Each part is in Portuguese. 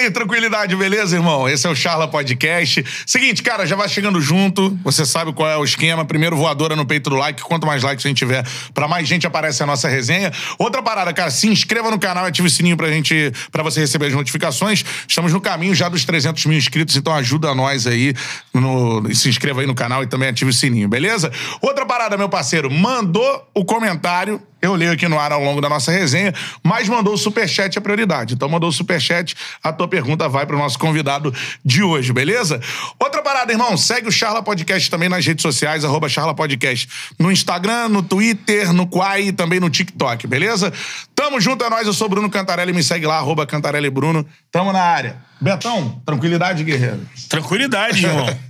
aí, tranquilidade, beleza, irmão? Esse é o Charla Podcast. Seguinte, cara, já vai chegando junto. Você sabe qual é o esquema. Primeiro, voadora no peito do like. Quanto mais likes a gente tiver, pra mais gente aparece a nossa resenha. Outra parada, cara, se inscreva no canal, ative o sininho pra gente, pra você receber as notificações. Estamos no caminho já dos 300 mil inscritos, então ajuda nós aí. No, se inscreva aí no canal e também ative o sininho, beleza? Outra parada, meu parceiro, mandou o comentário eu leio aqui no ar ao longo da nossa resenha, mas mandou o superchat a prioridade. Então mandou o superchat, a tua pergunta vai pro nosso convidado de hoje, beleza? Outra parada, irmão, segue o Charla Podcast também nas redes sociais, arroba Charla Podcast, no Instagram, no Twitter, no Quai e também no TikTok, beleza? Tamo junto, é nóis, eu sou Bruno Cantarelli, me segue lá, arroba Cantarelli Bruno. Tamo na área. Betão, tranquilidade, guerreiro? Tranquilidade, irmão.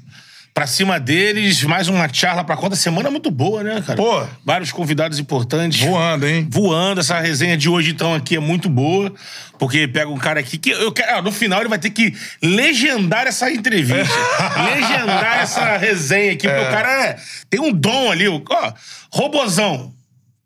pra cima deles, mais uma charla pra conta. Semana muito boa, né, cara? Pô. Vários convidados importantes. Voando, hein? Voando. Essa resenha de hoje, então, aqui é muito boa. Porque pega um cara aqui que eu quero. ah, no final ele vai ter que legendar essa entrevista. legendar essa resenha aqui. Porque o cara é- tem um dom ali. o- Ó, robozão.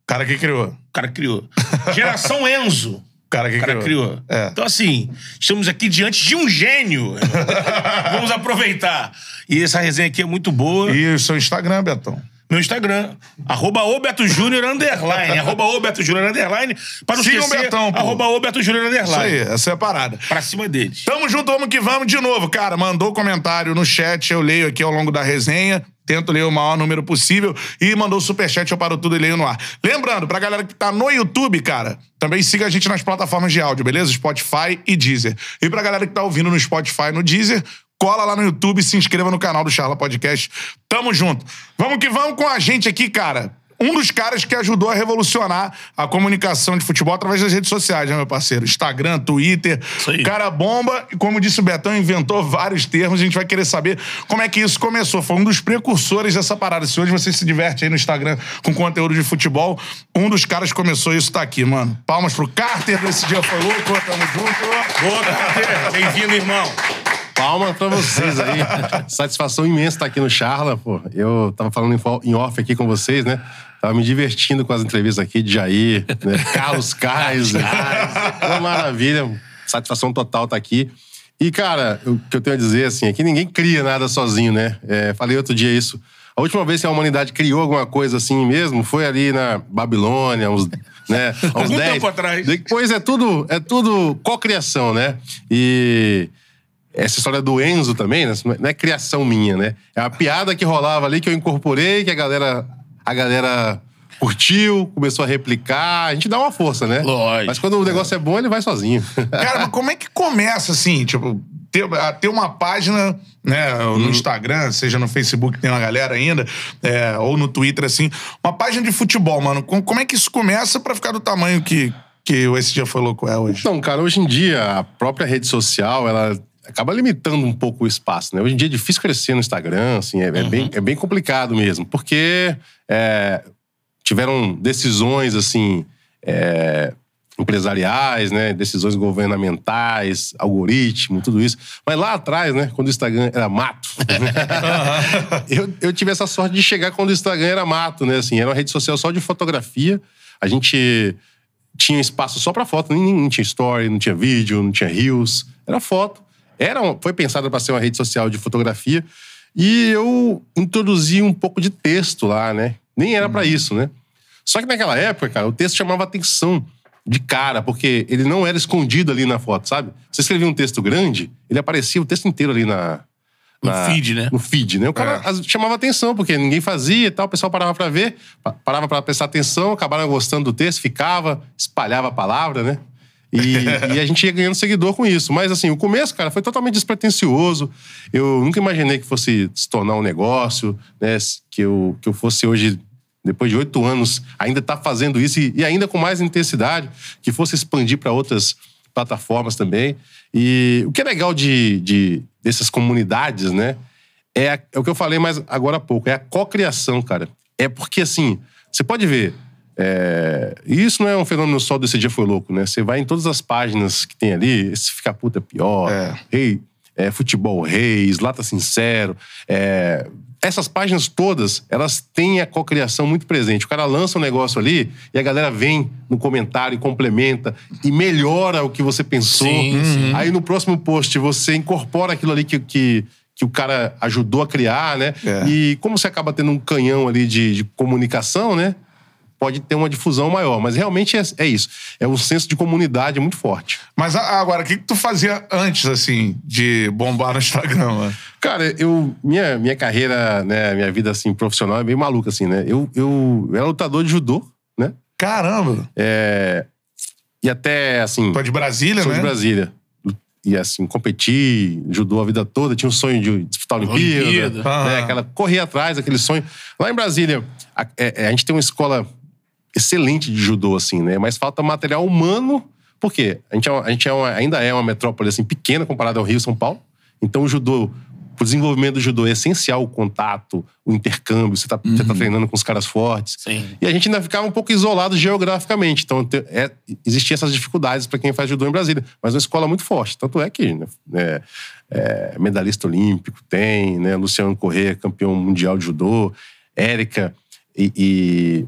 Cara que criou. O cara criou. Geração Enzo. Cara que O cara criou. criou. É. Então, assim, estamos aqui diante de um gênio. Vamos aproveitar. E essa resenha aqui é muito boa. E o seu Instagram, Betão? Meu Instagram, arroba o Beto Júnior, underline. arroba o Beto Júnior, underline. Pra não Siga o esquecer, Betão, pô. arroba o Beto Júnior, Isso underline. aí, essa é a parada. Pra cima deles. Tamo junto, vamos que vamos de novo. Cara, mandou comentário no chat, eu leio aqui ao longo da resenha. Tento ler o maior número possível. E mandou superchat, eu paro tudo e leio no ar. Lembrando, pra galera que tá no YouTube, cara, também siga a gente nas plataformas de áudio, beleza? Spotify e Deezer. E pra galera que tá ouvindo no Spotify e no Deezer, cola lá no YouTube e se inscreva no canal do Charla Podcast. Tamo junto. Vamos que vamos com a gente aqui, cara. Um dos caras que ajudou a revolucionar a comunicação de futebol através das redes sociais, né, meu parceiro? Instagram, Twitter. Cara bomba, e como disse o Betão, inventou vários termos. A gente vai querer saber como é que isso começou. Foi um dos precursores dessa parada. Se hoje você se diverte aí no Instagram com conteúdo de futebol, um dos caras que começou isso tá aqui, mano. Palmas pro Carter desse dia foi louco, tamo junto. Boa, Carter. Bem-vindo, irmão. Palma pra vocês aí. Satisfação imensa estar aqui no Charla, pô. Eu tava falando em off aqui com vocês, né? Tava me divertindo com as entrevistas aqui de Jair, né? Carlos Kaiser. Uma maravilha. Satisfação total estar aqui. E, cara, o que eu tenho a dizer, assim, é que ninguém cria nada sozinho, né? É, falei outro dia isso. A última vez que a humanidade criou alguma coisa assim mesmo foi ali na Babilônia, uns, né? uns Algum 10. tempo atrás. Depois é tudo, é tudo cocriação, né? E essa história do Enzo também, né? Não é- não é criação minha, né? É uma piada que rolava ali que eu incorporei, que a galera, a galera curtiu, começou a replicar. A gente dá uma força, né? Lógico. Mas quando o negócio é bom, ele vai sozinho. Cara, mas como é que começa assim, tipo, ter, a ter uma página, né, no Instagram, seja no Facebook, tem uma galera ainda, é, ou no Twitter, assim, uma página de futebol, mano. Com- Como é que isso começa pra ficar do tamanho que, que o Esse Dia Foi Louco é hoje? Então, cara, hoje em dia, a própria rede social, ela acaba limitando um pouco o espaço, né? Hoje em dia é difícil crescer no Instagram, assim, é, é bem, é bem complicado mesmo, porque é, tiveram decisões, assim, é, empresariais, né? Decisões governamentais, algoritmo, tudo isso. Mas lá atrás, né? Quando o Instagram era mato, eu, eu tive essa sorte de chegar quando o Instagram era mato, né? Assim, era uma rede social só de fotografia. A gente tinha espaço só pra foto, nem, não tinha story, não tinha vídeo, não tinha reels, era foto. Era, foi pensada para ser uma rede social de fotografia e eu introduzi um pouco de texto lá, né? Nem era pra isso, né? Só que naquela época, cara, o texto chamava atenção de cara, porque ele não era escondido ali na foto, sabe? Você escrevia um texto grande, ele aparecia o texto inteiro ali na, No na- feed, né? No feed, né? O cara É. chamava atenção, porque ninguém fazia e tal, o pessoal parava pra ver, pa- parava pra prestar atenção, acabaram gostando do texto, ficava, espalhava a palavra, né? E, e a gente ia ganhando seguidor com isso. Mas, assim, o começo, cara, foi totalmente despretensioso. Eu nunca imaginei que fosse se tornar um negócio, né? Que eu, que eu fosse hoje, depois de oito anos, ainda estar fazendo isso e, e ainda com mais intensidade, que fosse expandir para outras plataformas também. E o que é legal de, de dessas comunidades, né? É, a- é o que eu falei mais agora há pouco, é a cocriação, cara. É porque, assim, você pode ver. É, e isso não é um fenômeno só desse dia foi louco, né? Você vai em todas as páginas que tem ali, esse fica puta pior, É. rei, é, futebol reis, lata sincero, é, essas páginas todas, elas têm a cocriação muito presente. O cara lança um negócio ali e a galera vem no comentário e complementa e melhora o que você pensou. Sim, sim. Aí no próximo post você incorpora aquilo ali que, que, que o cara ajudou a criar, né? É. E como você acaba tendo um canhão ali de, de comunicação, né? Pode ter uma difusão maior. Mas realmente é, é isso. É um senso de comunidade muito forte. Mas a- agora, o que, que tu fazia antes, assim, de bombar no Instagram? mano? Cara, eu minha, minha carreira, né, minha vida assim profissional é bem maluca assim, né? Eu, eu, eu era lutador de judô, né? Caramba! É, e até assim, Tu é de Brasília, sou né? de Brasília. E assim, competi, judô a vida toda, tinha um sonho de disputar a Olimpíada, Olimpíada. né? Ah. Aquela, correr atrás, aquele sonho. Lá em Brasília, a, é- é, a gente tem uma escola excelente de judô, assim, né? Mas falta material humano, por quê? A gente, é uma- a gente é uma- ainda é uma metrópole, assim, pequena comparada ao Rio e São Paulo. Então o judô, pro desenvolvimento do judô é essencial o contato, o intercâmbio, você tá, você tá treinando com os caras fortes. Sim. E a gente ainda ficava um pouco isolado geograficamente. Então, é, existiam essas dificuldades para quem faz judô em Brasília. Mas uma escola muito forte. Tanto é que né, é, é, medalhista olímpico tem, né? Luciano Corrêa, campeão mundial de judô. Érica e, e,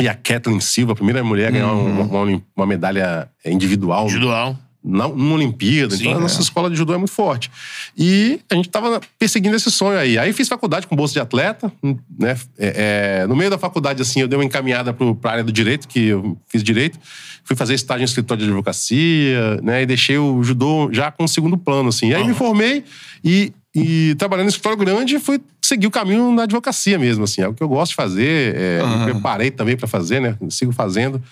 e a Kathleen Silva, a primeira mulher a ganhar uma, uma, uma medalha individual Individual. na, numa Olimpíada. Sim, então a nossa é. escola de judô é muito forte. E a gente tava perseguindo esse sonho aí. Aí fiz faculdade com bolsa de atleta, né? É, é, no meio da faculdade, assim, eu dei uma encaminhada pro, pra área do direito, que eu fiz direito. Fui fazer estágio em escritório de advocacia, né? E deixei o judô já com o segundo plano, assim. E aí me formei e, e trabalhando em escritório grande, fui seguir o caminho na advocacia mesmo, assim. É o que eu gosto de fazer. é, Me preparei também para fazer, né? Sigo fazendo.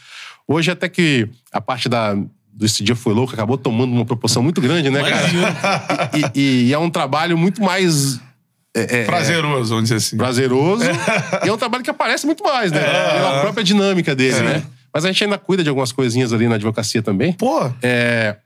Hoje até que a parte da do Esse Dia Foi Louco acabou tomando uma proporção muito grande, né, cara? E, e- e é um trabalho muito mais é, é, Prazeroso, vamos dizer assim. prazeroso. e é um trabalho que aparece muito mais, né? Pela própria dinâmica dele, né? Mas a gente ainda cuida de algumas coisinhas ali na advocacia também. Pô! É,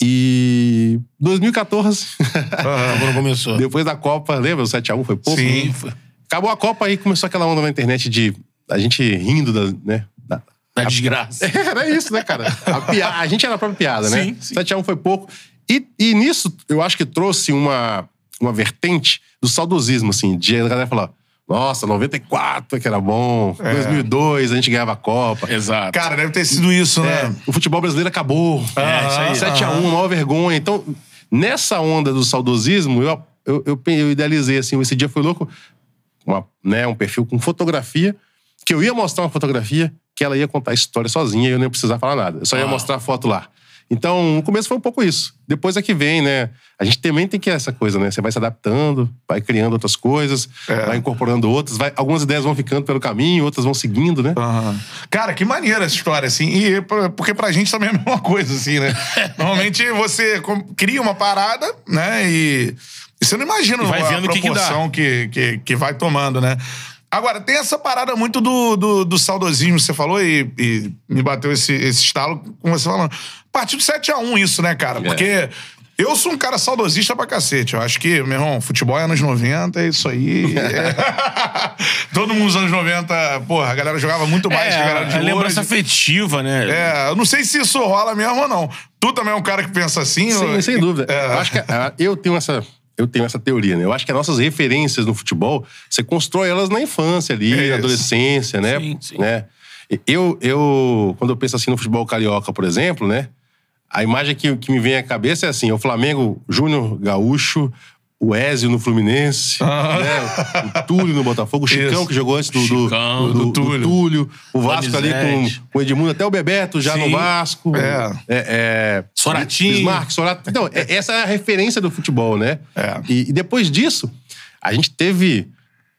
e 2014, Quando começou. depois da Copa, lembra? O 7x1 foi pouco? Sim. Foi. Acabou a Copa aí começou aquela onda na internet de a gente rindo da, né, da, Na desgraça. Era isso, né, cara? A, pia- a gente era a própria piada, né? Sim, sim. 7x1 foi pouco. E, e nisso, eu acho que trouxe uma, uma vertente do saudosismo, assim, de a galera falar: nossa, 94 que era bom, É. 2002 a gente ganhava a Copa. Exato. Cara, deve ter sido isso, É, né? o futebol brasileiro acabou. É, isso aí. 7x1, maior vergonha. Então, nessa onda do saudosismo, eu, eu, eu, eu idealizei, assim, esse dia foi louco, uma, né, um perfil com fotografia, que eu ia mostrar uma fotografia, que ela ia contar a história sozinha e eu nem ia precisar falar nada. Eu só ia Ah. mostrar a foto lá. Então, no começo foi um pouco isso. Depois é que vem, né? A gente também tem que essa coisa, né? Você vai se adaptando, vai criando outras coisas, É. vai incorporando outras, vai, algumas ideias vão ficando pelo caminho, outras vão seguindo, né? Aham. Cara, que maneira essa história, assim. E porque pra gente também é a mesma coisa, assim, né? Normalmente você cria uma parada, né? E, e você não imagina a vendo o que que dá. proporção que, que, que vai tomando, né? Agora, tem essa parada muito do, do, do saudosismo, você falou, e, e me bateu esse, esse estalo com você falando. A partir do 7x1 isso, né, cara? Porque eu sou um cara saudosista pra cacete. Eu acho que, meu irmão, futebol é anos 90, é isso aí. Todo mundo nos anos 90, porra, a galera jogava muito mais que a galera É, de a lembrança hoje. afetiva, né? É, eu não sei se isso rola mesmo ou não. Tu também é um cara que pensa assim? Sim, ou- sem dúvida. É. Eu acho que ah, eu tenho essa eu tenho essa teoria, né? Eu acho que as nossas referências no futebol, você constrói elas na infância ali, É na adolescência, né? Sim, sim. né? Eu, eu, quando eu penso assim no futebol carioca, por exemplo, né? A imagem que, que me vem à cabeça é assim: o Flamengo Júnior Gaúcho, o Ézio no Fluminense, né? o Túlio no Botafogo, o Chicão Isso. que jogou antes do, do, Chicão, do- do do Túlio. Túlio, o Vasco ali com, com o Edmundo, até o Bebeto já Sim. no Vasco. É. é, é Soratinho. Bismarck, Sorato. Então, é- essa é a referência do futebol, né? É. E, e depois disso, a gente teve,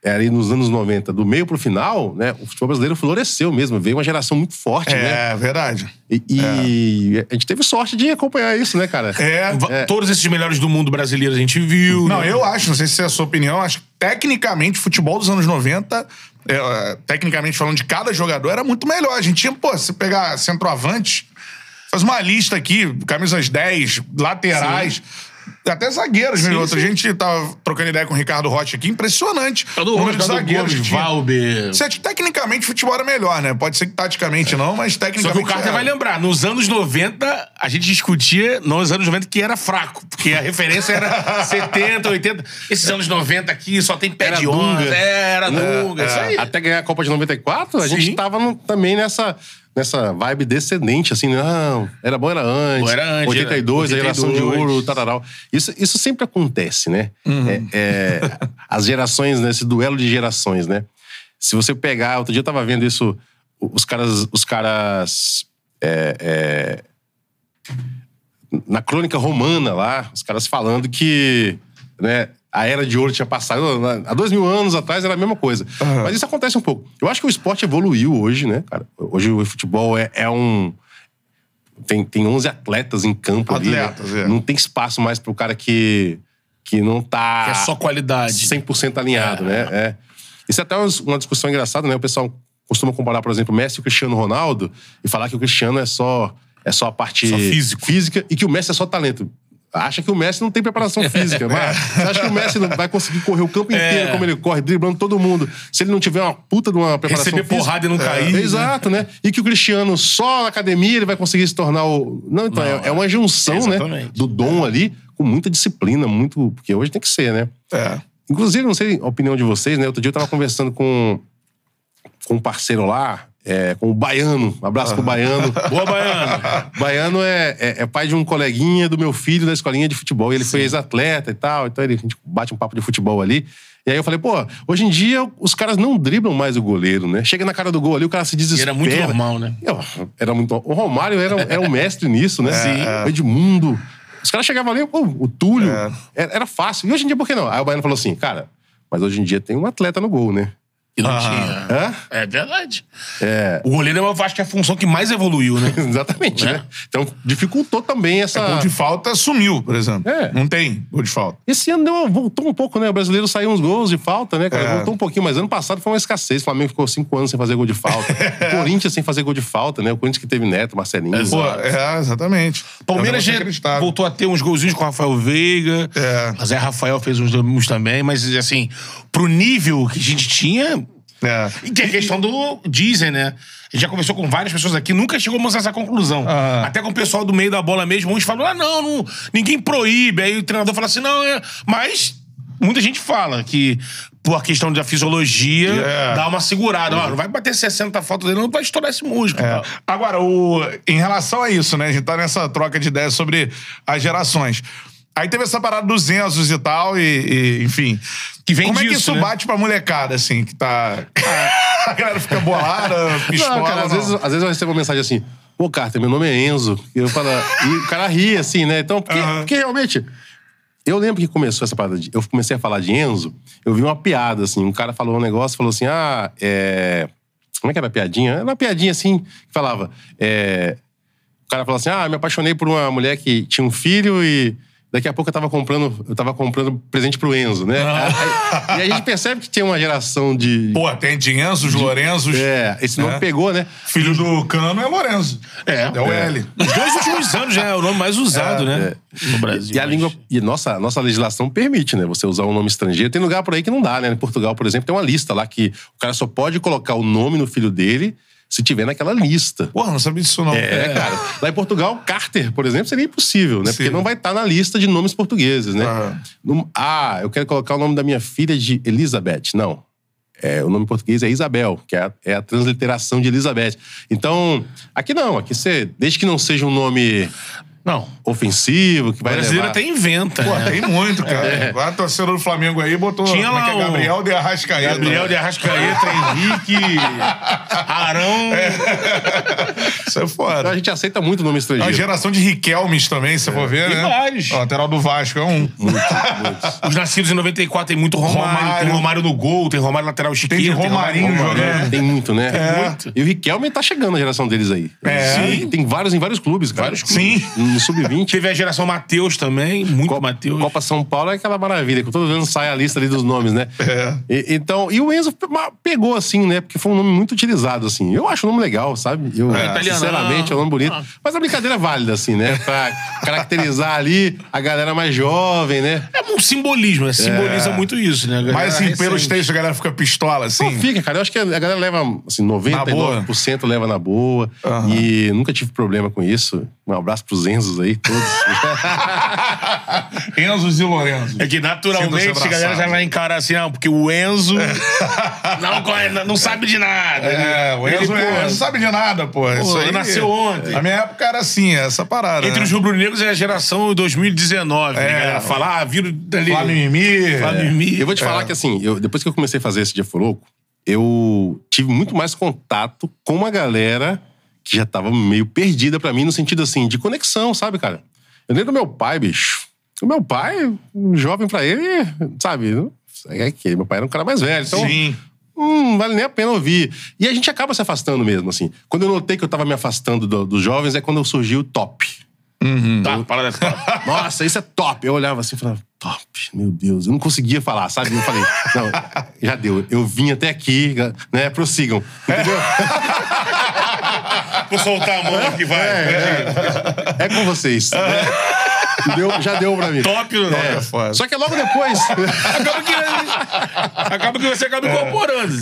é, ali nos anos 90, do meio pro final, né? O futebol brasileiro floresceu mesmo. Veio uma geração muito forte, né? É, verdade. E, e a gente teve sorte de acompanhar isso, né, cara? É. Va- Todos esses melhores do mundo brasileiro a gente viu. Não, né? eu acho, não sei se é a sua opinião, acho que tecnicamente o futebol dos anos 90, é, tecnicamente falando de cada jogador, era muito melhor. A gente tinha, pô, se pegar centroavante, faz uma lista aqui, camisas 10, laterais. Até zagueiros, Sim, mesmo. Outra sim. gente tava trocando ideia com o Ricardo Rocha aqui, impressionante. É do o número de Ricardo zagueiros Gomes. Valber. Que tecnicamente o futebol era melhor, né? Pode ser que taticamente não, mas Só tecnicamente. que o Carter era. vai lembrar, nos anos 90, a gente discutia nos anos 90 que era fraco, porque a referência era 70, 80. Esses anos 90 aqui só tem pé Era de onda. É, era Dunga, isso aí. Até ganhar a Copa de 94, a Sim. gente tava no- também nessa, nessa vibe descendente, assim, não, era bom, era antes. Bom, era antes, 82, era a geração de 82. ouro, tararau. Isso, isso sempre acontece, né? Uhum. É, é, as gerações, né? Esse duelo de gerações, né? Se você pegar, outro dia eu tava vendo isso, os caras, os caras é, é, na crônica romana lá, os caras falando que né, a era de ouro tinha passado. Há dois mil anos atrás era a mesma coisa. Mas isso acontece um pouco. Eu acho que o esporte evoluiu hoje, né, cara? Hoje o futebol é, é um. Tem, tem 11 atletas em campo ali. né? Atletas, é. Não tem espaço mais pro cara que, que não tá. Que é só qualidade. 100% alinhado, né? É. Isso é até uma discussão engraçada, né? O pessoal costuma comparar, por exemplo, o Messi e o Cristiano Ronaldo e falar que o Cristiano é só, é só a parte Só física e que o Messi é só talento. Acha que o Messi não tem preparação física, mas você acha que o Messi não vai conseguir correr o campo inteiro É. como ele corre, driblando todo mundo, se ele não tiver uma puta de uma preparação Receber física? porrada e não cair, né? Exato, né? E que o Cristiano só na academia ele vai conseguir se tornar o. Não, então Não, é, é uma junção, né? exatamente. Do dom ali, com muita disciplina, muito. Porque hoje tem que ser, né? É. Inclusive, não sei a opinião de vocês, né? Outro dia eu tava conversando com, com um parceiro lá, é, com o Baiano. Um abraço pro Baiano. Boa, Baiano. Baiano é, é- é pai de um coleguinha do meu filho da escolinha de futebol. E ele foi ex-atleta e tal. Então ele, a gente bate um papo de futebol ali. E aí eu falei, pô, hoje em dia os caras não driblam mais o goleiro, né? Chega na cara do gol ali, o cara se E desespera. era muito normal, né? Eu, era muito. O Romário era, era um mestre nisso, né? Sim. O Edmundo. Os caras chegavam ali, pô, o Túlio. É. Era, era fácil. E hoje em dia, por que não? Aí o Baiano falou assim, cara, mas hoje em dia tem um atleta no gol, né? Que não Ah. tinha. É verdade. É. O goleiro eu acho que é a função que mais evoluiu, né? Exatamente, Né? né? Então dificultou também essa. Gol de falta sumiu, por exemplo. É. Não tem gol de falta. Esse ano deu uma- voltou um pouco, né? O brasileiro saiu uns gols de falta, né, cara? É. Voltou um pouquinho, mas ano passado foi uma escassez. O Flamengo ficou cinco anos sem fazer gol de falta. o Corinthians sem fazer gol de falta, né? O Corinthians que teve Neto, Marcelinho. Pô, é, exatamente. Palmeiras É já voltou a ter uns golzinhos com o Rafael Veiga. É. Mas é, Rafael fez uns, uns também. Mas, assim, pro nível que a gente tinha... É. E tem a questão do... Dizem, né? A gente já conversou com várias pessoas aqui, nunca chegamos a essa conclusão. Ah. Até com o pessoal do meio da bola mesmo, uns falam, ah, não, não ninguém proíbe. Aí o treinador fala assim, não, é... Mas muita gente fala que por questão da fisiologia, É. dá uma segurada. Ó, não vai bater 60 faltas dele, não vai estourar esse músculo. É. tal. Agora, o, em relação a isso, né? A gente tá nessa troca de ideias sobre as gerações. Aí teve essa parada dos Enzos e tal, e, e, enfim. Que vem Como é que disso, isso né? bate pra molecada, assim, que tá. a galera fica bolada, pistola. Não, cara, às não. vezes, às vezes eu recebo uma mensagem assim, pô, Carter, meu nome é Enzo. E, eu falo, e o cara ri, assim, né? Então, porque, porque realmente. Eu lembro que começou essa parada de. Eu comecei a falar de Enzo, eu vi uma piada, assim. Um cara falou um negócio, falou assim: ah, é. Como é que era a piadinha? Era uma piadinha assim, que falava. É, o cara falou assim: ah, me apaixonei por uma mulher que tinha um filho e. Daqui a pouco eu tava comprando, eu tava comprando presente pro Enzo, né? Aí- e a gente percebe que tem uma geração de. Pô, tem de Enzos, Lorenzos. É, esse nome É. pegou, né? Filho do Cano é Lorenzo. É. É o L. Os dois últimos anos já é o nome mais usado, né? No Brasil. E a mas- língua. E nossa, nossa legislação permite, né? Você usar um nome estrangeiro. Tem lugar por aí que não dá, né? Em Portugal, por exemplo, tem uma lista lá que o cara só pode colocar o nome no filho dele se tiver naquela lista. Porra, não sabia disso não. É, cara. Lá em Portugal, Carter, por exemplo, seria impossível, né? Porque Impossível. não vai estar na lista de nomes portugueses, né? Não- ah, eu quero colocar o nome da minha filha de Elizabeth. Não. É, o nome em português é Isabel, que é a, é a transliteração de Elizabeth. Então, aqui não. Aqui você, desde que não seja um nome Não. ofensivo, que O vai brasileiro levar... até inventa. Pô, né? tem muito, cara. Lá a torcedor do Flamengo aí botou. Tinha é lá é? o- Gabriel de Arrascaeta. Gabriel de Arrascaeta, Henrique, Arão. Isso é foda. Então a gente aceita muito nome A estrangeiro. geração de Riquelmes também, se você for ver, Tem né? vários. O lateral do Vasco é um. Os nascidos em 94 tem muito Romário. Romário. Tem Romário no gol, tem Romário lateral esquerdo. de Romarinho Romário- jogando. Tem muito, né? Muito. E o Riquelme tá chegando na geração deles aí. É. Sim. Tem vários em vários clubes, cara. Vários Sim. Não no sub-20. Teve a geração Matheus também, muito Copa, Matheus. Copa São Paulo é aquela maravilha, que todo ano sai a lista ali dos nomes, né? É. E, então, e o Enzo pegou assim, né? Porque foi um nome muito utilizado, assim. Eu acho o nome legal, sabe? Eu, É, italiano. Sinceramente, é um nome bonito. Mas a brincadeira é válida, assim, né? Pra caracterizar ali a galera mais jovem, né? É um simbolismo, né? Simboliza muito isso, né? Mas assim, recente. pelos textos a galera fica pistola, assim. Não fica, cara. Eu acho que a galera leva, assim, 99% leva na boa. Aham. E nunca tive problema com isso. Um abraço pros Enzos aí, todos. Enzos e Lorenzo. É que naturalmente a galera já vai encarar assim, não, porque o Enzo não, não sabe de nada. É, o Enzo, Ele, é, pô, não sabe de nada, pô. Isso aí, nasceu ontem. Na minha época era assim, essa parada. Entre né? os rubro-negros é a geração 2019. né? É. A galera fala, ah, viram dali. Flamimimi. Flamimimi. Eu vou te falar que, assim, eu- depois que eu comecei a fazer esse Dia Louco, eu tive muito mais contato com uma galera que já tava meio perdida pra mim, no sentido, assim, de conexão, sabe, cara? Eu lembro do meu pai, bicho. O meu pai, um jovem pra ele, sabe? É que meu pai era um cara mais velho. Então, Sim. Hum, não vale nem a pena ouvir. E a gente acaba se afastando mesmo, assim. Quando eu notei que eu tava me afastando do- dos jovens, é quando surgiu o top. Tá, parada top. Nossa, isso é top. Eu olhava assim e falava, top, meu Deus. Eu não conseguia falar, sabe? Eu falei, não, já deu. Eu vim até aqui, né? Prossigam. Entendeu? Vou soltar a mão aqui, vai. É com vocês. né? Deu- já deu pra mim. Top, não. É foda. Só que logo depois. Acaba que, acaba que você acaba incorporando.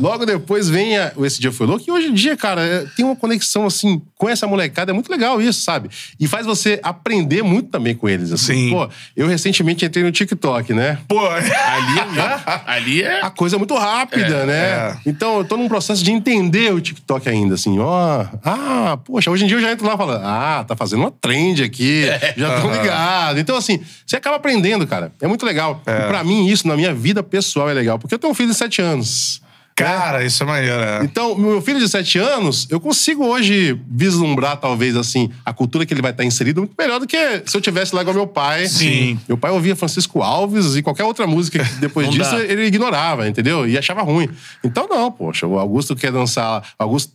Logo depois vem a- Esse Dia Foi Louco. E hoje em dia, cara, é- tem uma conexão, assim, com essa molecada. É muito legal isso, sabe? E faz você aprender muito também com eles. Assim. Sim. Pô, eu recentemente entrei no TikTok, né? Pô, Ali é, ali é a coisa é muito rápida, É, né? é. Então eu tô num processo de entender o TikTok ainda, assim, ó. Ah, poxa, hoje em dia eu já entro lá falando, ah, tá fazendo uma trend aqui, já tô ligado. Então, assim, você acaba aprendendo, cara. É muito legal. E pra mim, isso, na minha vida pessoal, é legal. Porque eu tenho um filho de sete anos. cara, isso é maneiro. é. Então, meu filho de sete anos, eu consigo hoje vislumbrar, talvez, assim, a cultura que ele vai estar inserido muito melhor do que se eu tivesse lá igual meu pai. Sim. Meu pai ouvia Francisco Alves e qualquer outra música que depois disso dá. ele ignorava, entendeu? E achava ruim. Então, não, poxa, o Augusto quer dançar. O Augusto,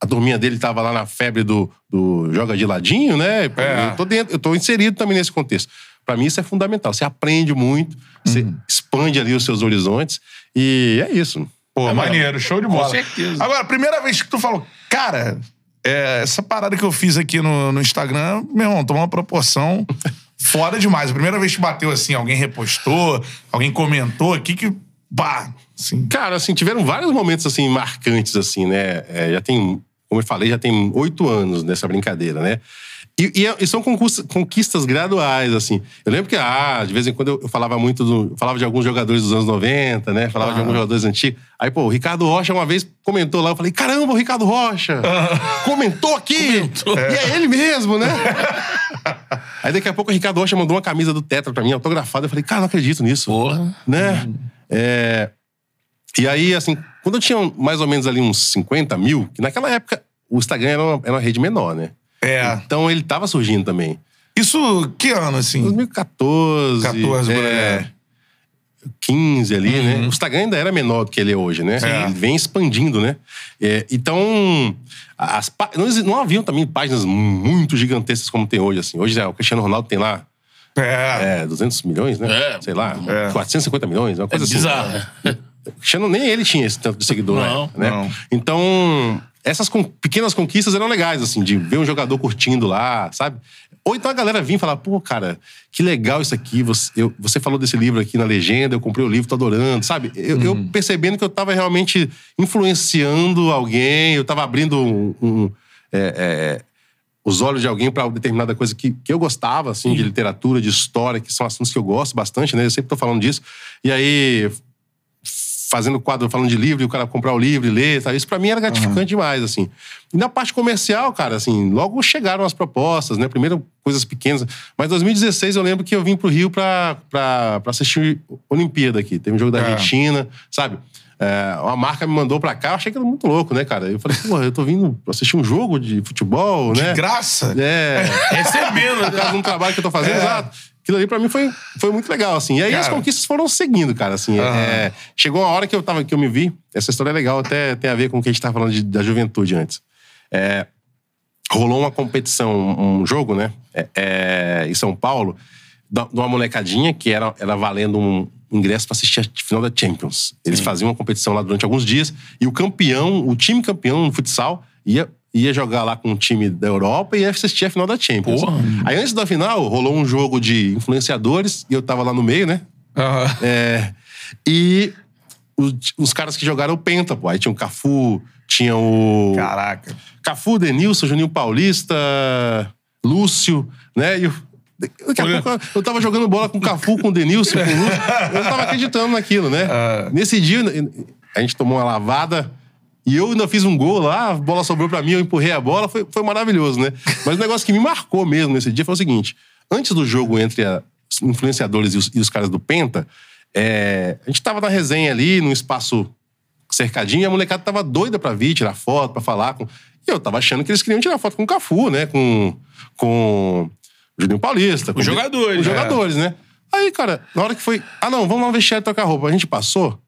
a turminha dele tava lá na febre do, do joga de ladinho, né? É. Eu tô dentro, eu tô inserido também nesse contexto. Pra mim, isso é fundamental. Você aprende muito, você Uhum. expande ali os seus horizontes. E é isso. Pô, maneiro, show de bola. certeza. Agora, primeira vez que tu falou, cara, é, essa parada que eu fiz aqui no, no Instagram, meu irmão, tomou uma proporção foda demais. A primeira vez que bateu assim, alguém repostou, alguém comentou aqui que, pá, assim. Cara, assim, tiveram vários momentos, assim, marcantes, assim, né? É, já tem, como eu falei, já tem oito anos nessa brincadeira, né? E, e é- e são conquistas, conquistas graduais, assim. Eu lembro que, ah, de vez em quando eu, eu falava muito do. eu falava de alguns jogadores dos anos 90, né? Falava de alguns jogadores antigos. Aí, pô, o Ricardo Rocha uma vez comentou lá, eu falei, caramba, o Ricardo Rocha! Comentou aqui! E é ele mesmo, né? Aí daqui a pouco o Ricardo Rocha mandou uma camisa do Tetra pra mim, autografada. Eu falei, cara, não acredito nisso Porra. né? É, e aí, assim, quando eu tinha mais ou menos ali uns 50 mil, que naquela época o Instagram era uma, era uma rede menor, né? É. Então ele tava surgindo também. Isso, que ano, assim? 2014. 14, por é, aí. 15 ali, né? O Instagram ainda era menor do que ele é hoje, né? É. Ele vem expandindo, né? É, então, as, não, não haviam também páginas muito gigantescas como tem hoje, assim. Hoje é, o Cristiano Ronaldo tem lá É. é, 200 milhões, né? É. Sei lá, É. 450 milhões, uma É coisa assim. bizarro. Nem ele tinha esse tanto de seguidor, Não, né? não. Então, essas con- pequenas conquistas eram legais, assim, de ver um jogador curtindo lá, sabe? Ou então a galera vinha e falar, pô, cara, que legal isso aqui. Você, eu- você falou desse livro aqui na legenda, eu comprei o livro, tô adorando, sabe? Eu, eu Uhum. percebendo que eu tava realmente influenciando alguém, eu tava abrindo um. um- é, é, os olhos de alguém para determinada coisa que, que eu gostava, assim, de literatura, de história, que são assuntos que eu gosto bastante, né? Eu sempre tô falando disso. E aí, fazendo quadro falando de livro, e o cara comprar o livro e ler, sabe? Isso pra mim era gratificante demais, assim. E na parte comercial, cara, assim, logo chegaram as propostas, né? Primeiro coisas pequenas. Mas em 2016 eu lembro que eu vim pro Rio pra, pra, pra assistir Olimpíada aqui. Teve um jogo da É. Argentina, sabe? É, uma marca me mandou pra cá, eu achei que era muito louco, né, cara? Eu falei, pô, eu tô vindo assistir um jogo de futebol, né? De graça? É. Recebendo, Por causa de um trabalho que eu tô fazendo, É. exato. Aquilo ali pra mim foi, foi muito legal, assim. E aí as Cara. conquistas foram seguindo, cara, assim. Aham. É, chegou uma hora que eu, tava, que eu me vi, essa história é legal, até tem a ver com o que a gente tava falando de- da juventude antes. É, rolou uma competição, um jogo, né? É, é, em São Paulo, de uma molecadinha que era, era valendo um ingresso pra assistir a final da Champions. Eles faziam uma competição lá durante alguns dias e o campeão, o time campeão no futsal, ia, ia jogar lá com o time da Europa e ia assistir a final da Champions. Porra. Aí antes da final, rolou um jogo de influenciadores e eu tava lá no meio, né? Aham. É, e os, os caras que jogaram o Penta, pô. Aí tinha o Cafu, tinha o. Caraca. Cafu, Denilson, Juninho Paulista, Lúcio, né? E eu, daqui a pouco eu tava jogando bola com o Cafu, com o Denilson, com o Lúcio. Eu não tava acreditando naquilo, né? Ah. Nesse dia, a gente tomou uma lavada. E eu ainda fiz um gol lá, a bola sobrou pra mim, eu empurrei a bola, foi, foi maravilhoso, né? Mas o negócio que me marcou mesmo nesse dia foi o seguinte: antes do jogo entre a- os influenciadores e os, e os caras do Penta, é, a gente tava na resenha ali, num espaço cercadinho, e a molecada tava doida pra vir tirar foto, pra falar com. E eu tava achando que eles queriam tirar foto com o Cafu, né? Com. Com. O Juninho Paulista. com Os jogadores, Os é. jogadores, né? Aí, cara, na hora que foi. Ah, não, vamos lá no vestiário trocar roupa. A gente passou.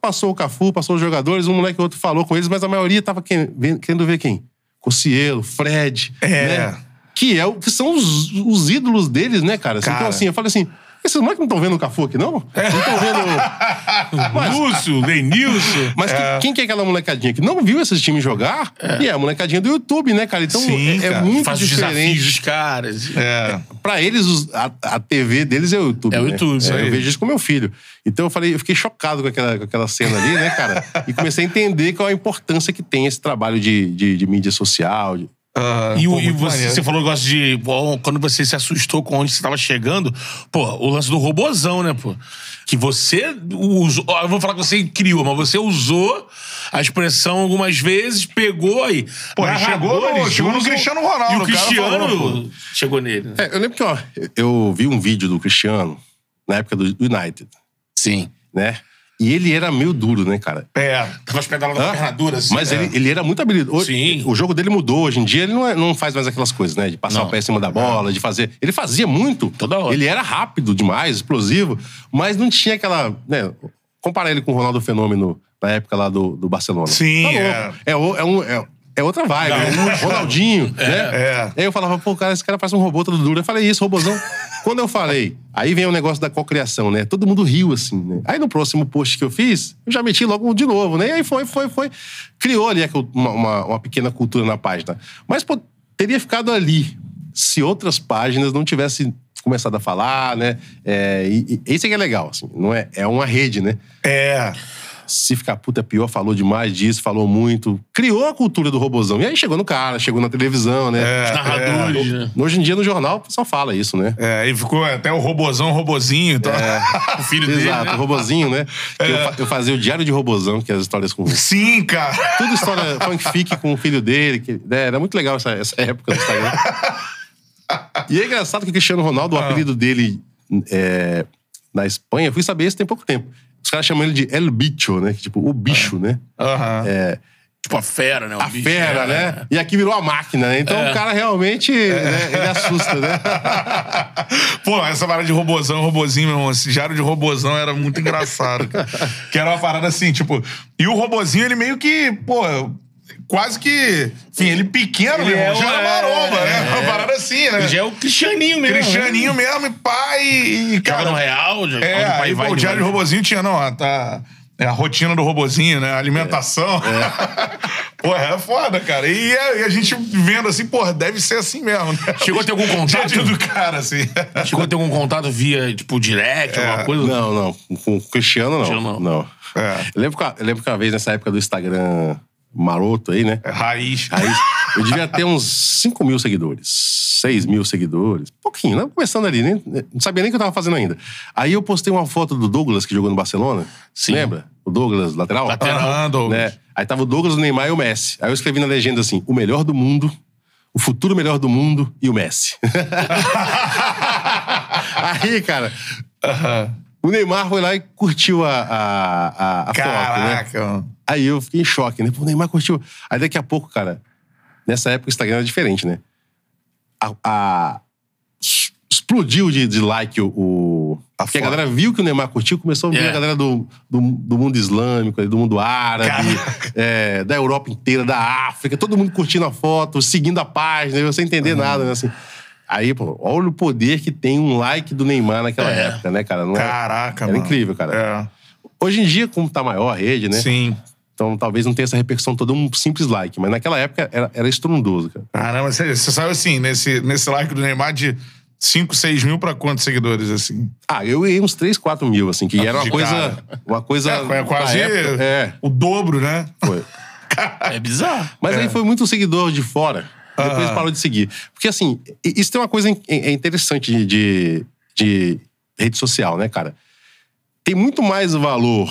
Passou o Cafu, passou os jogadores, um moleque ou outro falou com eles, mas a maioria tava querendo ver quem? Cossielo, Fred. É. Né? Que, é, que são os, os ídolos deles, né, cara? Assim, Cara. Então, assim, eu falei assim. Esses moleques não estão vendo o Cafu aqui, não? Não estão vendo. Mas- Lúcio, Denilson. mas que- quem que é aquela molecadinha que não viu esses times jogar? E é a molecadinha do YouTube, né, cara? Então Sim, é, é cara. muito Faz os desafios diferente. dos caras. É. Pra eles, os- a, a TV deles é o YouTube. É o né? YouTube, É, aí. eu vejo isso com meu filho. Então eu falei, eu fiquei chocado com aquela, com aquela cena ali, né, cara? e comecei a entender qual a importância que tem esse trabalho de, de, de mídia social. de- Aham. E, Pô, e você, maneiro. você falou negócio de. pô, quando você se assustou com onde você tava chegando, pô, o lance do robozão, né, pô? Que você usou. Eu vou falar que você criou, mas você usou a expressão algumas vezes, pegou aí. Pô, ele chegou no- chegou no Cristiano Ronaldo, E o o Cristiano falou, chegou nele. né? É, eu lembro que, ó, eu vi um vídeo do Cristiano na época do United, Sim. né? E ele era meio duro, né, cara? É. Tava as pedaladas da perna dura, assim. Mas né? ele, ele era muito habilidoso. Sim. O jogo dele mudou. Hoje em dia ele não, é- não faz mais aquelas coisas, né? De passar Não. o pé em cima da bola, de fazer. Ele fazia muito. Toda hora. Ele era rápido demais, explosivo, mas não tinha aquela. Né? Comparar ele com o Ronaldo Fenômeno na época lá do, do Barcelona. Sim, Tá é. É, é, um, é, é outra vibe, né? Ronaldinho, né? é. Aí eu falava, pô, cara, esse cara parece um robô todo duro. Eu falei isso, robôzão. Quando eu falei, aí vem o negócio da cocriação, né? Todo mundo riu, assim, né? Aí no próximo post que eu fiz, eu já meti logo de novo, né? E aí foi, foi, foi. Criou ali uma, uma, uma pequena cultura na página. Mas, pô, teria ficado ali se outras páginas não tivessem começado a falar, né? É, e, e isso é que é legal, assim. Não é, é uma rede, né? É. se ficar puta pior, falou demais disso, falou muito. Criou a cultura do robozão. E aí chegou no cara, chegou na televisão, né? É, Os narradores, né? Hoje em dia, no jornal, pessoal fala isso, né? É, e ficou até o robozão, robozinho. Então... O filho dele. Exato, né? o robozinho, né? Que Eu, eu fazia o diário de robozão, que é as histórias com. Sim, cara. Tudo história fanfic com o filho dele. Que, né, Era muito legal essa, essa época do Instagram. E é engraçado que o Cristiano Ronaldo, o apelido dele é, na Espanha, eu fui saber isso tem pouco tempo. Os caras chamam ele de El Bicho, né? Que, tipo, o bicho, né? Aham. Tipo a fera, né? o A bicho. fera, É, né? E aqui virou a máquina, né? Então É. o cara realmente, né, ele assusta, né? Pô, essa parada de robozão, robozinho, meu irmão, esse diário de robozão era muito engraçado. cara. que era uma parada assim, tipo. E o robozinho, ele meio que, pô, quase que. Enfim, ele pequeno, Ele meu irmão, é já era maromba, é, né? Uma é. parada assim, né? Ele já é o Cristianinho mesmo. Cristianinho né? mesmo, e pai. E, Joga cara, no Real, joga É, pai aí, vai. o diário de vai. robozinho tinha, não, a- tá. É a rotina do robozinho, né? A alimentação. Porra, é foda, cara. E a, e a gente vendo assim, porra, deve ser assim mesmo, né? Chegou a ter algum contato? Do cara, assim. Chegou a ter algum contato via, tipo, direct, alguma coisa? Não, não. Com o Cristiano, não. Cristiano, não. não. É. Eu, lembro que, eu lembro que uma vez nessa época do Instagram maroto aí, né? É raiz. Aí eu devia ter uns 5 mil seguidores. 6 mil seguidores. Pouquinho, né? Começando ali, né? Não sabia nem o que eu tava fazendo ainda. Aí eu postei uma foto do Douglas, que jogou no Barcelona. Sim. Lembra? O Douglas, lateral? Lateral. Aham, Douglas. né? Aí tava o Douglas, o Neymar e o Messi. Aí eu escrevi na legenda assim: o melhor do mundo, o futuro melhor do mundo e o Messi. Aí, cara, o Neymar foi lá e curtiu a, a, a, a foto, né? Caraca. Aí eu fiquei em choque, né? Pô, o Neymar curtiu. Aí daqui a pouco, cara, nessa época o Instagram era diferente, né? A, a- explodiu de, de like o, o. Tá Porque a fora. galera viu que o Neymar curtiu, começou a vir É. a galera do, do, do mundo islâmico, do mundo árabe, é, da Europa inteira, da África, todo mundo curtindo a foto, seguindo a página, sem entender nada, né? Assim. Aí, pô, olha o poder que tem um like do Neymar naquela É. época, né, cara? Não é- Caraca, Era mano. incrível, cara. É. Hoje em dia, como tá maior a rede, né? Sim. Então talvez não tenha essa repercussão toda um simples like, mas naquela época era, era estrondoso, cara. Caramba, você, você saiu assim, nesse, nesse like do Neymar de 5, 6 mil pra quantos seguidores, assim? Ah, eu ia uns 3, 4 mil, assim, que era uma coisa. cara. Uma coisa. É, quase época, é, o dobro, né? foi. É bizarro. Mas aí foi muito seguidor de fora. Depois Aham. parou de seguir. Porque, assim, isso tem uma coisa é interessante de, de, de rede social, né, cara? Tem muito mais valor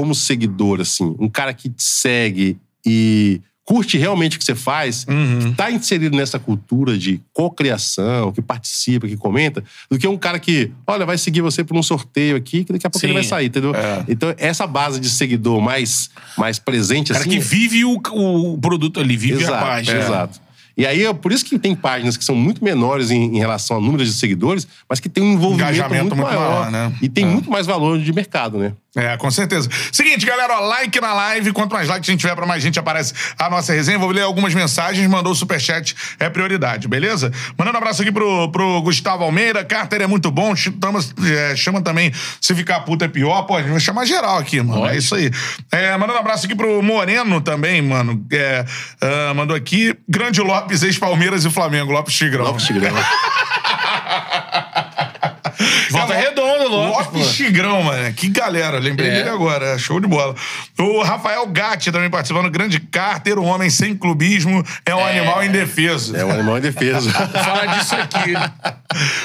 como seguidor, assim, um cara que te segue e curte realmente o que você faz, Uhum. que tá inserido nessa cultura de cocriação, que participa, que comenta, do que um cara que, olha, vai seguir você por um sorteio aqui, que daqui a pouco Sim. ele vai sair, entendeu? É. Então, essa base de seguidor mais, mais presente, cara assim. que vive o, o produto ali, vive Exato, a página. Exato. E aí, é por isso que tem páginas que são muito menores em, em relação ao número de seguidores, mas que tem um envolvimento Engajamento muito, muito maior. maior, né? E tem É. muito mais valor de mercado, né? É, com certeza. Seguinte, galera, ó, like na live. Quanto mais likes a gente tiver, pra mais gente aparece a nossa resenha. Vou ler algumas mensagens, mandou o superchat, é prioridade, beleza? Mandando um abraço aqui pro, pro Gustavo Almeida. Carter é muito bom. Chama, é, chama também se ficar puta é pior. Pô, a gente vai chamar geral aqui, mano. É isso aí. É, mandando um abraço aqui pro Moreno também, mano. É, ah, mandou aqui. Grande Lopes, ex-Palmeiras e Flamengo. Lopes Tigrão. Lopes Tigrão. Volta É, redonda, Lopes. Lopes pô. Tigrão, mano. Que galera. Lembrei É. dele agora. é Show de bola. O Rafael Gatti também participando. Grande Carter, um homem sem clubismo, é um animal indefeso. É um animal em defesa. Fala disso aqui.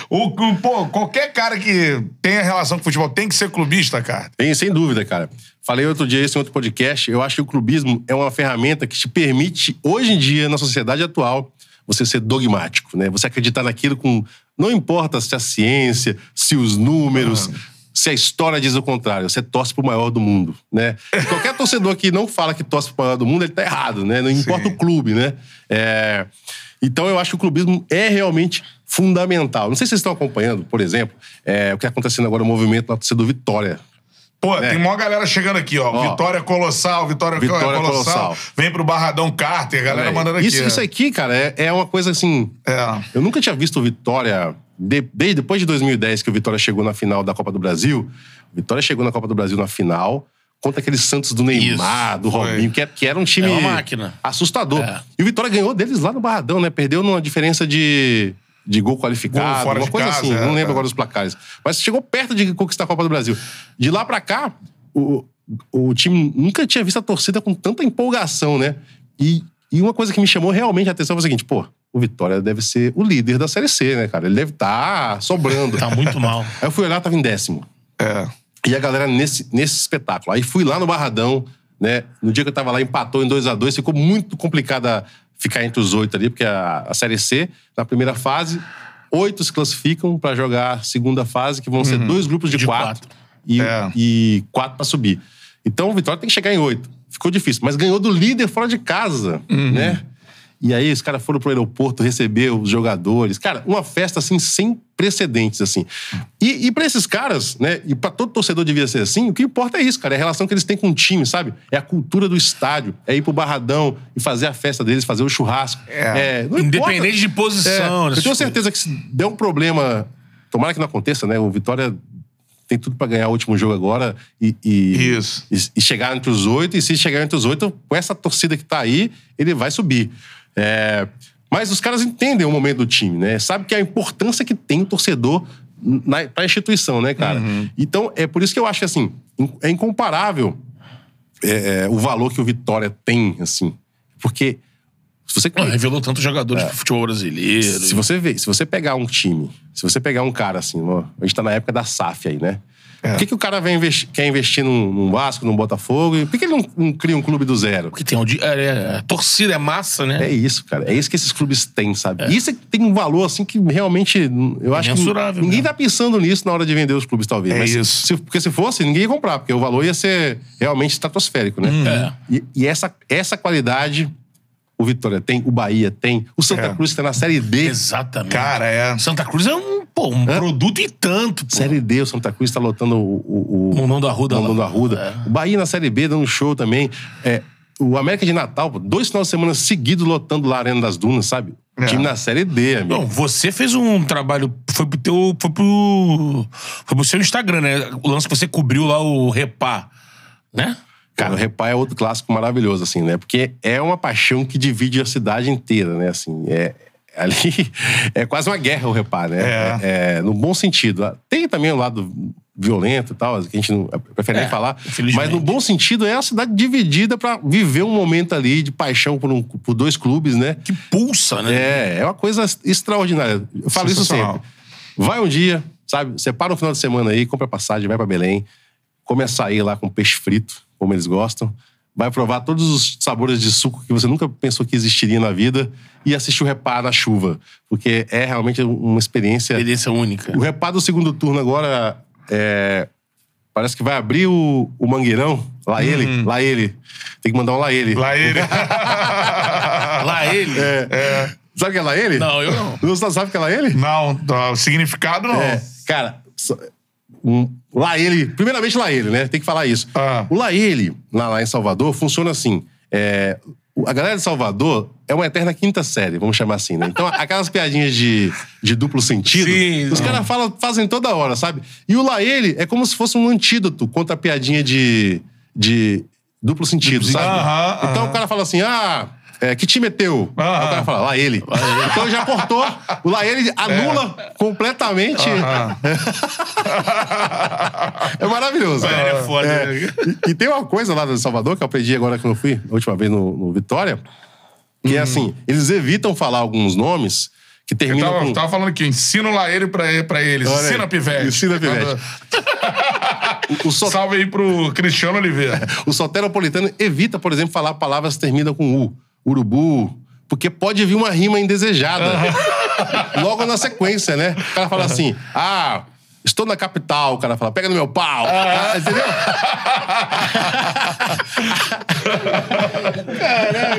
O, o- pô, qualquer cara que tenha relação com futebol tem que ser clubista, cara. Tem, sem dúvida, cara. Falei outro dia isso em outro podcast. Eu acho que o clubismo é uma ferramenta que te permite, hoje em dia, na sociedade atual, você ser dogmático, né? Você acreditar naquilo com. Não importa se a ciência, se os números. Se a história diz o contrário, você torce pro maior do mundo, né? E qualquer torcedor que não fala que torce pro maior do mundo, ele tá errado, né? Não importa o clube, né? É, Então eu acho que o clubismo é realmente fundamental. Não sei se vocês estão acompanhando, por exemplo, é, o que está acontecendo agora, o movimento na torcida do Vitória. Pô, É. tem maior galera chegando aqui, ó. Ó. Vitória Colossal, Vitória, Vitória Colossal. Colossal. Vem pro Barradão Carter, galera mandando aqui. isso, isso aqui, cara, é, é uma coisa assim. É. Eu nunca tinha visto Vitória. de- desde depois de 2010, que o Vitória chegou na final da Copa do Brasil. Vitória chegou na Copa do Brasil na final contra aqueles Santos do Neymar, Isso, do. Robinho, que, é- que era um time É uma máquina. assustador. É. E o Vitória ganhou deles lá no Barradão, né? Perdeu numa diferença de, de gol qualificado, Gol fora uma de coisa casa, assim. é, não lembro é. agora os placares. Mas chegou perto de conquistar a Copa do Brasil. De lá pra cá, o, o time nunca tinha visto a torcida com tanta empolgação, né? E, e uma coisa que me chamou realmente a atenção foi o seguinte, pô, o Vitória deve ser o líder da Série C, né, cara? Ele deve estar sobrando. Tá muito mal. Aí eu fui olhar, tava em décimo. É. E a galera nesse, nesse espetáculo. Aí fui lá no Barradão, né? No dia que eu tava lá, empatou em 2 a 2 Ficou muito complicado a ficar entre os oito ali, porque a, a Série C, na primeira fase, oito se classificam pra jogar a segunda fase, que vão ser dois grupos de, De quatro, quatro. E, É. e quatro pra subir. Então o Vitória tem que chegar em oito. Ficou difícil, mas ganhou do líder fora de casa, né? E aí os caras foram pro aeroporto receber os jogadores. Cara, uma festa assim sem precedentes assim. E, e para esses caras, né, e pra todo torcedor devia ser assim, o que importa é isso, cara, é a relação que eles têm com o time, sabe? É a cultura do estádio, é ir pro barradão e fazer a festa deles, fazer o churrasco. É. não Independente de posição, É, eu tenho certeza que se der um problema, tomara que não aconteça, né? O Vitória tem tudo pra ganhar o último jogo agora e, e, Isso. e, e chegar entre os oito. E se chegar entre os oito, com essa torcida que tá aí, ele vai subir. É, mas os caras entendem o momento do time, né? Sabe que a importância que tem o torcedor na, pra instituição, né, cara? Então, é por isso que eu acho que, assim, é incomparável é, é, o valor que o Vitória tem, assim. Porque se você... Revelou tantos jogadores pro futebol brasileiro. Se você vê, se você pegar um time, se você pegar um cara assim, ó, a gente tá na época da SAF aí, né? É. Por que, que o cara investi- quer investir num, num Vasco, num Botafogo? E por que, ele não, não cria um clube do zero? Porque tem audi- é, é, torcida, é massa, né? É isso, cara. É isso que esses clubes têm, sabe? Isso é tem um valor, assim, que realmente. Eu acho que. Ninguém mesmo. tá pensando nisso na hora de vender os clubes, talvez. É Mas isso. se- porque se fosse, ninguém ia comprar, porque o valor ia ser realmente estratosférico, né? É. E, e essa, essa qualidade o Vitória tem, o Bahia tem, o Santa É. Cruz está na Série D. Exatamente. Cara, é. Santa Cruz é um, pô, um produto e tanto. Pô. Série D, o Santa Cruz está lotando o, o, o Mundão do Arruda Mundão lá. do Arruda. O Bahia na Série B dando show também. É, o América de Natal, dois finais de semana seguidos lotando lá a Arena das Dunas, sabe? É. Time na Série D, amigo. Bom, você fez um trabalho. Foi pro teu. Foi pro. Foi pro seu Instagram, né? O lance que você cobriu lá o Repá. Né? Cara, o Repá é outro clássico maravilhoso, assim, né? Porque é uma paixão que divide a cidade inteira, né? Assim, é, ali é quase uma guerra o Repá, né? É. É, no bom sentido. Tem também o lado violento e tal, que a gente não prefere nem É, falar. infelizmente. Mas no bom sentido, é a cidade dividida pra viver um momento ali de paixão por, um- por dois clubes, né? Que pulsa, né? É, é uma coisa extraordinária. Eu falo isso sempre. Vai um dia, sabe? Separa um final de semana aí, compra passagem, vai pra Belém, come açaí lá com peixe frito, como eles gostam. Vai provar todos os sabores de suco que você nunca pensou que existiria na vida e assistir o Repá na chuva. Porque é realmente uma experiência. Experiência única. O Repá do segundo turno agora é, Parece que vai abrir o, o Mangueirão. Lá ele, lá ele. Tem que mandar um lá ele. Lá ele. Lá ele. É. Sabe o que é lá ele? Não, eu não. Não sabe o que é lá ele? Não, tá, o significado não. É, cara, um, lá ele. Primeiramente, lá ele, né? Tem que falar isso. Ah. O lá ele, lá, lá em Salvador, funciona assim. É, a galera de Salvador é uma eterna quinta série, vamos chamar assim, né? Então, aquelas piadinhas de, de duplo sentido, Sim, os caras falam, fazem toda hora, sabe? E o lá ele é como se fosse um antídoto contra a piadinha de, de duplo sentido, sabe? Aham, então aham. o cara fala assim, ah. É, que time é teu? Aí Aham. o cara fala, lá ele. Então já cortou. O lá ele anula completamente. Aham. É maravilhoso. Ele é foda, É. E, e tem uma coisa lá de Salvador que eu aprendi agora que eu fui, a última vez no, no Vitória, que Hum. é assim, eles evitam falar alguns nomes que Eu terminam tava, com... tava falando aqui, ensina lá ele pra, pra eles. Olha aí. Ensina Pivete. Ensina Pivete. O, Salve aí pro Cristiano Oliveira. o soteropolitano evita, por exemplo, falar palavras que terminam com U. Urubu. Porque pode vir uma rima indesejada. Logo na sequência, né? O cara fala assim, ah... Estou na capital, o cara fala, pega no meu pau. Ah, entendeu?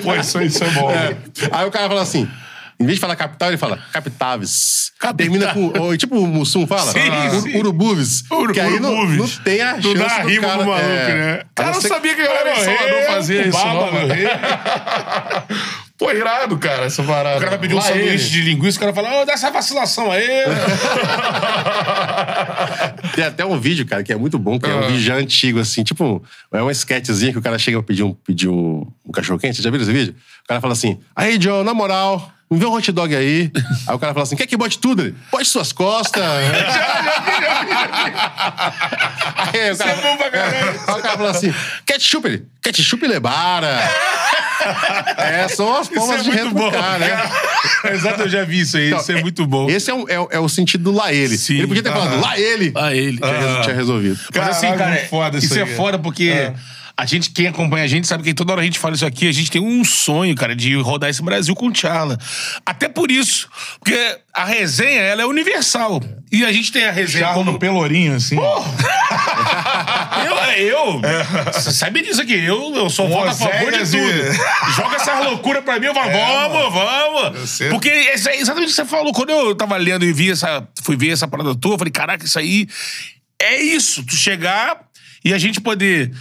Pô, isso, isso é bom. É. Aí o cara fala assim, em vez de falar capital, ele fala capitaves. Termina com. ou, tipo o Mussum fala. Sim, Ur- sim. Urubuves. Uru- que aí não, urubuves. não tem a chance Não dá do rima cara, pro maluco, é, né? Cara, não não sabia que a galera em Salvador fazia isso, não, mano. Pô, irado, cara, essa parada. O cara vai pedir um Lá sanduíche ele. de linguiça, o cara fala, ô, dá essa vacilação aí. Tem até um vídeo, cara, que é muito bom, que é um Ah. vídeo já antigo, assim, tipo, é uma sketchzinha que o cara chega a pedir um, pedir um, um cachorro-quente. Você já viu esse vídeo? O cara fala assim: aí, John, na moral. Me vê um hot dog aí. Aí o cara fala assim: quer que bote tudo? Ele, Bote suas costas. Aí o cara, é bom pra caralho. Aí o cara fala assim: ketchup, ele, ketchup lebara. É, são as formas de retrucar, né? Exato, eu já vi isso aí. Então, isso é, muito bom. Esse é, o- é o- é o sentido do lá ele. Sim. Ele podia ter falado lá ele. Ah, ele. Tinha, res- tinha resolvido. Mas assim, cara, foda isso isso é aí. foda porque a gente, quem acompanha a gente, sabe que toda hora a gente fala isso aqui, a gente tem um sonho, cara, de rodar esse Brasil com o Tchala. Até por isso. Porque a resenha, ela é universal. E a gente tem a resenha Charla como... no pelourinho, assim. Eu, eu você sabe disso aqui, eu, eu sou voto a favor de tudo. e- Joga essas loucuras pra mim, eu falo, vamos, vamos. Você- Porque é exatamente o que você falou. Quando eu tava lendo e vi essa, fui ver essa parada tua, eu falei, caraca, isso aí é isso. Tu chegar e a gente poder...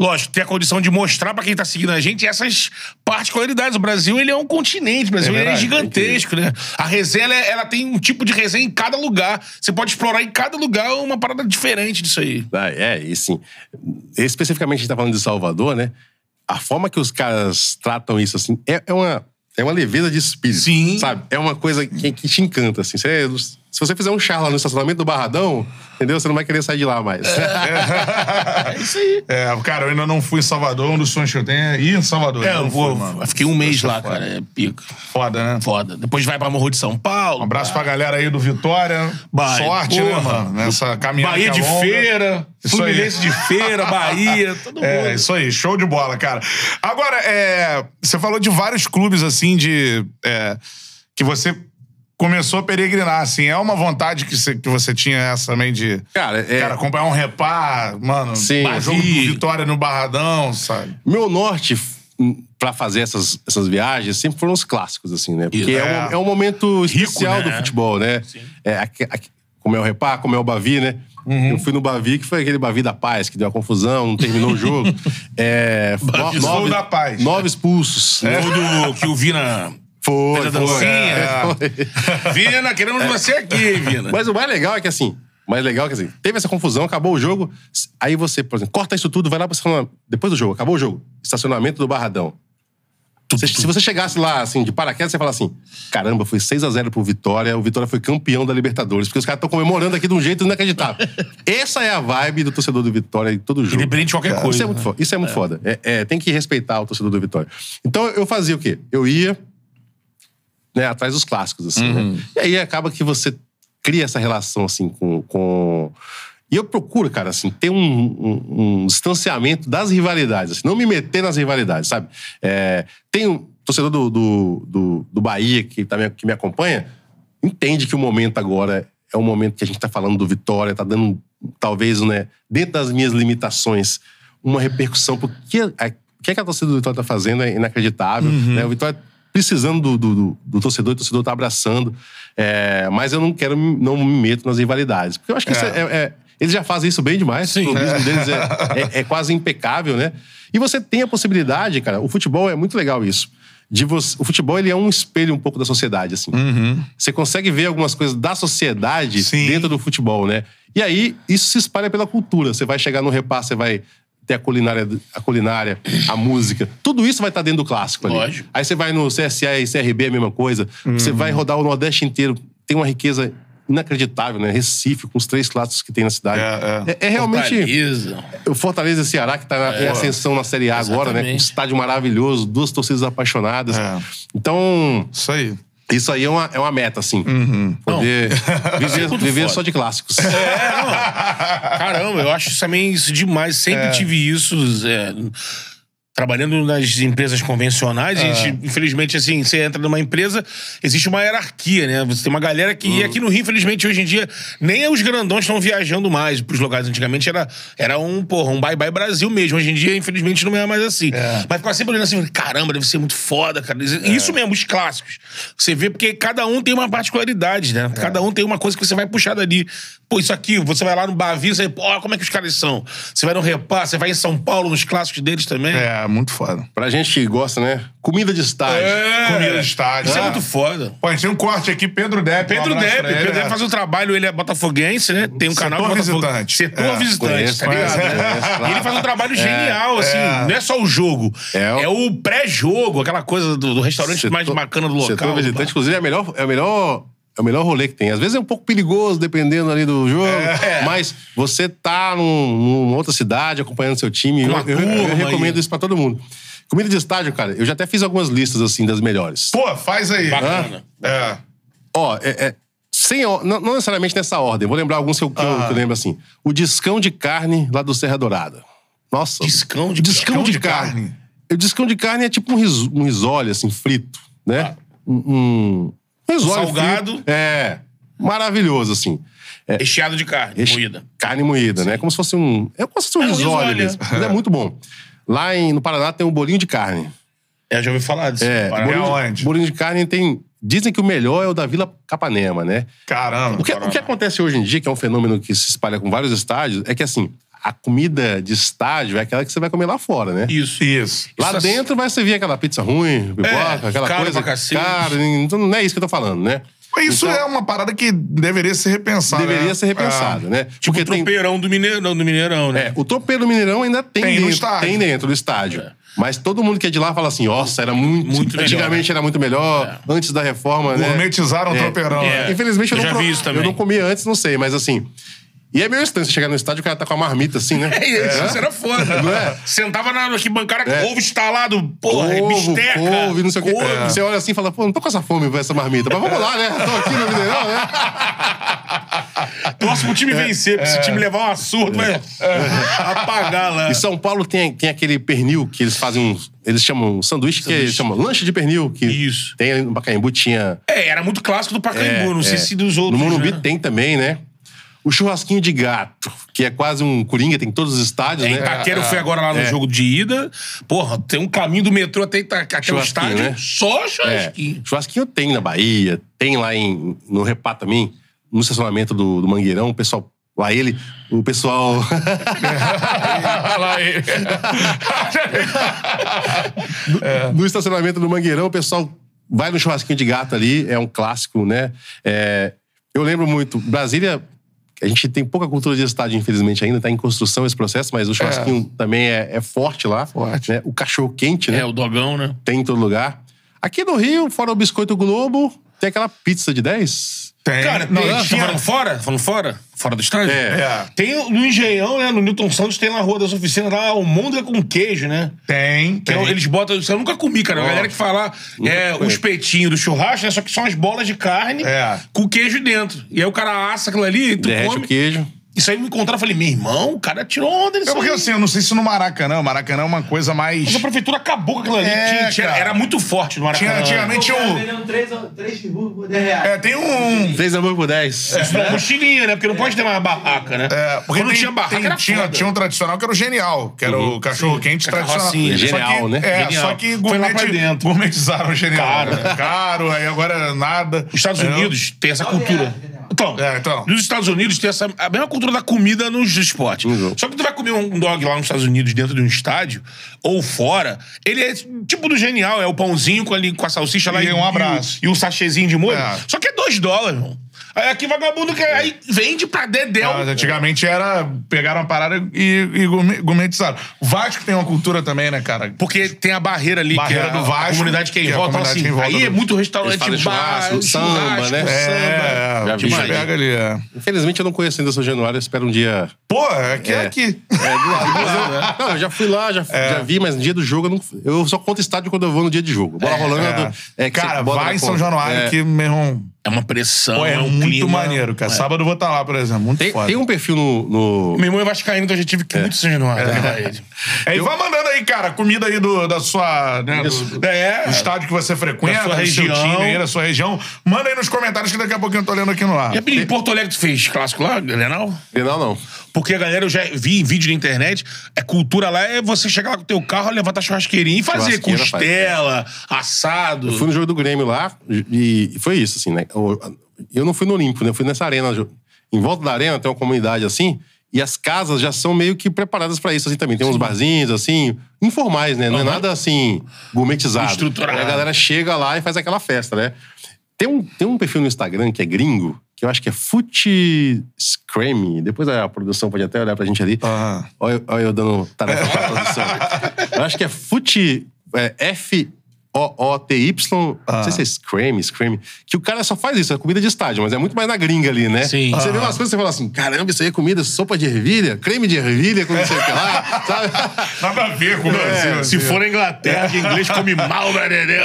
Lógico, ter a condição de mostrar pra quem tá seguindo a gente essas particularidades. O Brasil, ele é um continente. O Brasil É ele é verdade, gigantesco, né? A resenha, ela, ela tem um tipo de resenha em cada lugar. Você pode explorar em cada lugar uma parada diferente disso aí. Ah, é, e sim. Especificamente, a gente tá falando de Salvador, né? A forma que os caras tratam isso, assim, é, é uma, é uma leveza de espírito. Sim. Sabe? É uma coisa que, que te encanta, assim. Você- se você fizer um charla no estacionamento do Barradão, entendeu? Você não vai querer sair de lá mais. É isso aí. É, cara, eu ainda não fui em Salvador. Um dos sonhos que eu tenho é ir em Salvador. É, eu não vou. fui, mano. fiquei um mês Isso é lá, foda. cara. É pica. Foda, né? Foda. Depois vai pra Morro de São Paulo. Um abraço pra galera aí do Vitória. Bahia. Sorte, né, Porra. mano? Nessa caminhada Bahia é de longa. feira, Isso aí. Fluminense de feira, Bahia, todo mundo. É, isso aí, show de bola, cara. Agora, é, você falou de vários clubes, assim, de. é, que você começou a peregrinar, assim. É uma vontade que você, que você tinha essa também de. Cara, é- Cara, acompanhar um repá, mano. Sim, jogo sim. do Vitória no Barradão, sabe? Meu norte, pra fazer essas, essas viagens sempre foram os clássicos, assim, né? Porque Isso. é, um, é um momento especial né? do futebol, né? É, aqui- aqui- como é o Repá, como é o Bavi, né? Uhum. Eu fui no Bavi, que foi aquele Bavi da Paz, que deu a confusão, não terminou o jogo. É, no- Gol da Paz. Nove expulsos. O do que o Vina Foi, fez a foi. dancinha. É. Vina, queremos você aqui, Vina. Mas o mais legal é que assim, o mais legal é que assim, teve essa confusão, acabou o jogo, aí você, por exemplo, corta isso tudo, vai lá pro estacionamento. Depois do jogo, acabou o jogo. Estacionamento do Barradão. Se, se você chegasse lá, assim, de paraquedas, você fala assim: caramba, foi 6x0 pro Vitória, o Vitória foi campeão da Libertadores, porque os caras estão comemorando aqui de um jeito inacreditável. Essa é a vibe do torcedor do Vitória em todo jogo. Independente de qualquer coisa. Isso é muito foda. Isso é muito foda. É, é, tem que respeitar o torcedor do Vitória. Então eu fazia o quê? Eu ia né, atrás dos clássicos, assim, né? E aí acaba que você cria essa relação, assim, com. com... E eu procuro, cara, assim, ter um, um- um distanciamento das rivalidades, assim, não me meter nas rivalidades, sabe? É, tem um torcedor do, do, do, do Bahia que, tá me, que me acompanha, entende que o momento agora é o momento que a gente tá falando do Vitória, tá dando, talvez, né, dentro das minhas limitações, uma repercussão, porque a- o que, é que a torcida do Vitória tá fazendo é inacreditável, né? O Vitória precisando do, do, do- do torcedor, o torcedor tá abraçando, é, mas eu não quero, não me meto nas rivalidades, porque eu acho que é- é- é- eles já fazem isso bem demais, Sim. o clubismo deles é, é- é quase impecável, né? E você tem a possibilidade, cara, o futebol é muito legal isso. De você, o futebol ele é um espelho um pouco da sociedade, assim. Você consegue ver algumas coisas da sociedade Sim. dentro do futebol, né? E aí, isso se espalha pela cultura. Você vai chegar no repasse, você vai ter a culinária, a culinária, a música. Tudo isso vai estar dentro do clássico ali. Lógico. Aí você vai no CSA e CRB, a mesma coisa. Você vai rodar o Nordeste inteiro. Tem uma riqueza inacreditável, né? Recife, com os três clássicos que tem na cidade. É, É, é realmente... Fortaleza. O Fortaleza e Ceará, que tá em ascensão na Série A agora, né? Um Exatamente. estádio maravilhoso, duas torcidas apaixonadas. É. Então, Isso aí. Isso aí é uma, é uma meta, assim. Poder viver, viver só de clássicos. É, não. Caramba, eu acho isso também isso demais. Sempre É. tive isso. é, Trabalhando nas empresas convencionais, a É. gente, infelizmente, assim, você entra numa empresa, existe uma hierarquia, né? Você tem uma galera que. Hum. E aqui no Rio, infelizmente, hoje em dia, nem os grandões estão viajando mais pros lugares. Antigamente era, era um, porra, um bye-bye Brasil mesmo. Hoje em dia, infelizmente, não é mais assim. Mas ficava sempre olhando assim, caramba, deve ser muito foda, cara. É. Isso mesmo, os clássicos. Você vê porque cada um tem uma particularidade, né? É. Cada um tem uma coisa que você vai puxar dali. Pô, isso aqui, você vai lá no Bavi, você, pô, olha como é que os caras são. Você vai no Repá, você vai em São Paulo, nos clássicos deles também. É, muito foda. Pra gente que gosta, né? Comida de estádio. É. Comida de estádio. Isso é Ah. muito foda. Pô, a gente tem um corte aqui, Pedro Depp. Pedro um Depp, Pedro é. Depp faz um trabalho, ele é botafoguense, né? Tem um Setor canal de Botafogo. visitante. Setor É, visitante, conheço, tá ligado? conheço, conheço, E ele faz um trabalho genial, assim. é. Não é só o jogo. É É, o- o pré-jogo, aquela coisa do, do restaurante mais bacana do local. Setor visitante, inclusive, é, a melhor, é, o melhor, é o melhor rolê que tem. Às vezes é um pouco perigoso, dependendo ali do jogo. É. Mas você tá num- numa outra cidade, acompanhando seu time. Eu, uma eu- eu recomendo aí. isso pra todo mundo. Comida de estádio, cara, eu já até fiz algumas listas, assim, das melhores. Pô, faz aí. Bacana. É. Ó, é, é, sem, não, não necessariamente nessa ordem. Vou lembrar alguns que eu, que eu- Ah. que eu lembro assim. O discão de carne lá do Serra Dourada. Nossa. Discão de discão Discão de, de carne. carne. O discão de carne é tipo um, ris, um risole, assim, frito, né? Um, um risole Salgado. frito. É. Maravilhoso, assim. É, Recheado de carne, reche- moída. Carne moída, né? Como se fosse um. É como se fosse um É risole risole, mesmo. é. Mas é muito bom. Lá em, no Paraná tem um bolinho de carne. É, já ouvi falar disso. É, bolinho, onde? de, bolinho de carne tem. Dizem que o melhor é o da Vila Capanema, né? Caramba. O que, o que acontece hoje em dia, que é um fenômeno que se espalha com vários estádios, é que assim, a comida de estádio é aquela que você vai comer lá fora, né? Isso. Isso. Lá Isso é- dentro vai servir aquela pizza ruim, pipoca, É, aquela caro coisa. pra cacete. Cara, então não é isso que eu tô falando, né? Isso Então, é uma parada que deveria ser repensada. Deveria né? ser repensado, né? Tipo o tem. tropeirão do Mineirão, do Mineirão, né? É, o tropeiro do Mineirão ainda tem, Tem dentro, estádio. tem dentro do estádio. Mas todo mundo que é de lá fala assim: nossa, era muito. Muito melhor, antigamente né? era muito melhor, antes da reforma, né? Gourmetizaram o É. tropeirão. É. né? Infelizmente eu, Eu não pro-. Eu não comia antes, não sei, mas assim. E é meio estranho você chegar no estádio e o cara tá com a marmita assim, né? É isso, isso era foda. Não é? Sentava na arquibancada com É. ovo estalado, porra, Ovo, bisteca. couve, não sei o quê. couve. Você olha assim e fala, pô, não tô com essa fome pra essa marmita. Mas vamos lá, né? Tô aqui no Mineirão, né? Torce pro time vencer, porque se o time levar uma surra, vai apagar lá. E São Paulo tem, tem aquele pernil que eles fazem uns. Eles chamam um sanduíche, que eles chamam lanche de pernil. Que Isso. Tem ali no Pacaembu, tinha. É, era muito clássico do Pacaembu, é, não sei é. se dos outros. No Morumbi né? tem também, né? O churrasquinho de gato, que é quase um coringa, tem em todos os estádios, É, né? Itaquera eu fui agora lá no É. jogo de ida. Porra, tem um caminho do metrô até, Ita- até o Churrasquinho, estádio. né? Só É. churrasquinho. Churrasquinho tem na Bahia, tem lá em, no Repá também, no estacionamento do, do Mangueirão, o pessoal. Lá ele, o pessoal. Lá ele. no estacionamento do Mangueirão, o pessoal vai no churrasquinho de gato ali, é um clássico, né? É, eu lembro muito, Brasília, a gente tem pouca cultura de estádio, infelizmente, ainda está em construção esse processo, mas o churrasquinho também é, é forte lá. Forte. né? O cachorro quente, né? É, o dogão, né? Tem em todo lugar. Aqui no Rio, fora o Biscoito Globo, tem aquela pizza de 10. Tem. Cara, não, tem, tá tinha- falando fora? Falando fora? Fora do estádio? É. É. Tem no Engenhão, né? No Newton Santos tem na Rua das Oficinas lá o môndega com queijo, né? Tem, Que é- tem. eles botam. Eu nunca comi, cara. A galera que fala é, comi. o espetinho do churrasco, né? Só que são as bolas de carne É. com queijo dentro. E aí o cara assa aquilo ali e tu Derrete come. o queijo. Isso aí me encontraram e falei, meu irmão, o cara tirou onda nisso É porque aí. assim, eu não sei se no Maracanã, o Maracanã é uma coisa mais. Mas a prefeitura acabou com aquilo ali. É, Tinha- tinha- cara. era muito forte no Maracanã. Tinha, antigamente tinha um. Vendendo três, três por 10 reais. É, tem um. Três hambúrguer por 10. Uma mochilinha, né? Porque não pode ter mais barraca, né? É, porque Quando tem- tinha barraca tem- era tinha, foda. tinha um tradicional que era o genial, que era o cachorro quente Com a tradicional. carrocinha. Só que- Genial, né? É, Genial. só que gourmet, gourmetizaram o genial. Caro. né? Caro, aí agora nada. Os Estados É, Unidos tem essa cultura. é, Então, É, então. nos Estados Unidos tem essa, a mesma cultura da comida nos esportes. Uhum. Só que tu vai comer um dog lá nos Estados Unidos dentro de um estádio ou fora, ele é tipo do genial, é o pãozinho com, ali, com a salsicha lá E um abraço. E, o sachêzinho de molho. É. Só que é dois dólares, irmão. Aí aqui vagabundo que aí vende pra dedéu. Mas antigamente era. Pegaram a parada e, e gourmet- gourmetizaram. O Vasco tem uma cultura também, né, cara? Porque tem a barreira ali, Barreira que é do Vasco, a comunidade que é é a volta. Então, comunidade assim, que é em volta aí é do- muito Eles restaurante, fazem bar, churrasco, samba, né? É, samba. Já vi, bicho pega ali. É. Infelizmente eu não conheço ainda São Januário, eu espero um dia. Pô, aqui é, É. aqui. É, do lado, mas eu- Não, eu já fui lá, já, É. já vi, mas no dia do jogo eu, não, eu só conto estádio quando eu vou no dia de jogo. Bola rolando. É. É, cara, vai em São conta. Januário É. que, meu irmão. É uma pressão, Pô, é, é um muito clima. maneiro, cara. É. Sábado eu vou estar lá, por exemplo. Muito Tem, foda. tem um perfil no. no- Meu irmão é vascaíno, então eu já tive que ir muito em São Januário. levar ele. É, e vai mandando aí, cara, comida aí do, da sua. Né, do, É. do estádio que você frequenta, Da sua região. time aí, da sua região. Manda aí nos comentários que daqui a pouquinho eu tô olhando aqui no ar. E em Porto Alegre tu fez clássico lá, Grenal? Não, não. Porque a galera, eu já vi em vídeo na internet, é cultura lá, é você chegar lá com o teu carro, levantar a churrasqueirinha e fazer Churrasqueira faz, costela, assado. Eu fui no jogo do Grêmio lá e foi isso, assim, né? Eu, não fui no Olímpico, né? Eu fui nessa arena. Em volta da arena tem uma comunidade assim. E as casas já são meio que preparadas pra isso, assim, também. Tem uns barzinhos, assim, informais, né? Não é nada, assim, gourmetizado. Estruturado. Aí a galera chega lá e faz aquela festa, né? Tem um, tem um perfil no Instagram que é gringo, que eu acho que é Foot Scream. Depois a produção pode até olhar pra gente ali. Ah. Olha, eu- olha eu dando tarefa pra produção. Eu acho que é Foot... É, F... O-O-T-Y, não sei se é Scream, Scream, que o cara só faz isso, é comida de estádio, mas é muito mais na gringa ali, né? Sim. Você vê umas coisas e você fala assim, caramba, isso aí é comida, sopa de ervilha, creme de ervilha, com não sei o que lá, sabe? Nada a ver com o Brasil. Se assim. for na Inglaterra, que inglês come mal, né, entendeu?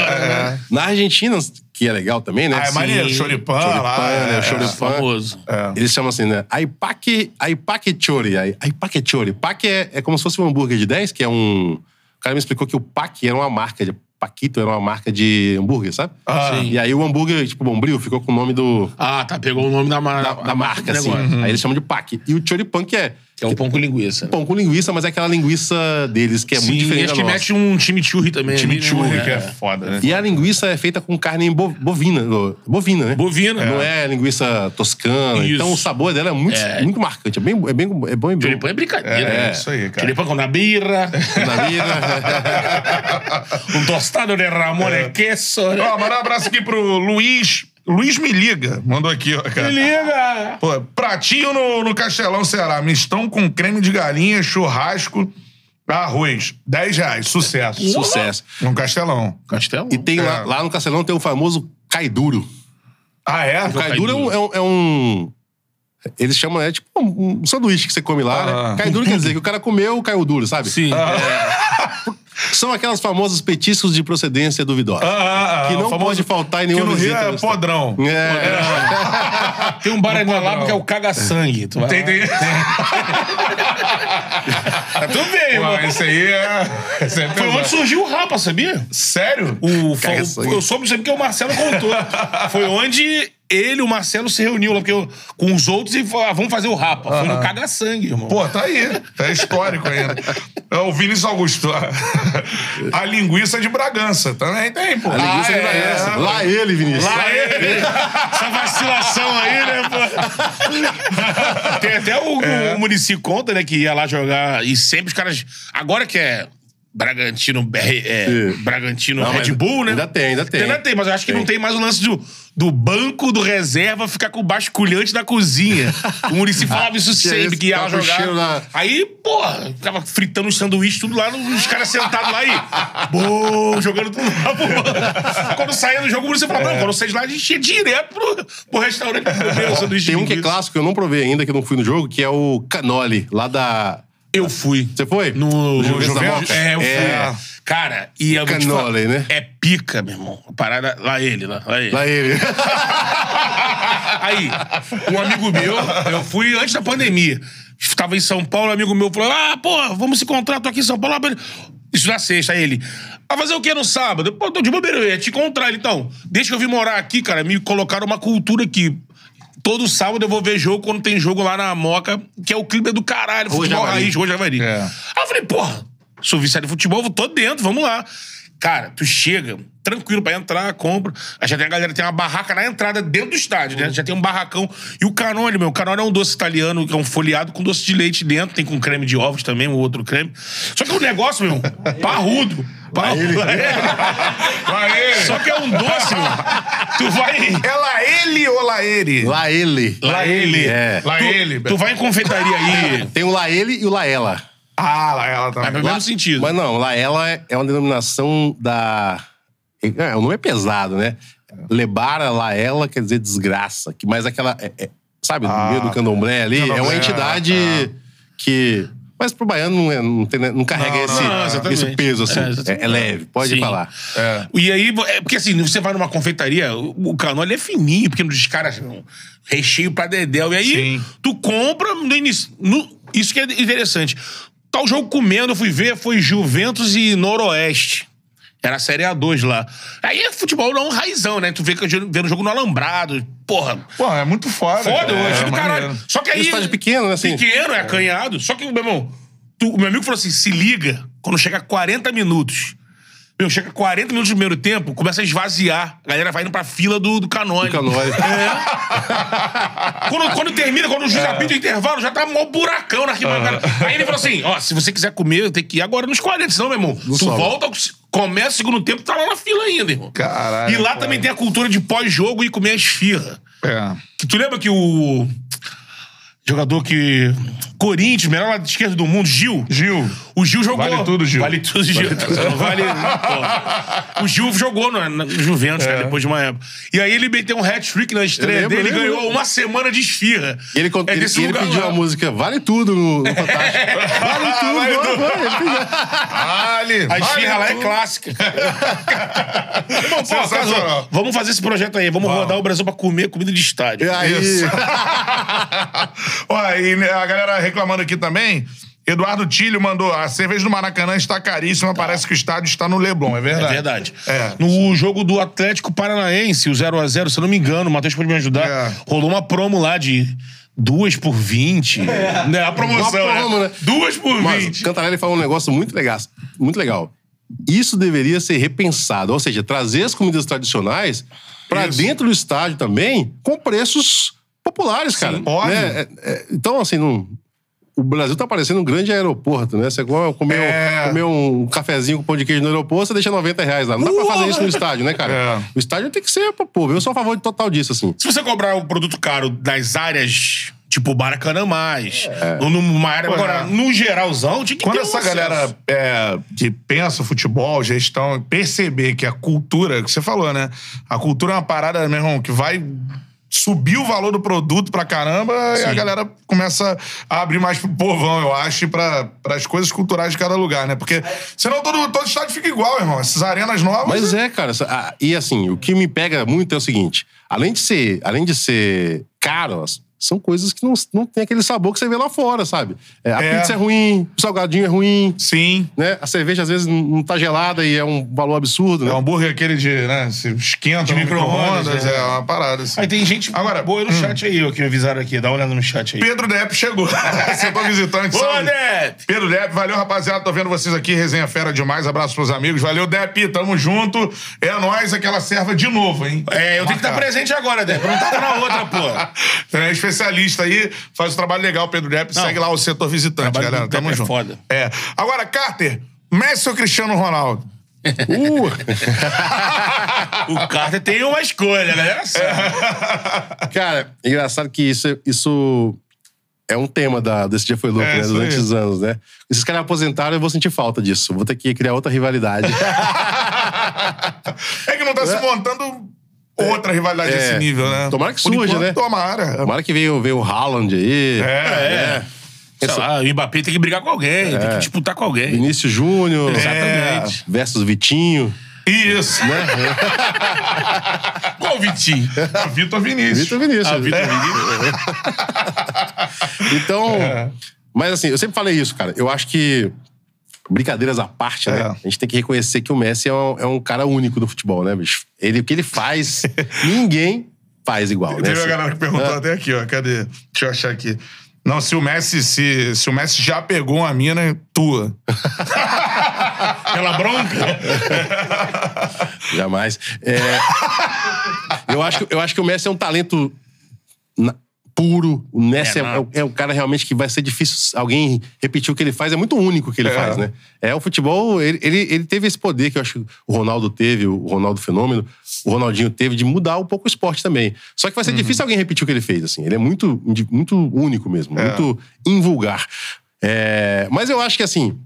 Na Argentina, que é legal também, né? Ah, é maneiro, choripan Choripan, lá, né? é, Choripan. famoso. Eles chamam assim, né? Aipaque, aipaque chori. ai- Aipaque chori. Paque é, é como se fosse um hambúrguer de 10, que é um... O cara me explicou que o Paque era uma marca de... Paquito era uma marca de hambúrguer, sabe? Ah. Sim. E aí o hambúrguer, tipo, Bombril, ficou com o nome do... Ah, tá, pegou o nome da, Da, da marca, assim. negócio. Aí eles chamam de Paque. E o choripan, que é é um pão com linguiça. né? pão com linguiça, mas é aquela linguiça deles, que é muito Sim, diferente acho da que mete um chimichurri também. Chimichurri, né? que é foda, né? E a linguiça é feita com carne bo- bovina. Bovina, né? Bovina. Não é linguiça toscana. Isso. Então o sabor dela é muito, É. muito marcante. É bem, é bem é bom e bom. Choripan é brincadeira. É, né? isso aí, cara. Choripan com na birra, Na vida. um tostado de Ramon É. de queso. né? Ó, mandar um abraço aqui pro Luiz. Luiz me liga. Mandou aqui, ó, cara. Me liga! Pô, pratinho no, no Castelão, Ceará. Mistão com creme de galinha, churrasco, arroz. 10 reais. Sucesso. Sucesso. No Castelão. Castelo? E tem É. lá, lá no Castelão tem o famoso caiduro. Ah, é? O caiduro é um, é um- é um- Eles chamam, é tipo um, um sanduíche que você come lá, Ah. né? Caiduro quer dizer que o cara comeu, caiu duro, sabe? Sim. São aquelas famosas petiscos de procedência duvidosa. Ah, ah, ah, que não famoso- pode faltar em Que nenhuma no Rio visita. é podrão. É. Tem um bar aí na Lapa que é o caga-sangue. Tu Tem, lá. tem. Tá tudo bem, Pô, irmão. esse aí é. Esse aí é Foi onde surgiu o Rapa, sabia? Sério? O, o- eu soube sempre que o Marcelo contou. Foi onde Ele e o Marcelo se reuniu lá porque eu- com os outros e falou, ah, vamos fazer o rapa. Foi no caga-sangue, irmão. Pô, tá aí. É histórico ainda. É o Vinícius Augusto. A, a linguiça de Bragança. Também tem, pô. A linguiça Ah, de Bragança. Lá ele, Vinícius. Lá ele. Essa vacilação aí, né, pô? Tem até o, É. o Muricy conta, né, que ia lá jogar e sempre os caras. Agora que é. Bragantino, é, é, Bragantino Não, Red Bull, né? ainda tem, ainda tem. Ainda tem, mas eu acho que Tem. não tem mais o lance do, do banco do reserva ficar com o basculhante da cozinha. O Muricy falava isso sempre, que ia tava jogar. na- Aí, porra, ficava fritando os sanduíches tudo lá, os caras sentados lá aí. Bom, jogando tudo lá pro. Quando saía do jogo, o Muricy falava, não, quando saí de lá, a gente ia direto pro, pro restaurante pra comer o sanduíche Tem um que é clássico que eu não provei ainda, que eu não fui no jogo, que é o Canoli, lá da. Eu fui. Você foi? No, Juventus da Juventus? Moca? É, eu fui. É. Cara, e eu falar, Canole, né? É pica, meu irmão. A parada, lá ele, lá, lá ele. Lá ele. Aí, um amigo meu, eu fui antes da pandemia. Estava em São Paulo, um amigo meu falou: Ah, pô, vamos se encontrar, tô aqui em São Paulo. ah, Isso na sexta, aí ele. Vai fazer o que no sábado? Pô, tô de bobeira, eu ia te encontrar ele. Então, que eu vim morar aqui, cara, me colocaram uma cultura aqui. Todo sábado eu vou ver jogo quando tem jogo lá na Moca, que é o clima do caralho, futebol Javari. raiz, Rua Javari. É. Aí eu falei, porra, sou viciado em futebol, tô dentro, vamos lá. Cara, tu chega, tranquilo pra entrar, compra. Aí já tem a galera, tem uma barraca na entrada, dentro do estádio, né? Já tem um barracão. E o canone, meu, o canone é um doce italiano, que é um folheado com doce de leite dentro, tem com creme de ovos também, um outro creme. Só que o negócio, meu, parrudo. Lá ele. Só que é um doce, meu. Tu vai. É lá ele ou lá ele? Lá ele. Lá ele. É. Lá Tu, ele. tu vai em confeitaria aí. Tem o lá ele e o lá ela. Ah, lá ela É também. no mesmo sentido. Mas não, lá ela é- é uma denominação da. É, o nome é pesado, né? Lebara, lá ela quer dizer desgraça. Que, mas aquela. é- é- sabe, no meio do candomblé ali, é Candomblé, uma entidade que. Mas pro baiano não, é- não, tem- não carrega Não, esse, não, esse peso, assim. É, É, é leve, pode Sim. falar. É. E aí, é porque assim, você vai numa confeitaria, o canole é fininho, porque dos caras, não, recheio pra dedéu. E aí, Sim. tu compra no início. isso que é interessante. Tá o jogo comendo, eu fui ver, foi Juventus e Noroeste. Era a Série A2 lá. Aí é futebol não raizão, né? Tu vê que eu vendo o jogo no Alambrado. Porra, Pô, é muito foda. foda, É do maneiro. caralho. Só que aí. estádio pequeno, né, assim? Pequeno, é acanhado. Só que, meu irmão, tu- o meu amigo falou assim: se liga, quando chega a 40 minutos. Meu, chega 40 minutos do primeiro tempo, começa a esvaziar. A galera vai indo pra fila do, do canone. O Canoli. Quando, quando termina, quando o juiz apita o intervalo, já tá mó buracão na arquibancada. Aí ele falou assim: ó, se você quiser comer, tem que ir agora nos 40, senão, meu irmão, tu sobra. volta, começa o segundo tempo, tá lá na fila ainda, irmão. Caralho, E lá pô. também tem a cultura de pós-jogo e comer as firras. É. Que tu lembra que o jogador que. Corinthians, melhor lado esquerdo do mundo, Gil. Gil. O Gil jogou. Vale tudo, Gil. Vale tudo, Gil. Não vale. pô. O Gil jogou no, no Juventus, cara, depois de uma época. E aí ele meteu um hat-trick na estreia lembro, dele e lembro. ganhou uma semana de esfirra. E ele, É ele, desse ele pediu lá. a música Vale Tudo no, no Fantástico. vale tudo, Vale vale, tudo. vale. Vale. A esfirra lá é tudo. clássica. Bom, pô. Caso, vamos fazer esse projeto aí. Vamos, rodar o Brasil pra comer comida de estádio. Aí, Isso. Ó, e né, a galera reclamando aqui também. Eduardo Tilho mandou: a cerveja do Maracanã está caríssima, parece que o estádio está no Leblon, é É verdade? verdade. É. No jogo do Atlético Paranaense, o 0x0, se eu não me engano, o Matheus pode me ajudar, É. rolou uma promo lá de duas por 20. Né? A promoção, Uma promo, né? né? Duas por Mas 20. Cantarelli falou um negócio muito legal, muito legal. Isso deveria ser repensado, ou seja, trazer as comidas tradicionais para dentro do estádio também, com preços populares, cara. óbvio. Né? É- é- então, assim, não- o Brasil tá parecendo um grande aeroporto, né? Você come- comer, É. um, comer um cafezinho com pão de queijo no aeroporto, você deixa 90 reais lá. Não dá pra fazer isso no estádio, né, cara? É. O estádio tem que ser pro povo. Eu sou a favor de total disso, assim. Se você cobrar um produto caro das áreas, tipo Baracanã mais, ou numa área. Agora, é. no geralzão, tinha que Quando ter essa acesso. galera é, que pensa futebol, gestão, perceber que a cultura, que você falou, né? A cultura é uma parada, meu irmão, que vai subir o valor do produto pra caramba e a galera começa a abrir mais pro povão, eu acho, e pra, pras coisas culturais de cada lugar, né? Porque senão todo, todo estádio fica igual, irmão. Essas arenas novas. Mas é, cara. essa- ah, E assim, o que me pega muito é o seguinte: além de ser, além de ser caro, são coisas que não, não tem aquele sabor que você vê lá fora, sabe? É, a É. pizza é ruim, o salgadinho é ruim, Sim. né? A cerveja às vezes não- tá gelada e é um valor absurdo, né? É um hambúrguer aquele de, né? Se esquenta no micro-ondas, é. É uma parada assim. Aí tem gente Agora, boa no chat aí, ó, que me avisaram aqui. Dá uma olhada no chat aí. Pedro Depp chegou. Setor visitante. Boa. Depp! Pedro Depp, valeu, rapaziada. Tô vendo vocês aqui, resenha fera demais. Abraço pros amigos. Valeu, Depp, tamo junto. É nós, aquela serva de novo, hein? É, eu tenho que estar presente agora, Depp. Não tava na outra, pô. É especialista aí, faz um trabalho legal, Pedro Depp. Não. Segue lá o setor visitante, Trabalho galera. Tamo é junto. foda. É. Agora, Carter, Messi ou Cristiano Ronaldo? Uh, O Carter tem uma escolha, galera. sabe. cara, é engraçado que isso, isso é um tema da, desse Dia Foi Louco, É, né? Durante aí. os anos, né? Esses caras aposentaram, eu vou sentir falta disso. Vou ter que criar outra rivalidade. É que não tá se montando outra rivalidade É. desse nível, né? Tomara que surja, enquanto, né? Tomara. Tomara que venha, venha o Haaland aí. É. Sei lá, o Mbappé tem que brigar com alguém, tem que disputar com alguém. Vinícius Júnior. Exatamente. Versus Vitinho. Isso. Né? Qual o Vitinho? Vitor Vinícius. Vitor Vinícius. Vitor Vinícius. Então. É. Mas assim, eu sempre falei isso, cara. Eu acho que. Brincadeiras à parte, né? É. A gente tem que reconhecer que o Messi é um, é um cara único do futebol, né, bicho? Ele, o que ele faz, ninguém faz igual, né? Teve a Assim, galera que perguntou é. até aqui, ó. Cadê? Deixa eu achar aqui. Não, se o Messi, se, se o Messi já pegou uma mina, é tua. Pela bronca? Jamais. É, eu, acho, que- eu acho que o Messi é um talento puro. O Messi É, é, é o- é um cara realmente que vai ser difícil alguém repetir o que ele faz. É muito único o que ele É. faz, né? É, o futebol, ele, ele, ele teve esse poder que eu acho que o Ronaldo teve, o Ronaldo Fenômeno, o Ronaldinho teve, de mudar um pouco o esporte também. Só que vai ser Uhum. difícil alguém repetir o que ele fez, assim. Ele é muito, muito único mesmo, É. muito invulgar. É, mas eu acho que, assim,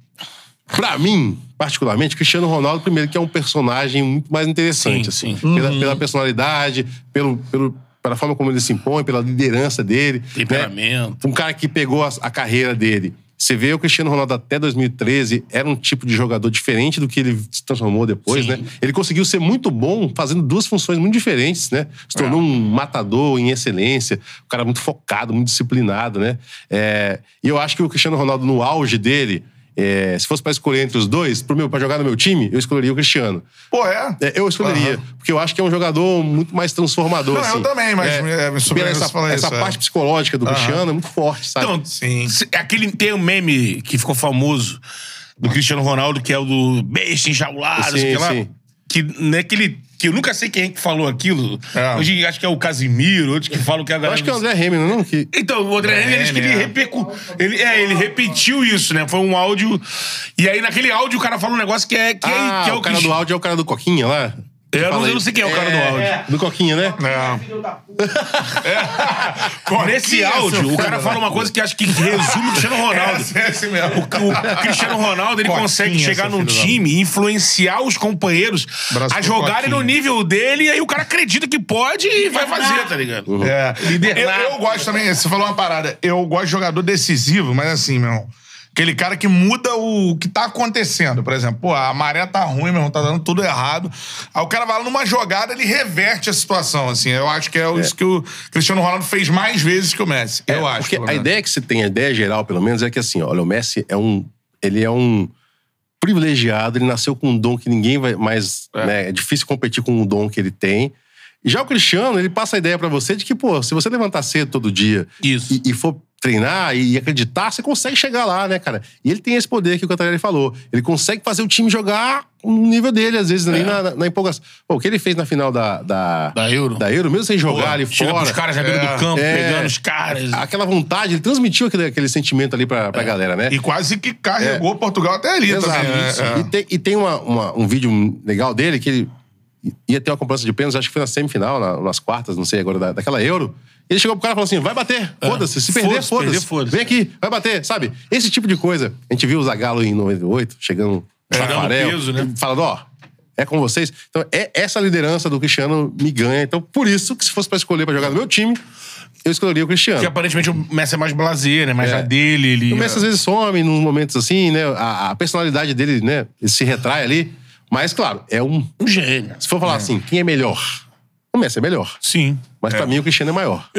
Pra mim, particularmente, Cristiano Ronaldo, primeiro, que é um personagem muito mais interessante, Sim, assim. sim. Pela, pela personalidade, pelo, pelo, pela forma como ele se impõe, pela liderança dele. Temperamento. Né? Um cara que pegou a, a carreira dele. Você vê o Cristiano Ronaldo até 2013, era um tipo de jogador diferente do que ele se transformou depois, Sim. né? Ele conseguiu ser muito bom fazendo duas funções muito diferentes, né? Se tornou um matador em excelência, um cara muito focado, muito disciplinado, né? É, e eu acho que o Cristiano Ronaldo, no auge dele, é, se fosse pra escolher entre os dois, pro meu, pra jogar no meu time, eu escolheria o Cristiano. Pô, é? É, eu escolheria, Aham. porque eu acho que é um jogador muito mais transformador. Não, eu assim. também, mas, é, me pela você falar essa, isso, é. parte psicológica do Aham. Cristiano é muito forte, sabe? Então, Sim. se- aquele, tem um meme que ficou famoso do Cristiano Ronaldo, que é o do besta enjaulado, Sim, sei lá. sim. Que, né, que, ele, que eu nunca sei quem é que falou aquilo. É. Hoje acho que é o Casimiro, outros que falam que é a eu galera. acho que é o André Hamilton, não? Que... Então, o André Henrique, ele disse que ele, é. repercu... ele, é, ele repetiu isso, né? Foi um áudio. E aí, naquele áudio, o cara fala um negócio que é, que é, Ah, que é o cara Cristi- do áudio é o cara do Coquinha lá? Eu não- eu não sei quem é o cara do áudio. É. Do Coquinha, né? É. Puta. Nesse áudio, o cara fala uma coisa que acho que resume o Cristiano Ronaldo. Esse, esse mesmo. O, o Cristiano Ronaldo, ele Coquinha, consegue chegar num time e influenciar os companheiros Braço a jogarem no nível dele, e aí o cara acredita que pode e vai fazer, tá ligado? É. Liderado. Eu, eu gosto também, você falou uma parada. Eu gosto de jogador decisivo, mas assim, meu irmão. Aquele cara que muda o que tá acontecendo. Por exemplo, pô, a maré tá ruim, meu irmão, tá dando tudo errado. Aí o cara vai lá numa jogada, ele reverte a situação, assim. Eu acho que é, isso que o Cristiano Ronaldo fez mais vezes que o Messi. eu acho. É, Porque a ideia que você tem, a ideia geral, pelo menos, é que assim, olha, o Messi é um. Ele é um privilegiado, ele nasceu com um dom que ninguém vai mais. É, né, é difícil competir com o dom que ele tem. Já o Cristiano, ele passa a ideia pra você de que, pô, se você levantar cedo todo dia e, e for treinar e acreditar, você consegue chegar lá, né, cara? E ele tem esse poder que o Cantarelli falou. Ele consegue fazer o time jogar no nível dele, às vezes, ali na, na, na empolgação. Pô, o que ele fez na final da, da, Da Euro. da Euro, mesmo sem jogar ali Chega fora. pros caras já beira do campo, É. pegando os caras. Aquela vontade, ele transmitiu aquele, aquele sentimento ali pra, pra galera, né? E quase que carregou Portugal até ali Exato. também. né? É. E tem, e tem uma, uma- um vídeo legal dele que ele ia ter uma cobrança de pênalti, acho que foi na semifinal, na- nas quartas, não sei agora, da- daquela Euro. Ele chegou pro cara e falou assim: vai bater, foda-se. Se perder, Foda-se, foda-se. Vem aqui, vai bater, sabe? Esse tipo de coisa. A gente viu o Zagallo em 98, chegando Tirando Tafarel, peso, né? falando, ó, é com vocês. Então, é essa liderança do Cristiano me ganha. Então, por isso que se fosse pra escolher pra jogar no meu time, eu escolheria o Cristiano. Que aparentemente o Messi é mais blazer, né? Mais É. na dele. Ele... O Messi às vezes some nos momentos assim, né? A, a personalidade dele, né? Ele se retrai ali. Mas, claro, é um. um gênio. Se for falar assim, quem é melhor? O Messi é melhor. Sim. Mas pra mim o Cristiano é maior.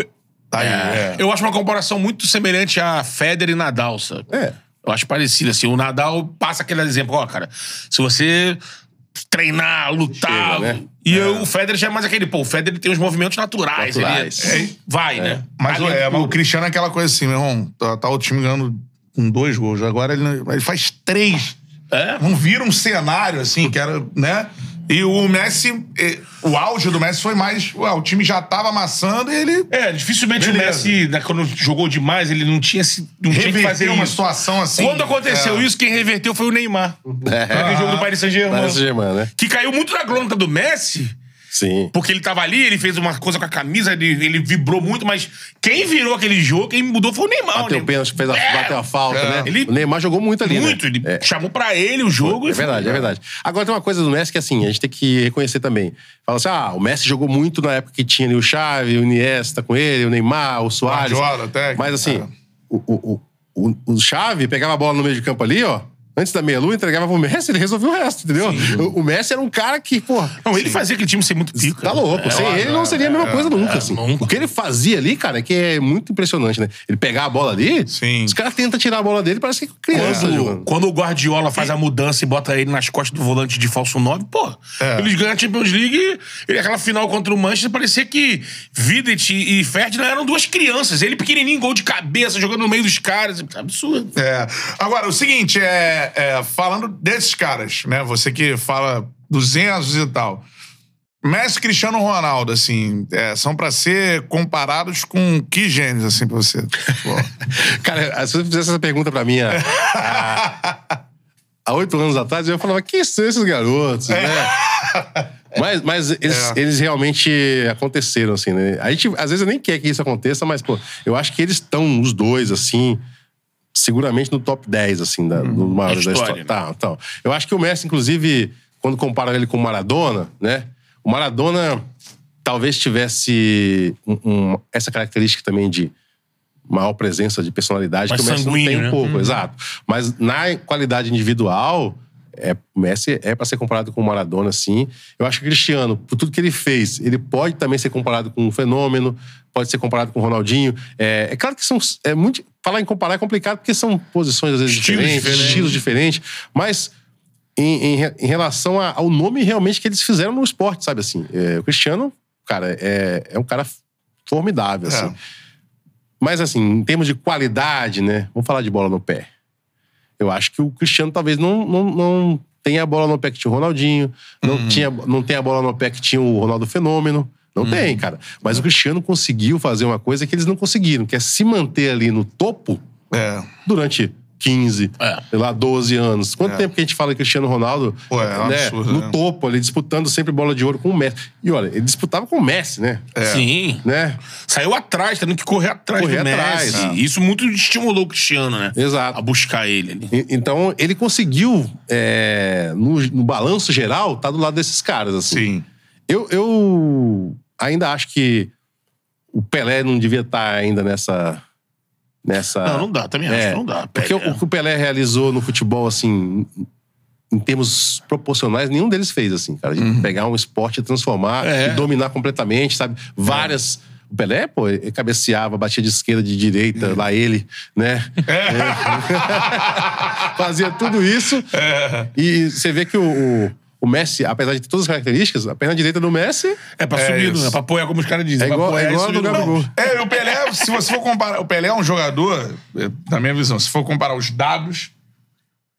Tá aí, é. Eu acho uma comparação muito semelhante a Federer e Nadal, sabe? É. Eu acho parecido, assim. O Nadal passa aquele exemplo, ó, cara, se você treinar, lutar... Chega, né? E eu- o Federer já é mais aquele, pô, o Federer tem os movimentos naturais. Naturais. Ele é- vai, né? Mas, é, mas o Cristiano é aquela coisa assim, meu irmão. Tá, tá o time ganhando com dois gols. Agora ele, ele faz três. É? Não vira um cenário assim, que era, né? E o Messi, eh, o auge do Messi foi mais. Ué, o time já tava amassando e ele É, dificilmente Beleza. o Messi, né, quando jogou demais, ele não tinha, se- não tinha que fazer uma isso. situação assim. Quando aconteceu é. isso, quem reverteu foi o Neymar. É. Aquele jogo do Paris Saint-Germain. Paris Saint-Germain, né? Que caiu muito na glonta do Messi, Sim. porque ele tava ali, ele fez uma coisa com a camisa, ele, ele vibrou muito, mas quem virou aquele jogo, quem mudou foi o Neymar. Bateu né? o pênalti, fez a, É, bateu a falta, É. né? Ele- o Neymar jogou muito ali, Muito, né? ele É. chamou pra ele o jogo. É e foi- verdade, é verdade. Agora tem uma coisa do Messi que assim, a gente tem que reconhecer também. Fala assim: ah, o Messi jogou muito na época que tinha ali o Xavi, o Iniesta com ele, o Neymar, o Soares. Guardiola, técnico, Mas assim, é. o, o, o, o, o Xavi pegava a bola no meio de campo ali, ó. Antes da meia-lua, entregava pro Messi, ele resolveu o resto, entendeu? O, o Messi era um cara que, pô. Não, ele fazia aquele time ser muito pica. Tá louco. É, Sem ó, ele não seria a mesma coisa nunca, assim. nunca. O que ele fazia ali, cara, é que é muito impressionante, né? Ele pegar a bola ali, Sim. os caras tentam tirar a bola dele, parece que é criança Quando, quando o Guardiola faz a mudança e bota ele nas costas do volante de falso 9, pô, É. eles ganham a Champions League e aquela final contra o Manchester parecia que Videt e Ferdinand eram duas crianças. Ele pequenininho, gol de cabeça, jogando no meio dos caras. Absurdo. É. Agora, o seguinte, é, é, falando desses caras, né? Você que fala dos Enzos e tal. Messi e Cristiano Ronaldo, assim, é, são pra ser comparados com que gênios, assim, pra você? Cara, se você fizesse essa pergunta pra mim há- oito anos atrás, eu falava, quem são esses garotos, né? Mas, mas eles, É. eles realmente aconteceram, assim, né? A gente, às vezes, nem quer que isso aconteça, mas, pô, eu acho que eles estão, os dois, assim, seguramente no top 10, assim, da, do maior Da da história, história. Tá, então. Eu acho que o Messi, inclusive, quando compara ele com o Maradona, né? O Maradona talvez tivesse um- um- essa característica também de maior presença de personalidade Mais que o Messi não tem um né? pouco, exato. Mas na qualidade individual, é, o Messi é para ser comparado com o Maradona, sim. Eu acho que o Cristiano, por tudo que ele fez, ele pode também ser comparado com um fenômeno, pode ser comparado com o Ronaldinho. É, é claro que são. É muito, falar em comparar é complicado porque são posições, às vezes, Estilos diferentes, diferentes. estilos diferentes, mas. Em, em em relação a- ao nome realmente que eles fizeram no esporte, sabe assim? É, o Cristiano, cara, é, é um cara formidável, assim. É. Mas, assim, em termos de qualidade, né? Vamos falar de bola no pé. Eu acho que o Cristiano talvez não, não, não tenha a bola no pé que tinha o Ronaldinho, não, Uhum. tinha, não tem a bola no pé que tinha o Ronaldo Fenômeno. Não Uhum. tem, cara. Mas o Cristiano conseguiu fazer uma coisa que eles não conseguiram, que é se manter ali no topo é. durante 15, É. sei lá, 12 anos. Quanto É. tempo que a gente fala de Cristiano Ronaldo Pô, é né, absurdo, no né? topo ali, disputando sempre bola de ouro com o Messi. E olha, ele disputava com o Messi, né? Sim. né? Saiu atrás, tendo que correr atrás Correr do Messi. atrás, ah. Isso muito estimulou o Cristiano, né? Exato. A buscar ele ali. E- Então, ele conseguiu, é, no, no balanço geral, tá do lado desses caras, assim. Sim. Eu, eu ainda acho que o Pelé não devia estar ainda nessa... nessa Não, não dá, também acho É, que não dá. Porque o que o Pelé realizou no futebol, assim, em termos proporcionais, nenhum deles fez, assim, cara. De pegar um esporte e transformar É. e dominar completamente, sabe? Várias. O Pelé, pô, ele cabeceava, batia de esquerda, de direita, lá ele, né? É. Fazia tudo isso. E você vê que o, o, o Messi, apesar de ter todas as características, a perna direita do Messi É pra É subir, isso. né? Pra apoiar, como os caras dizem. É pra igual- apoiar é e igual a do Gabigol. É, o Pelé, se você for comparar. O Pelé é um jogador, eh, na minha visão, se for comparar os dados,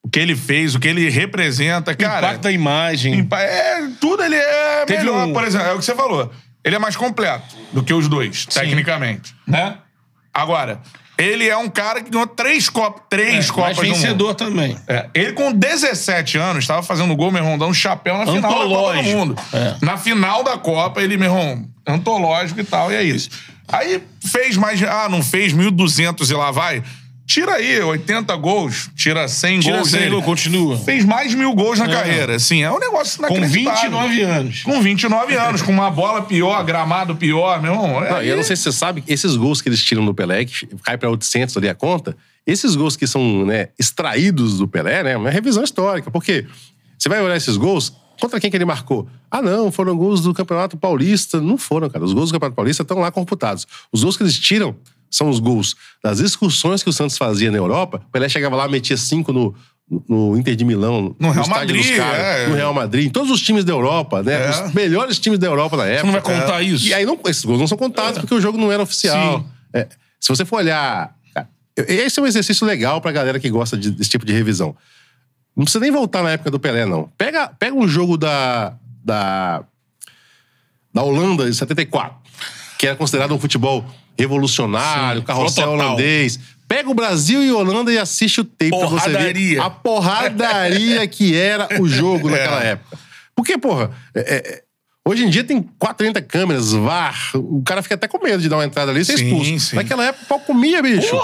o que ele fez, o que ele representa, cara. Impacto da imagem. Impa- É, tudo ele é Teve melhor, um- por exemplo. É o que você falou. Ele é mais completo do que os dois, tecnicamente. Né? Agora, ele é um cara que ganhou três, cop três É, Copas mas do Mundo. vencedor também. É, ele com 17 anos estava fazendo gol, meu irmão, dando um chapéu na final da Copa do. Mundo. É. Na final da Copa, ele, meu irmão, antológico e tal, e é isso. Aí fez mais. Ah, não fez 1.200 e lá vai. Tira aí 80 gols, tira 100 Tira gols. 100 dele. gol, continua. Fez mais de mil gols na carreira. Assim, é um negócio Com inacreditável. 29 anos. Com 29 anos, com uma bola pior, gramado pior, meu irmão. É, Não, e eu não sei se você sabe, esses gols que eles tiram do Pelé, que cai pra 800 ali a conta, esses gols que são né, extraídos do Pelé, né, é uma revisão histórica. Porque você vai olhar esses gols, contra quem que ele marcou? Ah, não, foram gols do Campeonato Paulista. Não foram, cara. Os gols do Campeonato Paulista estão lá computados. Os gols que eles tiram são os gols das excursões que o Santos fazia na Europa. O Pelé chegava lá, metia cinco no, no Inter de Milão, No Real estádio dos Madrid, caras, é. no Real Madrid, em todos os times da Europa, né? É. Os melhores times da Europa na época. Você não vai contar isso? E aí não, esses gols não são contados porque o jogo não era oficial. Sim. É, se você for olhar. cara, Esse é um exercício legal pra galera que gosta de- desse tipo de revisão. Não precisa nem voltar na época do Pelé, não. Pega, pega um jogo da, da, da Holanda de 74, que era considerado um futebol revolucionário, Sim, carrossel total. holandês. Pega o Brasil e Holanda e assiste o tape pra você ver Porradaria. a porradaria que era o jogo naquela época. Porque, porra, é- é- hoje em dia tem 40 câmeras, VAR, o cara fica até com medo de dar uma entrada ali e ser Sim, expulso. sim. Naquela época, o pau comia, bicho.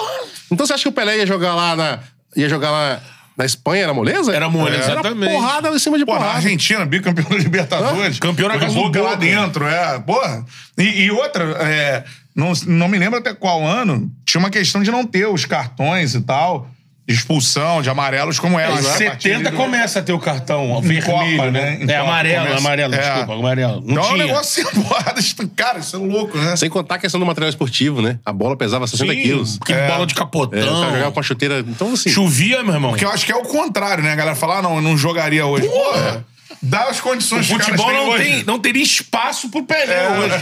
Então você acha que o Pelé ia jogar lá na. ia jogar lá na Espanha, era moleza? Era moleza, Era exatamente. porrada em cima de Pô, na porrada. Argentina, bicampeão da Libertadores. Hã? Campeão na a boca lá dentro, é. Porra. E, e outra, é, não, não me lembro até qual ano, tinha uma questão de não ter os cartões e tal, de expulsão, de amarelos, como era. Né? Partir 70 do- começa a ter o cartão vermelho, Copa, né? né? É Copa amarelo, começa. amarelo, É. desculpa, amarelo. Não Então é um tinha. negócio assim, porra, cara, isso é louco, né? Sem contar a questão do material esportivo, né? A bola pesava 60 Sim, quilos. Que bola de É, o capotão. cara jogava com a chuteira. Então, assim. Chovia, meu irmão. Porque eu acho que é o contrário, né? A galera fala, ah, não, eu não jogaria hoje. Porra! Dá as O condições caras futebol não, hoje. tem, não teria espaço pro Pelé É. hoje.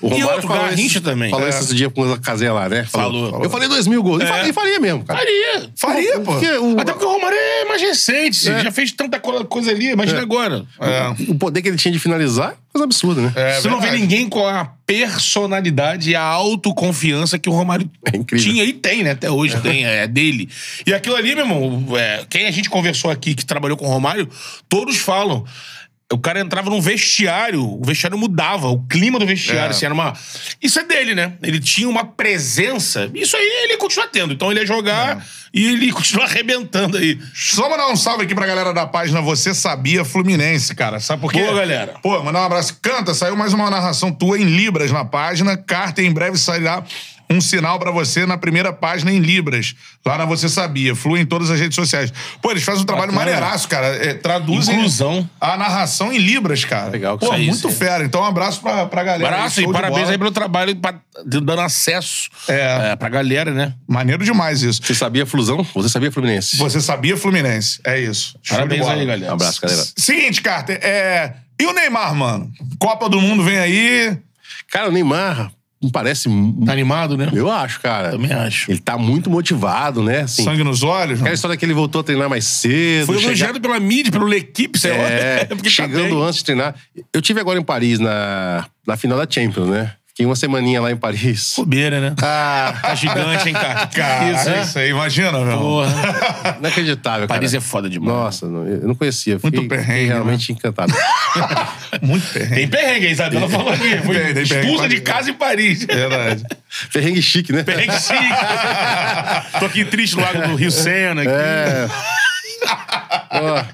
O E Romário outro, falou Garrincha também. Falou É. esse dia com a casinha lá, né? Falou. Eu falei dois mil gols. E É. E faria mesmo, cara. Faria. Faria, pô. Porque o, Até porque o Romário é mais recente. É. Já fez tanta co- coisa ali. Imagina agora. É. o poder que ele tinha de finalizar, coisa absurda, né? É Você não vê ninguém com a personalidade e a autoconfiança que o Romário É tinha e tem, né? Até hoje tem, é dele. E aquilo ali, meu irmão, é, quem a gente conversou aqui que trabalhou com o Romário, todos falam. O cara entrava num vestiário, o vestiário mudava, o clima do vestiário, É. assim, era uma. Isso é dele, né? Ele tinha uma presença. Isso aí ele continua tendo. Então ele ia jogar e ele continua arrebentando aí. Só mandar um salve aqui pra galera da página Você Sabia Fluminense, cara. Sabe por quê? Boa, galera. Pô, mandar um abraço. Canta, saiu mais uma narração tua em Libras na página. Carta em breve sairá um sinal pra você na primeira página em Libras. Lá na Você Sabia. Flui em todas as redes sociais. Pô, eles fazem um trabalho Bacana. maneiraço, cara. É, traduzem Inclusão. a narração em Libras, cara. Legal que Pô, isso muito sim. fera. Então, um abraço pra, pra galera. Abraço aí, e parabéns aí pelo trabalho pra- dando acesso É. é, pra galera, né? Maneiro demais isso. Você sabia Flusão? Você sabia Fluminense? Você sabia Fluminense. É isso. Show Parabéns aí, galera. Um abraço, galera. Seguinte, Carter, é... E o Neymar, mano? Copa do Mundo vem aí. Cara, o Neymar me parece. Tá animado, né? Eu acho, cara. Também acho. Ele tá muito motivado, né? Assim, Sangue nos olhos. Aquela Não? história que ele voltou a treinar mais cedo. Foi elogiado pela mídia, pelo L'Equipe, sei lá. É, tá chegando bem. antes de treinar. Eu tive agora em Paris, na, na final da Champions, né? Fiquei uma semaninha lá em Paris. Bobeira, né? Ah, Tá gigante, hein, cara? Cara, Isso, isso, aí, imagina, meu. Porra. inacreditável, cara. Paris é foda demais. Nossa, não- eu não conhecia. Muito Fiquei, perrengue, fiquei realmente encantado. Muito perrengue. Tem perrengue, a Isabela falou aqui. Foi Tem, tem expulsa de casa em Paris. Verdade. perrengue chique, né? Perrengue chique. Tô aqui triste no lago do Rio Sena. Aqui. É. Ó,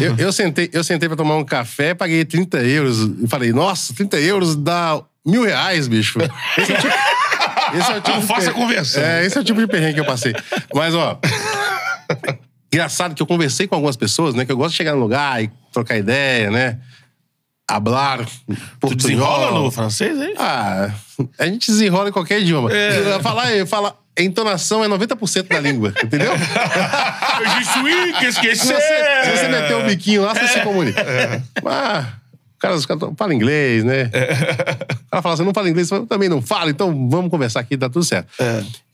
eu, eu sentei, eu sentei pra tomar um café, paguei 30 euros. E falei, nossa, 30 euros dá mil reais, bicho. Esse é o tipo, esse é o tipo faça per- conversão. É, esse é o tipo de perrengue que eu passei. Mas, ó. Engraçado que eu conversei com algumas pessoas, né? Que eu gosto de chegar no lugar e trocar ideia, né? Hablar. Tu desenrola no francês, hein? Ah, a gente desenrola em qualquer idioma. Falar, falar, a entonação é 90% da língua, entendeu? Se você, se você meter o biquinho lá, você se comunica. Mas, cara, os caras falam inglês, né? O cara fala assim, não fala inglês, eu também não falo, então vamos conversar aqui, tá tudo certo.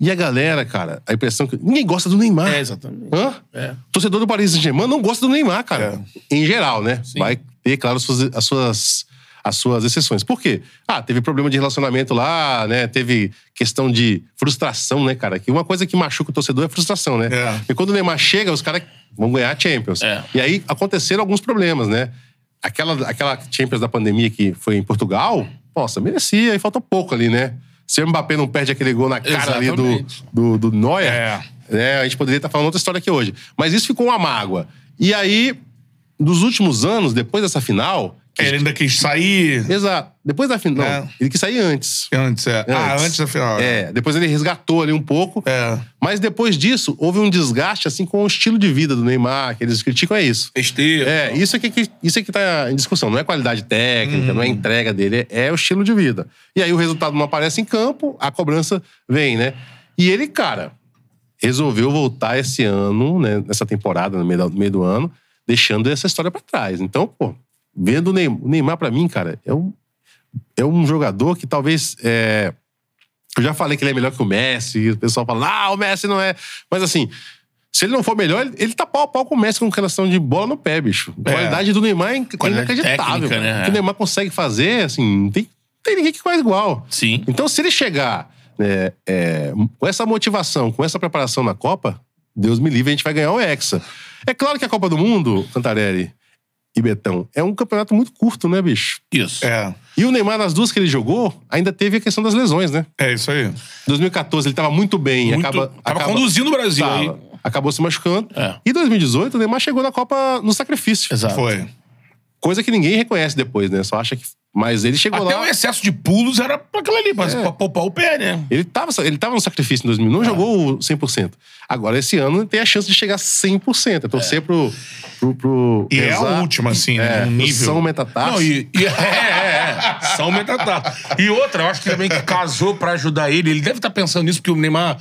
E a galera, cara, a impressão que. Ninguém gosta do Neymar. É, exatamente. Hã? É. Torcedor do Paris Saint-Germain não gosta do Neymar, cara. Em geral, né? Vai ter, claro, as suas, as suas, as suas exceções. Por quê? Ah, teve problema de relacionamento lá, né? Teve questão de frustração, né, cara? Que uma coisa que machuca o torcedor é frustração, né? É. E quando o Neymar chega, os caras vão ganhar a Champions. É. E aí aconteceram alguns problemas, né? Aquela, aquela Champions da pandemia que foi em Portugal, nossa, merecia, e faltou pouco ali, né? Se o Mbappé não perde aquele gol na cara ali do, Exatamente. do, do Neuer, É. né, a gente poderia estar falando outra história aqui hoje. Mas isso ficou uma mágoa. E aí, nos últimos anos, depois dessa final, Ele ainda quis sair Exato. Depois da final. É. Ele quis sair antes. antes, é. Ah, Antes. antes da final. É, depois ele resgatou ali um pouco. É. Mas depois disso, houve um desgaste assim com o estilo de vida do Neymar, que eles criticam é isso. Besteira. É, isso é que, isso é que tá em discussão. Não é qualidade técnica, não é entrega dele, é, é o estilo de vida. E aí o resultado não aparece em campo, a cobrança vem, né? E ele, cara, resolveu voltar esse ano, né, nessa temporada, no meio, do- no meio do ano, deixando essa história pra trás. Então, pô, vendo o Neymar, o Neymar pra mim, cara, é um, é um jogador que talvez. é, eu já falei que ele é melhor que o Messi, o pessoal fala, ah, o Messi não é. Mas assim, se ele não for melhor, ele, ele tá pau a pau com o Messi com relação de bola no pé, bicho. A É. qualidade do Neymar é Qualidade inacreditável. técnica, né? O que o Neymar consegue fazer, assim, não tem, não tem ninguém que faz igual. Sim. Então, se ele chegar né, é, com essa motivação, com essa preparação na Copa, Deus me livre, a gente vai ganhar o Hexa. É claro que a Copa do Mundo, Cantarelli e Betão, é um campeonato muito curto, né, bicho? Isso. É. E o Neymar, nas duas que ele jogou, ainda teve a questão das lesões, né? É isso aí. 2014 ele tava muito bem. Muito- acaba, tava acaba- conduzindo o Brasil Tava. aí. Acabou se machucando. É. E 2018 o Neymar chegou na Copa no sacrifício. Exato. Foi. Coisa que ninguém reconhece depois, né? Só acha que... Mas ele chegou Até lá... o excesso de pulos era pra aquilo ali, pra, É. pra poupar o pé, né? Ele tava, ele tava no sacrifício em 2000, não jogou o 100%. Agora, esse ano, tem a chance de chegar a 100%. É torcer pro, pro, pro... E é Rezar. a última, assim, né? É, Um nível. São Metatarso. Não, e, e- é, é, é. São metatá. E outra, eu acho que também que casou pra ajudar ele. Ele deve estar pensando nisso, porque o Neymar.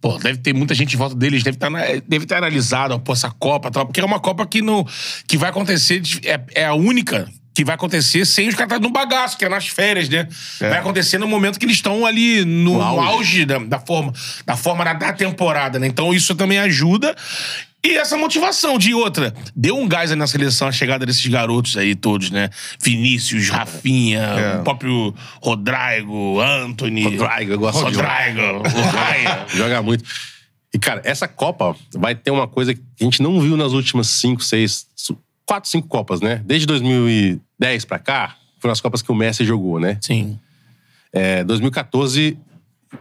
Pô, deve ter muita gente em volta deles, deve estar deve estar analisado, ó, pô, essa Copa tal, porque é uma Copa que, não, que vai acontecer, é, é a única que vai acontecer sem os caras estarem no bagaço, que é nas férias, né? Vai acontecer no momento que eles estão ali no, no auge, da, da forma, da forma da, da temporada, né? Então isso também ajuda. E essa motivação de outra. Deu um gás aí na seleção a chegada desses garotos aí todos, né? Vinícius, Rafinha, É. o próprio Rodrigo, Anthony. Rodrigo, eu gosto de Rodrigo, Raya. Joga muito. E, cara, essa Copa vai ter uma coisa que a gente não viu nas últimas cinco, seis, quatro, cinco Copas, né? Desde 2010 pra cá, foram as Copas que o Messi jogou, né? Sim. É, 2014,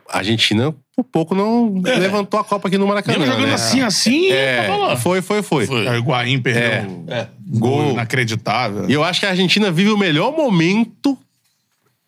a Argentina, por pouco, não levantou a Copa aqui no Maracanã. Mesmo jogando né? assim, assim, É, lá. foi, foi, foi. Foi. É, O Higuaín perdeu É. gol Gol. inacreditável. E eu acho que a Argentina vive o melhor momento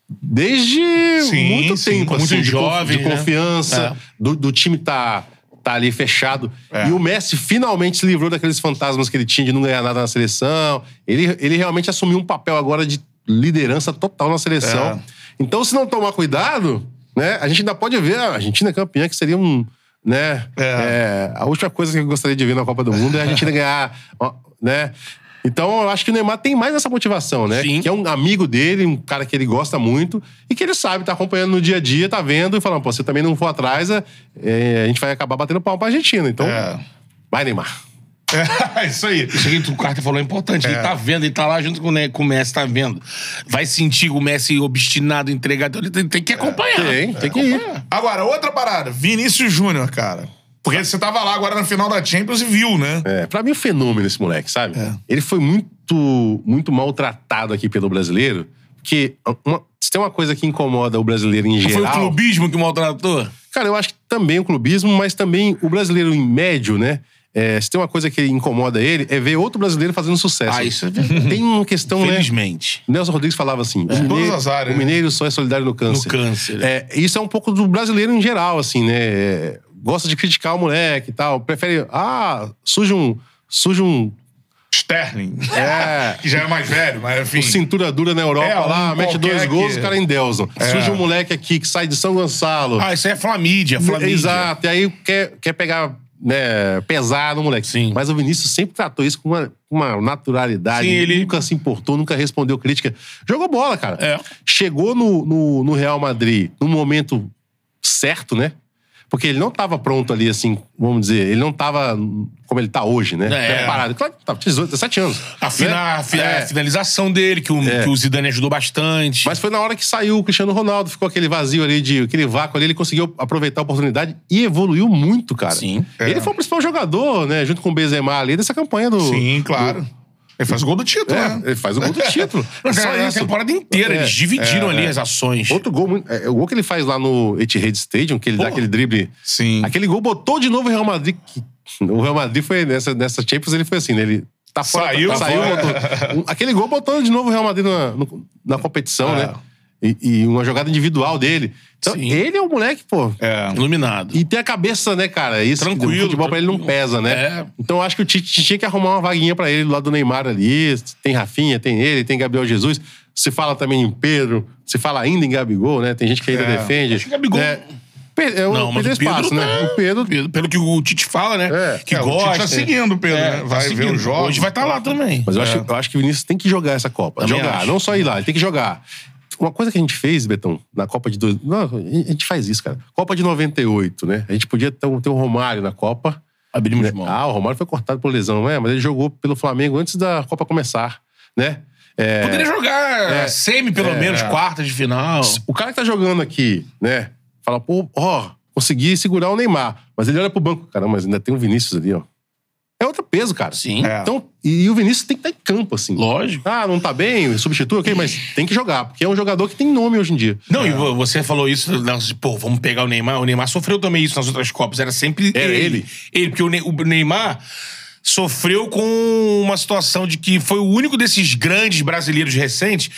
desde Sim, muito sim, tempo, muito assim, de, conf- jovem, de né? confiança, do, do time tá, tá ali fechado. É. E o Messi finalmente se livrou daqueles fantasmas que ele tinha de não ganhar nada na seleção. Ele, ele realmente assumiu um papel agora de liderança total na seleção. É. Então, se não tomar cuidado, né, a gente ainda pode ver a Argentina campeã, que seria um. Né, É. é, a última coisa que eu gostaria de ver na Copa do Mundo é a Argentina ganhar. Né? Então, eu acho que o Neymar tem mais essa motivação, né? Sim. Que é um amigo dele, um cara que ele gosta muito e que ele sabe, tá acompanhando no dia a dia, tá vendo e falando, pô, se eu também não for atrás, é, é, a gente vai acabar batendo pau pra Argentina. Então, É. vai, Neymar. É, isso aí. Isso que o Carter falou é importante. Ele tá vendo, ele tá lá junto com o, Messi, tá vendo. Vai sentir o Messi obstinado, entregado. Ele tem, tem que acompanhar. Tem, tem que ir. acompanhar. Agora, outra parada. Vinícius Júnior, cara. Porque você tava lá agora na final da Champions e viu, né? É, pra mim, é um fenômeno esse moleque, sabe? É. Ele foi muito, muito maltratado aqui pelo brasileiro, porque uma- se tem uma coisa que incomoda o brasileiro em Foi o geral... clubismo que maltratou? Cara, eu acho que também o clubismo, mas também o brasileiro em médio, né? É, se tem uma coisa que incomoda ele, é ver outro brasileiro fazendo sucesso. Ah, isso é. Tem uma questão, né? Felizmente. Nelson Rodrigues falava assim: o, todas mineiro, as áreas, o né? mineiro só é solidário no câncer. No câncer. É, isso é um pouco do brasileiro em geral, assim, né? É, gosta de criticar o moleque e tal. Prefere. Ah, suja um. Suja um. Sterling. É. que já é mais velho, mas enfim. um cintura dura na Europa É, um lá, mete dois gols, que- os caras endeusam. Surge um moleque aqui que sai de São Gonçalo. Ah, isso aí é Flamídia, Flamídia. Exato. E aí quer, quer pegar, né, pesar no moleque. Sim. Mas o Vinícius sempre tratou isso com uma, uma naturalidade. Sim, ele- Nunca se importou, nunca respondeu crítica. Jogou bola, cara. É. Chegou no, no, no Real Madrid no momento certo, né? Porque ele não estava pronto ali, assim, vamos dizer, ele não estava como ele está hoje, né? É. Preparado. Claro, tava 18, 17 anos. A, fina- né? a É. finalização dele, que o, que o Zidane ajudou bastante. Mas foi na hora que saiu o Cristiano Ronaldo, ficou aquele vazio ali, de, aquele vácuo ali, ele conseguiu aproveitar a oportunidade e evoluiu muito, cara. Sim. Ele É. foi o principal jogador, né, junto com o Benzema ali, dessa campanha do... Sim, claro. Ele faz o gol do título, É, né? ele faz o gol do título. Mas Só é a isso. temporada inteira, É. eles dividiram É, ali é. as ações. Outro gol, é, o gol que ele faz lá no Etihad Stadium, que ele dá Porra. aquele drible... Sim. Aquele gol botou de novo o Real Madrid... O Real Madrid foi, nessa, nessa Champions, ele foi assim, né, ele tá fora. Saiu, tá, saiu fora. botou- aquele gol botou de novo o Real Madrid na, na competição, É. né? E, e uma jogada individual dele. Então, Sim. ele é um moleque, pô. É. Iluminado. E tem a cabeça, né, cara? Isso, Tranquilo, O futebol pra ele não pesa, né? É. Então eu acho que o Tite tinha que arrumar uma vaguinha pra ele do lado do Neymar ali. Tem Rafinha, tem ele, tem Gabriel Jesus. Se fala também em Pedro, se fala ainda em Gabigol, né? Tem gente que ainda É. defende. Acho que Gabigol- É, é, o- Não, mas o Pedro espaço, né? tá- O Pedro. Pedro, Pelo que o Tite fala, né? É. que É, o gosta. Tite tá seguindo o Pedro, É, né? tá Vai ver seguindo. os jogos. Hoje vai estar lá também. Mas eu, É. acho, eu acho que o Vinícius tem que jogar essa Copa. Também jogar, acho. não só ir lá, ele tem que jogar. Uma coisa que a gente fez, Betão, na Copa de. Dois... Não, a gente faz isso, cara. Copa de 98, né? A gente podia ter um, ter um Romário na Copa. Abrimos né? mão. Ah, o Romário foi cortado por lesão, né? Mas ele jogou pelo Flamengo antes da Copa começar, né? É, Poderia jogar semi, pelo menos, quarta de final. o cara que tá jogando aqui, né? Fala, pô, ó, consegui segurar o Neymar. Mas ele olha pro banco, caramba, mas ainda tem o Vinícius ali, ó. É outro peso, cara. Sim. É. Então, e, e o Vinícius tem que estar em campo, assim. Lógico. Ah, não tá bem, substitui, ok, mas tem que jogar, porque é um jogador que tem nome hoje em dia. Não, e vo- você falou isso, né, pô, vamos pegar o Neymar. O Neymar sofreu também isso nas outras Copas. Era sempre Era ele? Ele, porque o Neymar sofreu com uma situação de que foi o único desses grandes brasileiros recentes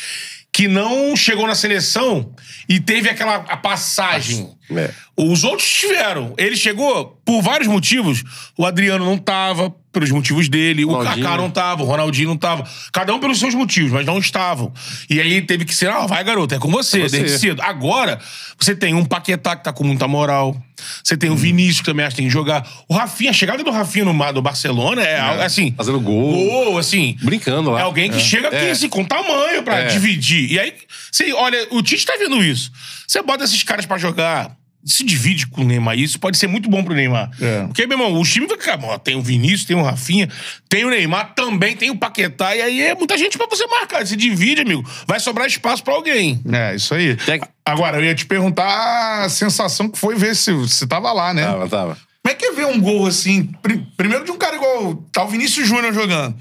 que não chegou na seleção e teve aquela passagem. É. Os outros tiveram. Ele chegou por vários motivos. O Adriano não tava, pelos motivos dele. O. Kaká não tava, o Ronaldinho não tava. Cada um pelos seus motivos, mas não estavam. E aí teve que ser, ah, vai garoto, é com você, É você. desde cedo. Agora, você tem um Paquetá que tá com muita moral. Você tem o Vinícius que também acha que tem que jogar. O Rafinha, a chegada do Rafinha no, do Barcelona é, algo assim. Fazendo gol. Gol, assim. Brincando lá. É alguém que chega aqui, É. assim, com tamanho pra É. dividir. E aí, você olha, o Tite tá vendo isso. Você bota esses caras pra jogar. Se divide com o Neymar. Isso pode ser muito bom pro Neymar. É. Porque, meu irmão, o time vai ficar. ó, Tem o Vinícius, tem o Rafinha, tem o Neymar, também tem o Paquetá. E aí é muita gente pra você marcar. Se divide, amigo. Vai sobrar espaço pra alguém. É, isso aí. Tem- Agora, eu ia te perguntar a sensação que foi ver se você tava lá, né? Tava, tava. Como é que é ver um gol assim? pri- Primeiro de um cara igual. Tá o Vinícius Júnior jogando.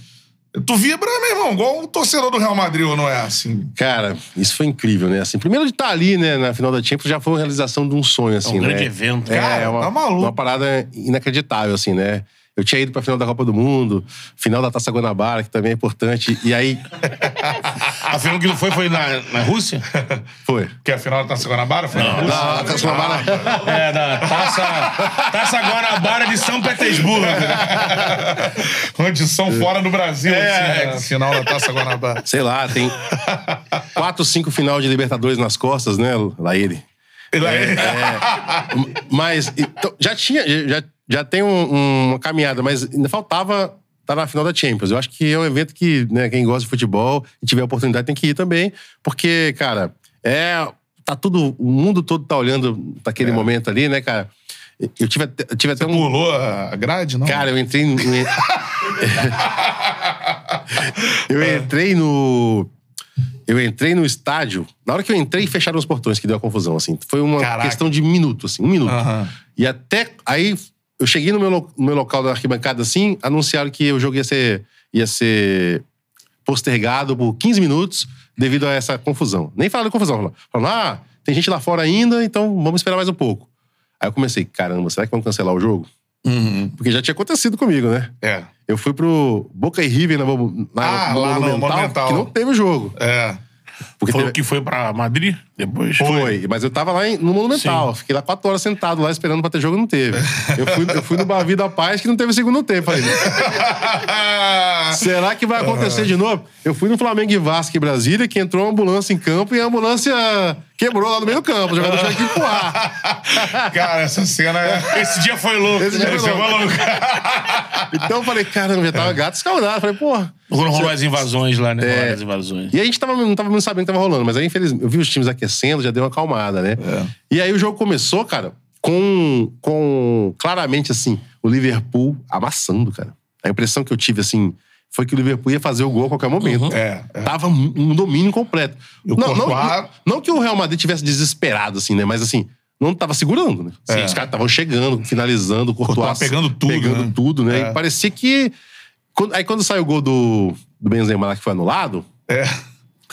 Tu vibra, meu irmão, igual o torcedor do Real Madrid, ou não é assim? Cara, isso foi incrível, né? Assim, primeiro de estar ali, né, na final da Champions, já foi uma realização de um sonho, assim, um né? grande evento. É, Cara, uma, tá maluco. uma parada inacreditável, assim, né? Eu tinha ido pra final da Copa do Mundo, final da Taça Guanabara, que também é importante. E aí, A final que não foi, foi na, na Rússia? foi. Que a final da Taça Guanabara foi na Rússia? Na Taça Guanabara. É, da Taça, Taça Guanabara de São Petersburgo. Condição fora do Brasil, É. assim, né? a final da Taça Guanabara. Sei lá, tem quatro, cinco final de Libertadores nas costas, né? Lá ele. Mas então, já tinha, já, já tem um- uma caminhada, mas ainda faltava estar na final da Champions. Eu acho que é um evento que né, quem gosta de futebol e tiver oportunidade tem que ir também, porque, cara, é. Tá tudo. O mundo todo tá olhando naquele momento ali, né, cara? Eu tive, até- eu tive até um. Pulou a grade, não? Cara, eu entrei no. eu entrei no. Eu entrei no estádio. Na hora que eu entrei, fecharam os portões, que deu a confusão, assim. Foi uma Caraca. questão de minuto, assim, um minuto. E até. Aí eu cheguei no meu, no meu local da arquibancada, assim, anunciaram que o jogo ia ser, ia ser postergado por 15 minutos devido a essa confusão. Nem falaram de confusão, falaram, ah, tem gente lá fora ainda, então vamos esperar mais um pouco. Aí eu comecei, caramba, será que vão cancelar o jogo? Uhum. Porque já tinha acontecido comigo, né? É. Eu fui pro Boca e River na, na Ah, lá no Monumental. que não teve jogo. É. Porque Foi o teve- que foi pra Madrid depois? Foi, mas eu tava lá em- no Monumental. Fiquei lá quatro horas sentado lá esperando pra ter jogo, não teve. Eu fui, eu fui no Bavi da Paz que não teve segundo tempo. Falei, será que vai acontecer de novo? Eu fui no Flamengo e Vasco em Brasília, que entrou uma ambulância em campo e a ambulância quebrou lá no meio do campo. O jogador tinha que empurrar. Cara, essa cena é. Esse dia foi louco. Esse dia foi Esse louco. Então eu falei, caramba, já tava gato escaldado. Falei, porra. Quando rolou as invasões lá, né? É. As invasões. E a gente tava, não tava muito sabendo o que tava rolando, mas aí, infelizmente, eu vi os times aquecendo, já deu uma acalmada, né? E aí o jogo começou, cara, com, com claramente, assim, o Liverpool amassando, cara. A impressão que eu tive, assim, foi que o Liverpool ia fazer o gol a qualquer momento. É, é. Tava um domínio completo. Não, não, Courtois- não, não que o Real Madrid tivesse desesperado, assim, né? Mas, assim, não tava segurando, né? É. Os caras estavam chegando, finalizando, o Courtois, Courtois pegando tudo, Pegando né? tudo, né? É. E parecia que... aí quando saiu o gol do, do Benzema lá, que foi anulado, É.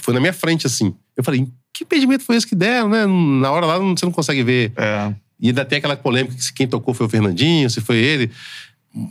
foi na minha frente, assim. Eu falei, que impedimento foi esse que deram, né? Na hora lá você não consegue ver. É. E ainda tem aquela polêmica que se quem tocou foi o Fernandinho, se foi ele.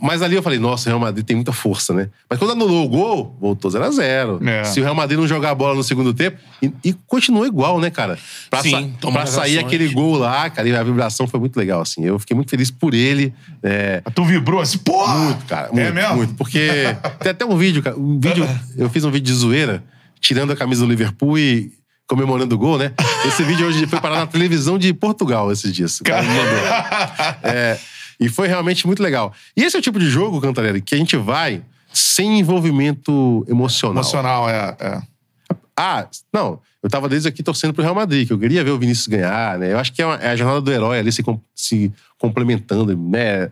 Mas ali eu falei, nossa, o Real Madrid tem muita força, né? Mas quando anulou o gol, voltou 0x0. É. Se o Real Madrid não jogar a bola no segundo tempo, e, e continuou igual, né, cara? Pra, Sim, sa- pra sair aquele gol lá, cara, e a vibração foi muito legal, assim. Eu fiquei muito feliz por ele. É, Tu vibrou assim, porra! muito, cara. Muito, é mesmo? muito. Porque tem até um vídeo, cara. Um vídeo, eu fiz um vídeo de zoeira, tirando a camisa do Liverpool e comemorando o gol, né? Esse vídeo hoje foi parar na televisão de Portugal esses dias. O cara me mandou. É, e foi realmente muito legal. E esse é o tipo de jogo, Cantarelli, que a gente vai sem envolvimento emocional. Emocional, é. é. Ah, não. Eu tava desde aqui torcendo pro Real Madrid, que eu queria ver o Vinícius ganhar, né? Eu acho que é, uma- é a jornada do herói ali se, com- se complementando, né?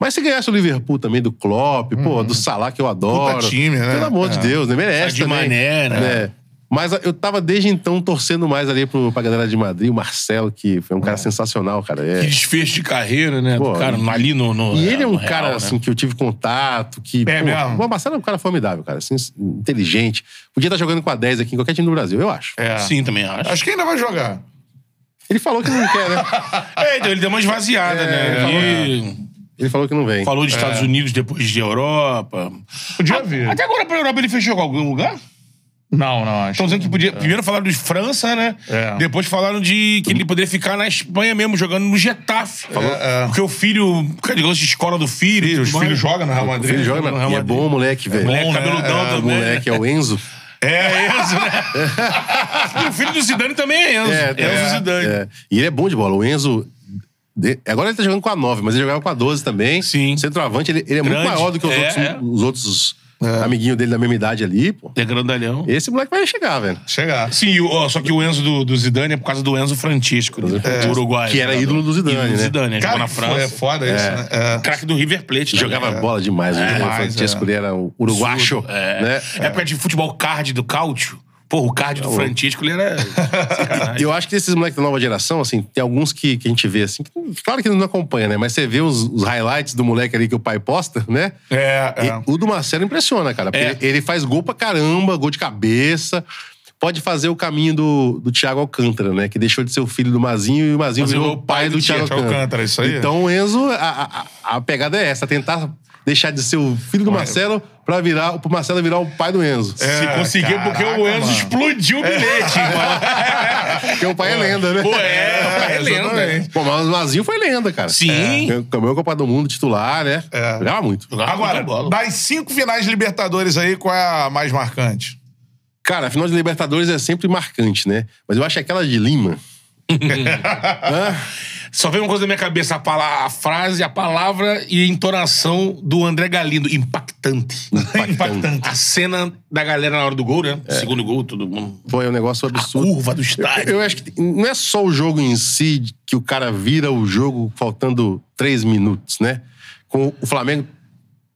Mas se ganhasse o Liverpool também, do Klopp, pô, do Salah, que eu adoro. Puta time, né? Pelo amor de É. Deus, né? Merece Sadio também. Mané, né? Mas eu tava desde então torcendo mais ali pro, pra galera de Madrid, o Marcelo, que foi um cara sensacional, cara. É. Que desfecho de carreira, né? Pô, do cara ali no. no- E ele é um no cara, Real, né? assim, que eu tive contato, que. É pô, mesmo? O Marcelo é um cara formidável, cara. Assim, inteligente. Podia estar jogando com a 10 aqui em qualquer time do Brasil, eu acho. É. Sim, também acho. Acho que ainda vai jogar. Ele falou que não quer, né? É, então ele deu uma esvaziada, É, né? ele E Ele falou que não vem. falou dos Estados Unidos depois de Europa. Podia vir. Até agora pra Europa ele fechou com algum lugar? Não, não, acho. Estão dizendo que podia. Primeiro falaram de França, né? É. Depois falaram de que ele poderia ficar na Espanha mesmo, jogando no Getafe. É, é. Porque o filho, causa de escola do filho. Filho, os mais. filhos jogam no Real Madrid. Ele joga, no Real e é Madrid. bom, moleque, velho. Moleque Bom, né? cabeludão É, O também. moleque é o Enzo. É, Enzo, né? e o filho do Zidane também é Enzo. É, Enzo é, Zidane. é. E ele é bom de bola. O Enzo. De- Agora ele tá jogando com a 9, mas ele jogava com a 12 também. Sim. Centroavante, ele, ele é muito Grande. maior do que os É, outros, é. os outros amiguinhos dele da mesma idade ali, pô. É grandalhão. Esse moleque vai chegar, velho. Chegar. Sim, o- ó, só que o Enzo do, do Zidane é por causa do Enzo Francisco, né? do Uruguai. Que era jogador. ídolo do Zidane, Ídolo do né? Zidane, jogou Cara, na que França. É foda isso, né? É. Craque do River Plate. também. Jogava bola demais. o demais, Francisco, é. ele era o uruguacho. É. Né? Época de futebol card do Cáutio. Pô, o card do Francisco, ele era. Eu acho que esses moleques da nova geração, assim, tem alguns que, que a gente vê, assim, que, claro que não acompanha, né? Mas você vê os, os highlights do moleque ali que o pai posta, né? É, é. E o do Marcelo impressiona, cara. É. ele, ele faz gol pra caramba, gol de cabeça. Pode fazer o caminho do, do Thiago Alcântara, né? Que deixou de ser o filho do Mazinho e o Mazinho Mas virou o pai do, Thiago Thiago Alcântara. Alcântara, isso aí. Então Enzo, a, a, a pegada é essa, tentar deixar de ser o filho do Marcelo pra virar, pro Marcelo virar o pai do Enzo. Se conseguiu, porque o Enzo mano. explodiu o bilhete, irmão. Porque o pai é lenda, né? Pô, é, o pai é lenda. Pô, mas o Mazinho foi lenda, cara. Sim. É. Campeão Copa do Mundo titular, né? É. Jogava muito. Jogava Agora, das cinco finais de Libertadores aí, qual é a mais marcante? Cara, a final de Libertadores é sempre marcante, né? Mas eu acho que aquela de Lima. Hã? Só veio uma coisa na minha cabeça: a, a frase, a palavra e a entonação do André Galindo. Impactante. Impactante. A cena da galera na hora do gol, né? Segundo gol, todo mundo. Foi um negócio A absurdo. curva do estádio. Eu, eu acho que não é só o jogo em si que o cara vira o jogo faltando três minutos, né? Com o Flamengo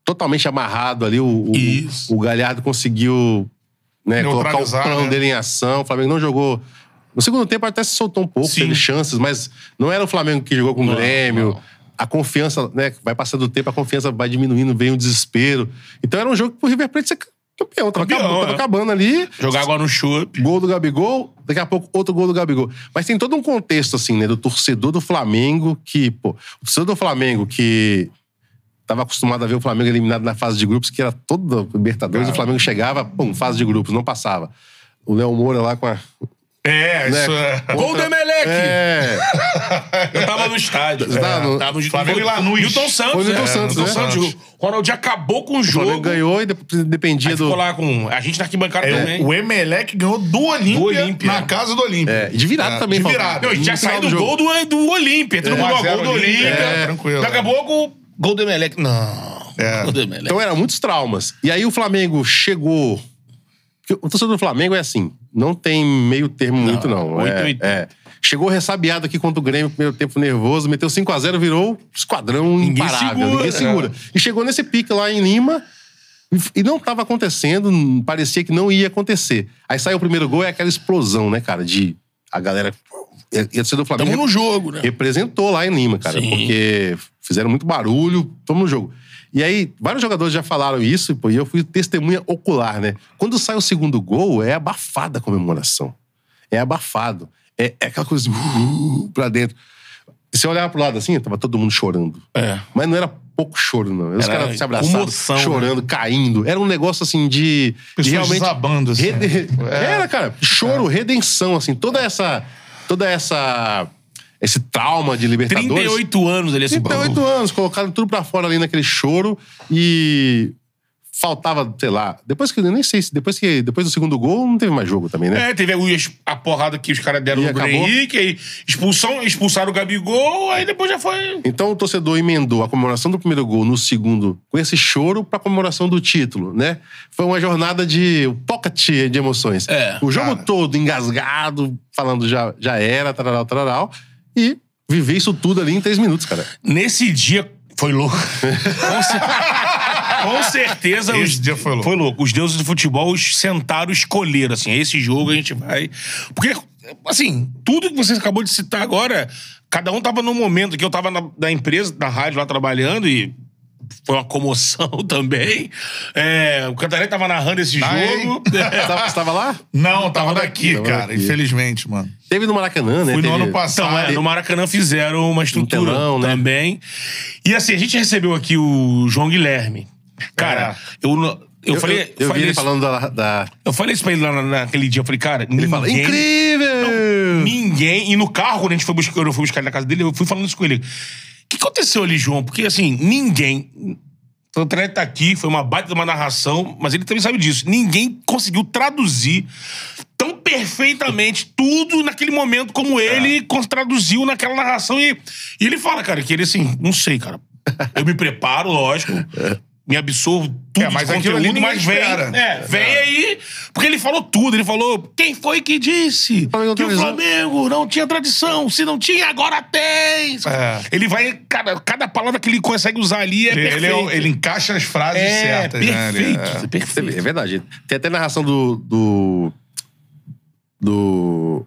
totalmente amarrado ali, o, o, o Galhardo conseguiu né, colocar o plano né? dele em ação. O Flamengo não jogou. No segundo tempo até se soltou um pouco, Sim. teve chances, mas não era o Flamengo que jogou com o Grêmio. não. A confiança, né? Vai passando o tempo, a confiança vai diminuindo, vem o desespero. Então era um jogo pro River Plate ser campeão. Tava, Campeão, acabando, tava é. acabando ali. Jogar água no chup. Gol do Gabigol, daqui a pouco outro gol do Gabigol. Mas tem todo um contexto, assim, né? Do torcedor do Flamengo que, pô, o torcedor do Flamengo que tava acostumado a ver o Flamengo eliminado na fase de grupos, que era toda Libertadores, o Flamengo chegava, pum, fase de grupos, não passava. O Léo Moura lá com a. É, Né? isso é. Gol do Emelec! É. Eu tava no estádio. Você tava no- Tava no Flamengo e Lanús. Newton Santos. Foi Newton é, Santos, Newton né? Santos. O Ronaldo acabou com o O jogo. Flamengo ganhou e dependia Aí do. ficou lá com... A gente na arquibancada também. É, o Emelec ganhou do Olímpia, Do Olímpia. na casa do Olímpia. É, de virada também, De virada. Não, a gente já saiu do do gol do, do Olímpia. Todo É. mundo, ó, 1 a 0 gol do Olímpia. É, tranquilo. Daqui a pouco, gol do Emelec. Não. É. Gol do Emelec. Então eram muitos traumas. E aí o Flamengo chegou. O torcedor do Flamengo é assim, não tem meio termo muito, não. oito, É, oito. é. Chegou ressabiado aqui contra o Grêmio, primeiro tempo nervoso, meteu 5x0, virou esquadrão Ninguém imparável. segura, ninguém é. segura. E chegou nesse pique lá em Lima. e- não estava acontecendo, parecia que não ia acontecer. Aí saiu o primeiro gol, é aquela explosão, né, cara? De a galera. E a torcida do Flamengo Tamo no jogo, né? representou lá em Lima, cara, Sim. porque fizeram muito barulho, tamo no jogo. E aí, vários jogadores já falaram isso, pô, e eu fui testemunha ocular, né? Quando sai o segundo gol, é abafada a comemoração. É abafado. É, é aquela coisa uh, pra dentro. E você olhava pro lado assim, tava todo mundo chorando. É. Mas não era pouco choro, não. Os Era caras se comoção, né? chorando, caindo. Era um negócio assim de. de Pessoas realmente. desabando, assim. rede- É. Era, cara, choro, redenção, assim. Toda essa. Toda essa. Esse trauma de Libertadores. 38 anos ele assim. 38 anos, colocaram tudo pra fora ali naquele choro e faltava, sei lá, depois que eu nem sei se depois que depois do segundo gol não teve mais jogo também, né? É, teve a, porrada que os caras deram E no acabou? Henrique, aí expulsão, expulsaram o Gabigol, aí depois já foi. Então o torcedor emendou a comemoração do primeiro gol no segundo com esse choro pra comemoração do título, né? Foi uma jornada de pocket de emoções. É, o jogo cara. todo engasgado, falando já, já era, tararau, tararau, e viver isso tudo ali em três minutos, cara. Nesse dia foi louco. Com, cer- com certeza. Esse os- dia foi louco. Os deuses do futebol sentaram, escolheram, assim, esse jogo a gente vai. Porque, assim, tudo que você acabou de citar agora, cada um tava num momento que eu tava na, na empresa, na rádio lá trabalhando e. Foi uma comoção também. É, o Cantarelli tava narrando esse Tá, jogo. Você tava, você tava lá? Não, tava daqui, Tava cara. daqui. Infelizmente, mano. Teve no Maracanã, né? Fui no Teve- ano passado. Então, é, no Maracanã fizeram uma estrutura telão, né? também. E assim, a gente recebeu aqui o João Guilherme. Cara, eu, eu, Eu, falei. eu, eu falei vi ele isso, falando da, da- eu falei isso pra ele lá na- naquele dia. Eu falei, cara, Ele ninguém. fala, incrível! Ninguém. E no carro, quando a gente foi buscar, eu fui buscar ele na casa dele, eu fui falando isso com ele. O que aconteceu ali, João? Porque assim, ninguém. O André tá aqui, foi uma baita de uma narração, mas ele também sabe disso. Ninguém conseguiu traduzir tão perfeitamente tudo naquele momento como ele cons- traduziu naquela narração. E, e ele fala, cara, que ele assim, não sei, cara. Eu me preparo, lógico. Me absorvo tudo É, mas de conteúdo, mas vem. É, vem aí. Porque ele falou tudo. Ele falou: quem foi que disse que o. Flamengo não tinha tradição? Se não tinha, agora tem. É. Ele vai. Cada, cada palavra que ele consegue usar ali é Ele, perfeito. ele, é ele encaixa as frases é certas, né? perfeito. Ele- é É perfeito. verdade. Tem até narração do. do. do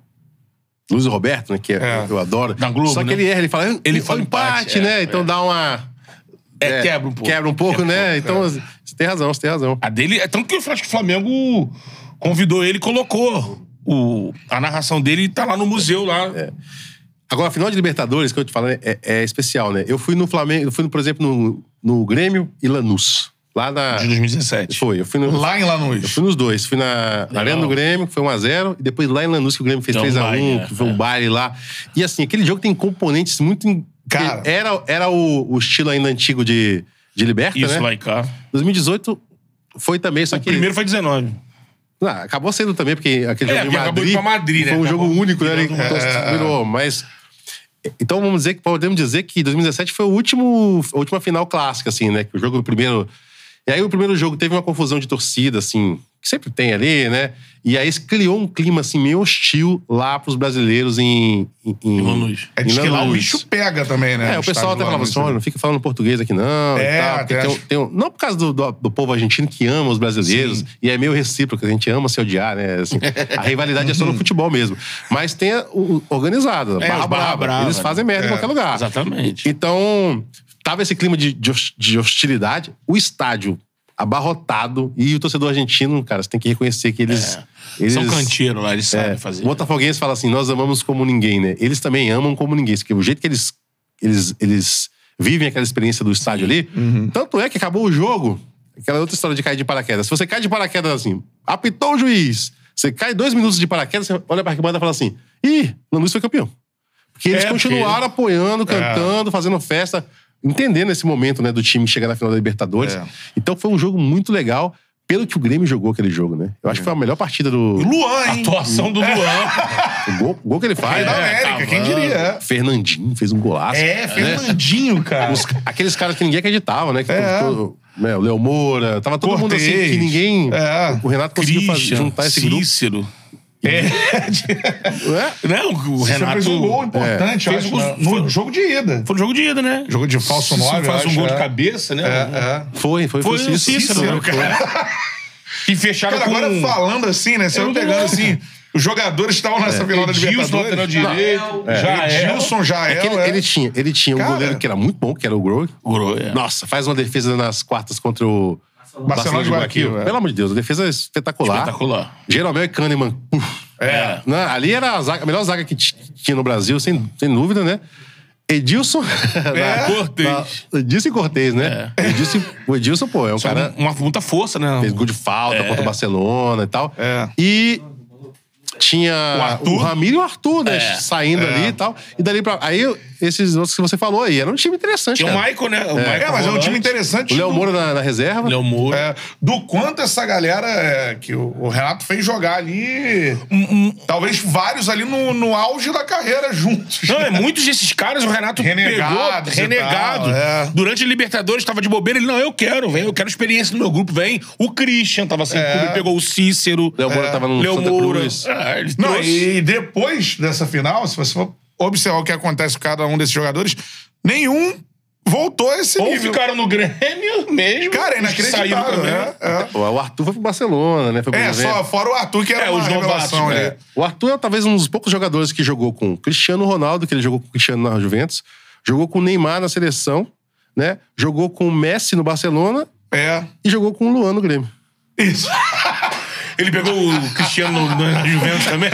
Luiz Roberto, né? Que é- É. eu adoro. Da Globo, Só que né? ele erra, ele fala. Ele Ele fala empate, empate, né? é, então é. dá uma. É, quebra um pouco. Quebra um pouco, Quebra um né? pouco, então, é. você tem razão, você tem razão. A dele. É tanto que eu acho que o Flamengo convidou ele e colocou o, a narração dele e tá lá no museu lá. Agora, a final de Libertadores, que eu te falo, é, é especial, né? Eu fui no Flamengo, eu fui, por exemplo, no, no Grêmio e Lanús. Lá na. De 2017. Foi, eu fui no. Lá em Eu Lanús. fui nos dois. Fui na na Arena do Grêmio, que foi 1x0, e depois lá em Lanús, que o Grêmio fez Que é um 3x1, baile, que foi um é. baile lá. E assim, aquele jogo tem componentes muito. Cara. Era, era o, o estilo ainda antigo de, de Liberta, Isso né? lá e cá. 2018 foi também, só O que. primeiro foi 19. Ah, acabou sendo também, porque aquele É, jogo em porque acabou Madrid, Madrid, né? foi um Acabou jogo único, né? Então, virou, mas... Então vamos dizer que podemos dizer que 2017 foi o último, a última final clássica, assim, né? O jogo do primeiro. E aí o primeiro jogo teve uma confusão de torcida, assim, sempre tem ali, né? E aí criou um clima assim meio hostil lá pros brasileiros em. em, em Lanús. É, diz em que lá o bicho pega também, né? É, o pessoal até falava assim: olha, né? não fica falando português aqui não. É, e tal, até tem um- tem um- não por causa do, do, do povo argentino que ama os brasileiros, e é meio recíproco, a gente ama se odiar, né? Assim, a rivalidade é só no futebol mesmo. Mas tem a- o, organizado, É, Barra Barra Brava. Brava, Eles fazem merda em É, qualquer lugar. Exatamente. Então, tava esse clima de, de hostilidade. O estádio abarrotado e o torcedor argentino, cara, você tem que reconhecer que eles. eles São canteiro lá, eles sabem é, fazer. O Botafoguense fala assim: nós amamos como ninguém, né? Eles também amam como ninguém. Porque o jeito que eles, eles, eles vivem aquela experiência do estádio ali. Uhum. Tanto é que acabou o jogo. Aquela outra história de cair de paraquedas. Se você cai de paraquedas assim, apitou o juiz, você cai dois minutos de paraquedas, você olha pra arquibancada e fala assim: ih, Lanús foi campeão. Porque eles É, continuaram apoiando, É. cantando, fazendo festa, entendendo esse momento, né, do time chegar na final da Libertadores. É. Então foi um jogo muito legal, pelo que o Grêmio jogou aquele jogo, né? Eu acho que foi a melhor partida do. Luan, A hein? atuação do Luan. O gol, o gol que ele faz. Da né? América, quem diria? é. Fernandinho fez um golaço. É, Fernandinho, cara. Os- aqueles caras que ninguém acreditava, né? Que É. todo- né, o Léo Moura, tava todo mundo assim Cortez. que ninguém. É. O Renato conseguiu fazer, juntar esse grupo. Cícero. É. É? Não, o Você Renato... fez um gol importante, É. Fez acho, um né? gol- no jogo de ida. Foi no jogo de ida, né? Jogo de falso Se 9, faz um gol de é. cabeça, né? É, é. Foi, foi, Foi foi, o Cícero. Cícero, né, cara? E fecharam Cara, com... agora falando assim, né? Você vai não pegando assim, os jogadores que estavam nessa final da lateral Libertadores. direito. É. Jael. Jael. É que ele, é. ele tinha, ele tinha um goleiro que era muito bom, que era o Groy. Gol, é. Nossa, faz uma defesa nas quartas contra o Barcelona de Guayaquil. é. Pelo amor de Deus, a defesa é espetacular. Espetacular. Jeromel e Kahneman. puf. É. Né, ali era a, zaga- a melhor zaga que tinha no Brasil, sem, sem dúvida, né? Edilson. É. Cortez. Na- Edilson e Cortez, né? Edilson, o Edilson, pô, é um Só cara. uma muita força, né? Fez gol de falta contra o Barcelona e tal. É. E tinha O o, Arthur? Ramiro e o Arthur, né? É. Saindo É. ali e tal. E dali pra. Aí esses outros que você falou aí, era um time interessante. Tinha o. Michael, né? O Michael É, mas é um time interessante. O Léo do- Moura na, na reserva. Léo Moura. É, do quanto essa galera é, que o, o Renato fez jogar ali. Talvez vários ali no, no auge da carreira juntos. Não, é muitos desses caras o Renato Renegados pegou renegado. tal, é. Durante a Libertadores tava de bobeira, ele não, eu quero, vem, eu quero experiência no meu grupo, vem. O Christian tava sem É. clube, pegou o Cícero. Léo Moura tava no Léo Santa Moura. Cruz. Ele Não, trouxe. e depois dessa final, se você for observar o que acontece com cada um desses jogadores, nenhum voltou a esse Ou nível. ficaram no Grêmio mesmo. Cara, é inacreditável, né? É, O Arthur foi pro Barcelona, né? Foi pro é Juventus. só fora o Arthur, que era É, uma os revelação né? ali. O Arthur é talvez um dos poucos jogadores que jogou com o Cristiano Ronaldo, que ele jogou com o Cristiano na Juventus, jogou com o Neymar na seleção, né? Jogou com o Messi no Barcelona É. e jogou com o Luan no Grêmio. Isso. Ele pegou o Cristiano no- na Juventus também?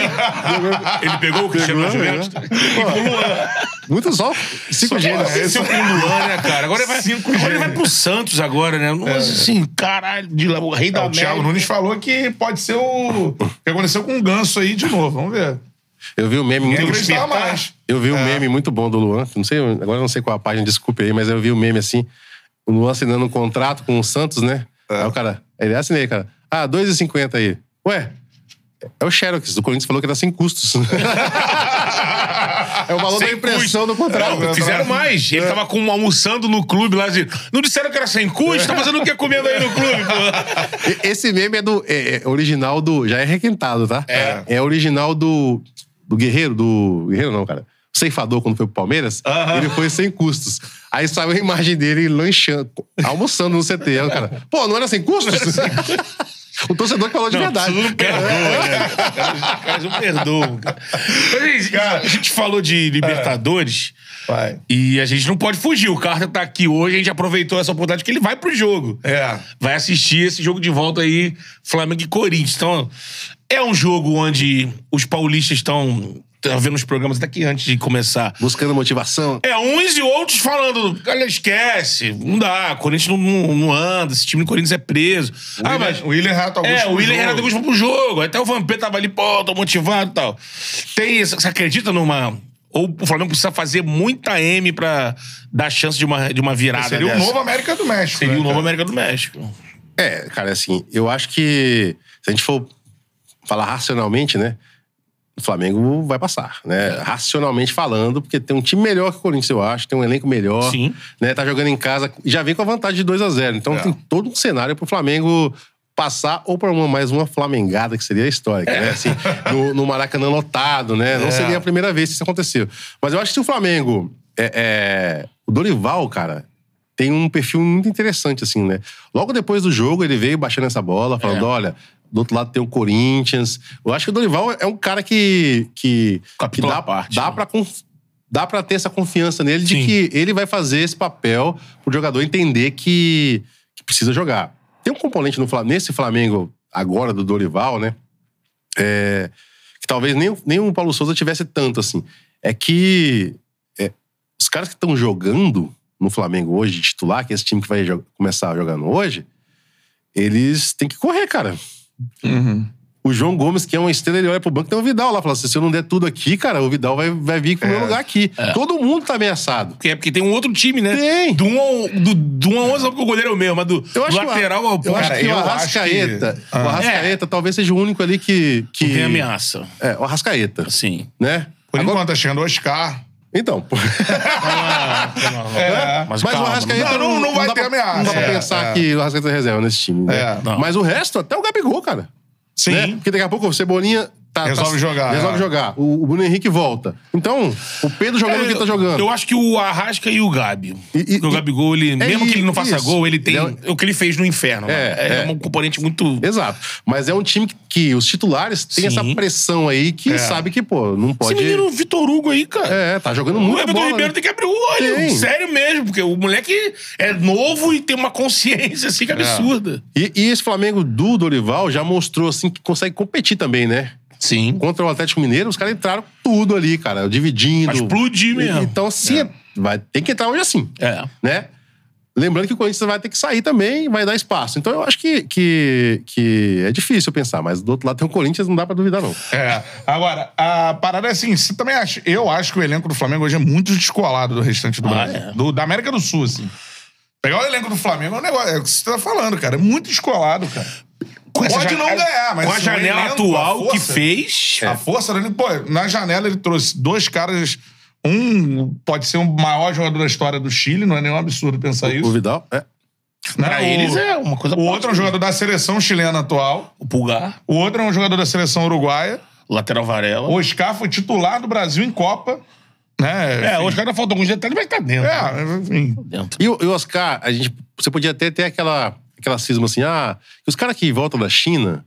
Ele pegou o Cristiano na Pegou, Juventus? né? E com o Luan. Muito só cinco gênios. Esse esse é o com o Luan, né, cara? Agora ele vai, Cinco agora ele vai pro Santos agora, né? Nossa, assim, caralho, de lá, o rei da É, o Thiago. Nunes falou que pode ser o. que aconteceu com o Ganso aí de novo. Vamos ver. Eu vi um meme muito mais. Eu vi um meme muito bom do Luan, não sei, agora eu não sei qual a página, desculpe aí, mas eu vi um meme assim, o Luan assinando um contrato com o Santos, né? Aí o cara, ele assinei, cara. Ah, 2,50 aí. Ué, é o Xerox, do Corinthians falou que era sem custos. é o valor da Sem impressão do contrato. Não, fizeram mais. Ele tava com, almoçando no clube lá. De... Não disseram que era sem custo? Tá fazendo o que comendo aí no clube, pô? Esse meme é do é, é original do. Já é requentado, tá? É. É original do. Do Guerreiro, do. Guerreiro não, cara. O ceifador, quando foi pro Palmeiras, ele foi sem custos. Aí saiu a imagem dele lanchando, almoçando no CT. O cara, pô, não era sem custos? o torcedor que falou de verdade. Isso não perdoa, né? Os caras- não perdoam. cara. Mas, gente, a gente falou de Libertadores. Vai. E a gente não pode fugir. O Carter tá aqui hoje, a gente aproveitou essa oportunidade que ele vai pro jogo. É. Vai assistir esse jogo de volta aí, Flamengo e Corinthians. Então, é um jogo onde os paulistas estão tá vendo os programas até que antes de começar. Buscando motivação. É, uns e outros falando, olha, esquece, não dá, Corinthians não, não, não anda, esse time do Corinthians é preso. ah, mas... O William Renato Augusto. É, o William. Renato Augusto pro jogo. Até o Vampeta tava ali, pô, tô motivado e tal. Tem isso, você acredita numa... Ou o Flamengo precisa fazer muita M pra dar chance de uma, de uma virada Seria o dessa? novo América do México. Seria né, o novo? América do México. É, cara, assim, eu acho que se a gente for falar racionalmente, né? O Flamengo vai passar, né? É. Racionalmente falando, porque tem um time melhor que o Corinthians, eu acho, tem um elenco melhor. Sim. Né? Tá jogando em casa, já vem com a vantagem de 2 a 0 Então É. tem todo um cenário pro Flamengo passar ou para uma, mais uma flamengada, que seria histórica, né? Assim, no, no Maracanã lotado, né? Não É. seria a primeira vez que isso aconteceu. Mas eu acho que se o Flamengo. É, é, o Dorival, cara, tem um perfil muito interessante, assim, né? Logo depois do jogo, ele veio baixando essa bola, falando: É. olha, do outro lado tem o Corinthians. Eu acho que o Dorival é um cara que. que, que dá, parte, dá né? pra. Dá pra ter essa confiança nele de Sim. que ele vai fazer esse papel pro jogador entender que, que precisa jogar. Tem um componente no, nesse Flamengo agora do Dorival, né? É, que talvez nem, o- nem o Paulo Souza tivesse tanto assim. É que é, os caras que estão jogando no Flamengo hoje, de titular, que é esse time que vai começar jogando hoje, eles têm que correr, cara. Uhum. O João Gomes, que é uma estrela, ele olha pro banco, tem o Vidal lá. Fala assim, se eu não der tudo aqui, cara, o Vidal vai, vai vir pro meu lugar aqui. Todo mundo tá ameaçado. É porque tem um outro time, né? Tem. Do 1 ao, do, do 1 ao 11, não porque o goleiro é o mesmo, mas do, Eu do lateral ao Eu acho que eu o acho Arrascaeta, que- Ah. o Arrascaeta talvez seja o único ali que... que tem ameaça. É, o Arrascaeta, Sim. né? Por Agora- enquanto, tá chegando o Oscar. Então. É. Mas, calma, o Arrascaeta não- não- não vai ter pra- ameaça. Não dá pra É, pensar é. que o Arrascaeta é reserva nesse time. Né? É. Mas o resto, até o Gabigol, cara. Sim. Né? Porque daqui a pouco o Cebolinha tá, Resolve tá- jogar, Resolve é. jogar. O, o Bruno Henrique volta. Então, o Pedro jogando o que tá jogando. Eu acho que o Arrasca e o Gabi. E- e- o Gabigol, ele, mesmo que ele não faça isso. gol, ele tem Ele o que ele fez no inferno. É, né? é, é. um componente muito. Exato. Mas é um time que, que os titulares têm essa pressão aí que É. sabe que, pô, não Esse pode. menino Vitor Hugo aí, cara. É, tá jogando O muito Everton bola. Ribeiro né? tem que abrir o olho. Tem. Sério mesmo, porque o moleque é novo e tem uma consciência assim que é absurda. E, e esse Flamengo do Dorival já mostrou assim que consegue competir também, né? Sim. Contra o Atlético Mineiro, os caras entraram tudo ali, cara, dividindo. Pra explodir mesmo. Então, se, vai ter que entrar hoje assim. É. Né? Lembrando que o Corinthians vai ter que sair também, vai dar espaço. Então eu acho que, que, que é difícil pensar, mas do outro lado tem o Corinthians, não dá pra duvidar, não. É. Agora, a parada é assim, você também acha. Eu acho que o elenco do Flamengo hoje é muito descolado do restante do Ah, Brasil. é. Do- da América do Sul, assim. Pegar o elenco do Flamengo é um negócio. É o que você tá falando, cara. É muito descolado, cara. Com essa Pode não ganhar, mas Com a o janela elenco, atual a que força- fez. A força dele, pô, na janela ele trouxe dois caras. Um pode ser o maior jogador da história do Chile, não é nenhum absurdo pensar O isso. Vidal, é. né? Pra O- eles é uma coisa O outro é um ótima. jogador da seleção chilena atual. O Pulgar, O outro é um jogador da seleção uruguaia. o lateral Varela. O Oscar foi titular do Brasil em Copa. Né? É, hoje ainda faltam alguns detalhes, mas tá dentro. É, enfim. Dentro. E o, e o Oscar, a gente, você podia até ter aquela, aquela cisma assim, ah, que os caras que voltam da China,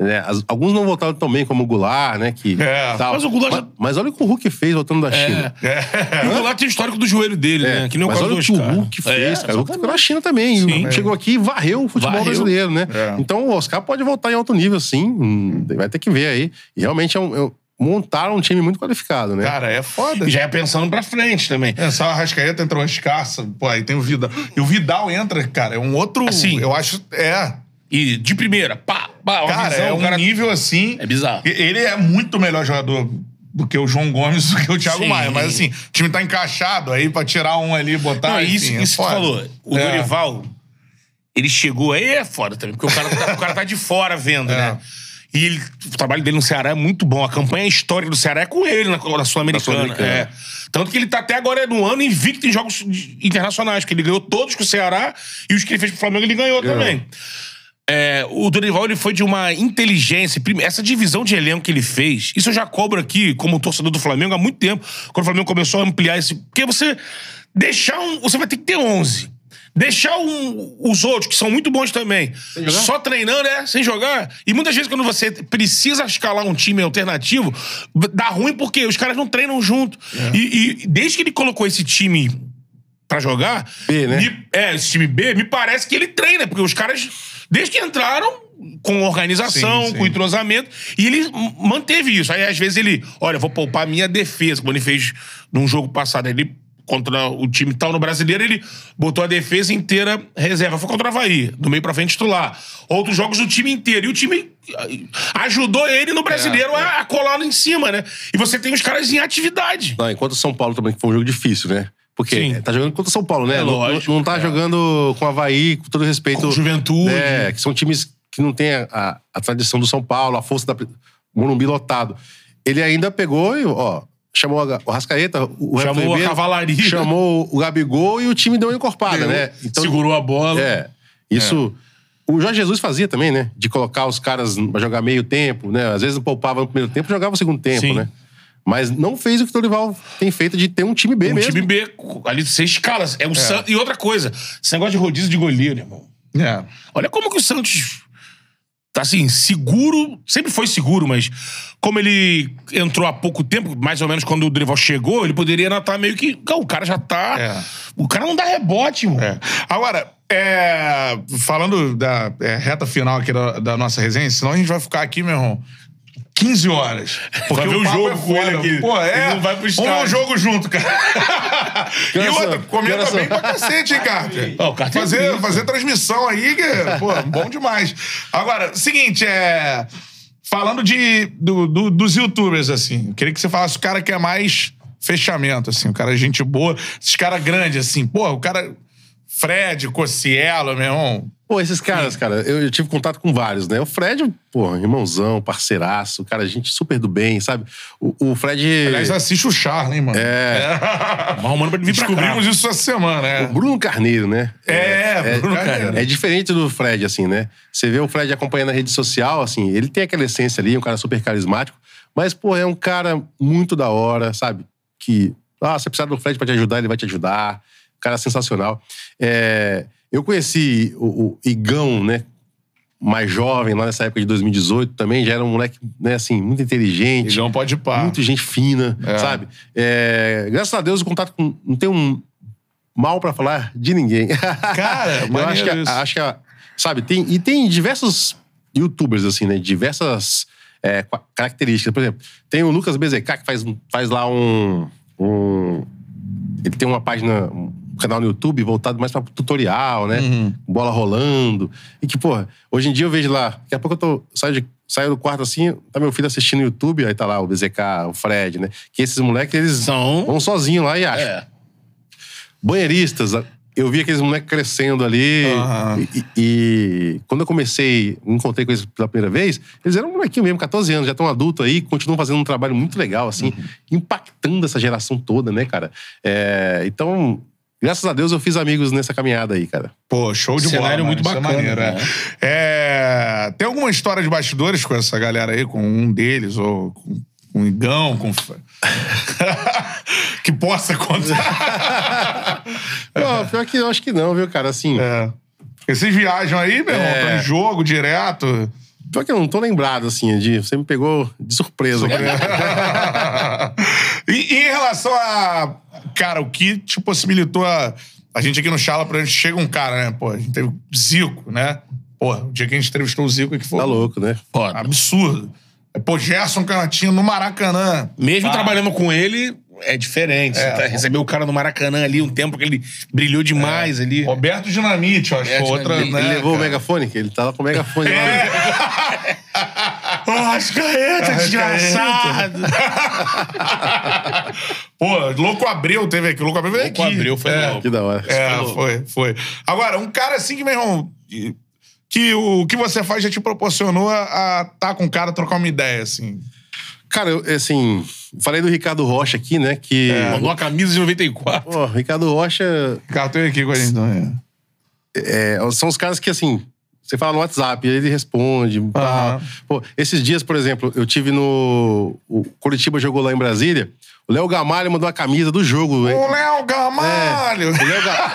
né, as- alguns não voltaram tão bem como o Goulart, né, que É, mas o Goulart mas, mas olha o que o Hulk fez voltando da China. E o Goulart tem o histórico do joelho dele, É, né? Que nem o mas olha o que o Oscar. Hulk fez, É, cara. O Hulk ficou na China também. Sim. Chegou aqui e varreu o futebol Varreu. brasileiro, né? É. Então o Oscar pode voltar em alto nível, sim. Hum, Vai ter que ver aí. E realmente é um, é um- montaram um time muito qualificado, né? Cara, é foda. E já é pensando pra frente também. É, só a Rascaeta entrou escassa. Pô, aí tem o Vidal. E o Vidal entra, cara, é um outro. Assim. Eu acho. É. E de primeira, pá, pá, Cara, visão, é um cara... nível assim. É bizarro. Ele é muito melhor jogador do que o João Gomes, do que o Thiago Sim. Maia. Mas assim, o time tá encaixado aí pra tirar um ali e botar. Não, enfim, isso, é isso que falou. O É. Dorival, ele chegou aí, é foda também, porque o cara, tá, o cara tá de fora vendo, É. né? E ele- o trabalho dele no Ceará é muito bom. A campanha histórica do Ceará é com ele na, na Sul-Americana. Sul-Americana. é. Tanto que ele tá até agora no ano invicto em jogos internacionais, que ele ganhou todos com o Ceará e os que ele fez pro Flamengo ele ganhou também. É, o Dorival ele foi de uma inteligência. Essa divisão de elenco que ele fez, isso eu já cobro aqui como torcedor do Flamengo há muito tempo. Quando o Flamengo começou a ampliar esse. Porque você deixar um. Você vai ter que ter 11. Deixar um- os outros, que são muito bons também, só treinando, é, sem jogar. E muitas vezes, quando você precisa escalar um time alternativo, dá ruim porque os caras não treinam junto. É. E, e desde que ele colocou esse time pra jogar. B, né? me- é, esse time B, me parece que ele treina, porque os caras, desde que entraram, com organização, Sim, sim. com entrosamento, e ele manteve isso. Aí, às vezes, ele, olha, vou poupar a minha defesa, como ele fez num jogo passado. Ele, contra o time tal no brasileiro, ele botou a defesa inteira reserva. Foi contra o Havaí, do meio pra frente titular. Outros jogos do time inteiro. E o time ah, ajudou ele no brasileiro É, a, a colar lá em cima, né? E você tem os caras em atividade. Não, enquanto o São Paulo também, que foi um jogo difícil, né? Porque Sim. tá jogando contra o São Paulo, né? É, não, lógico, não tá jogando com o Havaí, com todo respeito. Com Juventude. É, que são times que não têm a, a- a tradição do São Paulo, a força da Morumbi lotado. Ele ainda pegou e, ó, chamou a- o Rascaeta, o Chamou Everton a Ribeiro, cavalaria. Chamou o Gabigol e o time deu uma encorpada, Deu. né? Segurou a bola. É. Isso. O Jorge Jesus fazia também, né? De colocar os caras pra jogar meio tempo, né? Às vezes não poupava no primeiro tempo, jogava no segundo tempo, Sim. né? Mas não fez o que o Dorival tem feito de ter um time B Um mesmo. time B, ali você escala. É o San- E outra coisa, esse negócio de rodízio de goleiro, irmão. É. Olha como que o Santos assim, seguro, sempre foi seguro, mas como ele entrou há pouco tempo, mais ou menos quando o Dorival chegou, ele poderia estar meio que. O cara já tá. É. O cara não dá rebote, irmão. É. Agora, é, falando da é, reta final aqui da, da nossa resenha, senão a gente vai ficar aqui, meu irmão. 15 horas. Porque ver o papo jogo com ele aqui. Pô, é. Ele não vai pro Vamos ver o estádio. jogo junto, cara. Que e outra, comenta bem pra cacete, hein, Carter? Ó, o Carter é fazer, bonito. fazer transmissão aí, que, pô, bom demais. Agora, seguinte, é. Falando de, do- do- dos youtubers, assim, eu queria que você falasse o cara que é mais fechamento, assim, o cara é gente boa, esses caras grandes, assim, pô, o cara. Fred, Cocielo, meu irmão. Pô, esses caras, cara, eu, eu tive contato com vários, né? O Fred, pô, irmãozão, parceiraço, cara, gente super do bem, sabe? O, o Fred. Aliás, assiste o Charlie, hein, mano. É. Arrumando pra ele vir pra. Descobrimos isso essa semana, é. O Bruno Carneiro, né? É, Bruno Carneiro. É diferente do Fred, assim, né? Você vê o Fred acompanhando a rede social, assim, ele tem aquela essência ali, um cara super carismático, mas, pô, é um cara muito da hora, sabe? Que, ah, você precisar do Fred pra te ajudar, ele vai te ajudar. Cara sensacional. É, eu conheci o, o Igão, né? Mais jovem, lá nessa época de 2018 também, já era um moleque, né, assim, muito inteligente. Igão pode pá. Muito gente fina, É. sabe? É, graças a Deus o contato com. Não tem um mal pra falar de ninguém. Cara, eu acho que, isso. acho que sabe, tem, e tem diversos youtubers, assim, né? Diversas é, características. Por exemplo, tem o Lucas BZK que faz, faz lá um. um ele tem uma página, um canal no YouTube voltado mais pra tutorial, né? Uhum. Bola rolando. E que, porra, hoje em dia eu vejo lá, daqui a pouco eu tô, saio, de, saio do quarto assim, tá meu filho assistindo no YouTube, aí tá lá o BZK, o Fred, né? Que esses moleques, eles São- vão sozinhos lá e acham. É. Banheiristas, eu vi aqueles moleques crescendo ali. Aham. E, e quando eu comecei, encontrei com eles pela primeira vez, eles eram molequinho mesmo, 14 anos, já estão adultos aí, continuam fazendo um trabalho muito legal, assim, Uhum. impactando essa geração toda, né, cara? É, então, graças a Deus eu fiz amigos nessa caminhada aí, cara. Pô, show de bola. Cenário mano. muito é bacana, maneiro, é. né? É, Tem alguma história de bastidores com essa galera aí, com um deles, ou com, o Igão, com. que possa contar? Não, pior que eu acho que não, viu, cara? Assim, é. Esses viajam aí, meu irmão, É. estão em jogo direto. Pior que eu não tô lembrado, assim, de. Você me pegou de surpresa. cara. e, e em relação a. Cara, o que te possibilitou a. A gente aqui no Chala, pra gente chega um cara, né? Pô, a gente teve o Zico, né? Pô, o dia que a gente entrevistou o Zico aqui foi Tá louco, né? Foda. absurdo. Pô, Gerson Cantinho no Maracanã. Mesmo Ah, trabalhando com ele, é diferente. É. Tá- recebeu o cara no Maracanã ali, um tempo que ele brilhou demais ali. Roberto Dinamite, eu acho. Roberto Outra, Dinamite. né, Ele levou o megafone, que ele tava com o megafone lá. né? Ô, desgraçado! Pô, Louco Abreu teve aqui. Louco Abreu veio Louco aqui. Abreu foi é, louco. Que da hora. É, foi, foi. Agora, um cara assim que, meu irmão, que- que o que você faz já te proporcionou a estar com o cara, trocar uma ideia, assim. Cara, eu, assim, falei do Ricardo Rocha aqui, né? Que. Mandou uma camisa de 94. Pô, Ricardo Rocha Cara, tem aqui com a gente também. é, são os caras que, assim, você fala no WhatsApp, ele responde. Aham. Pô, esses dias, por exemplo, eu tive no. O Curitiba jogou lá em Brasília. O Léo Gamalho mandou a camisa do jogo. hein? O Léo Gamalho! O Léo Ga-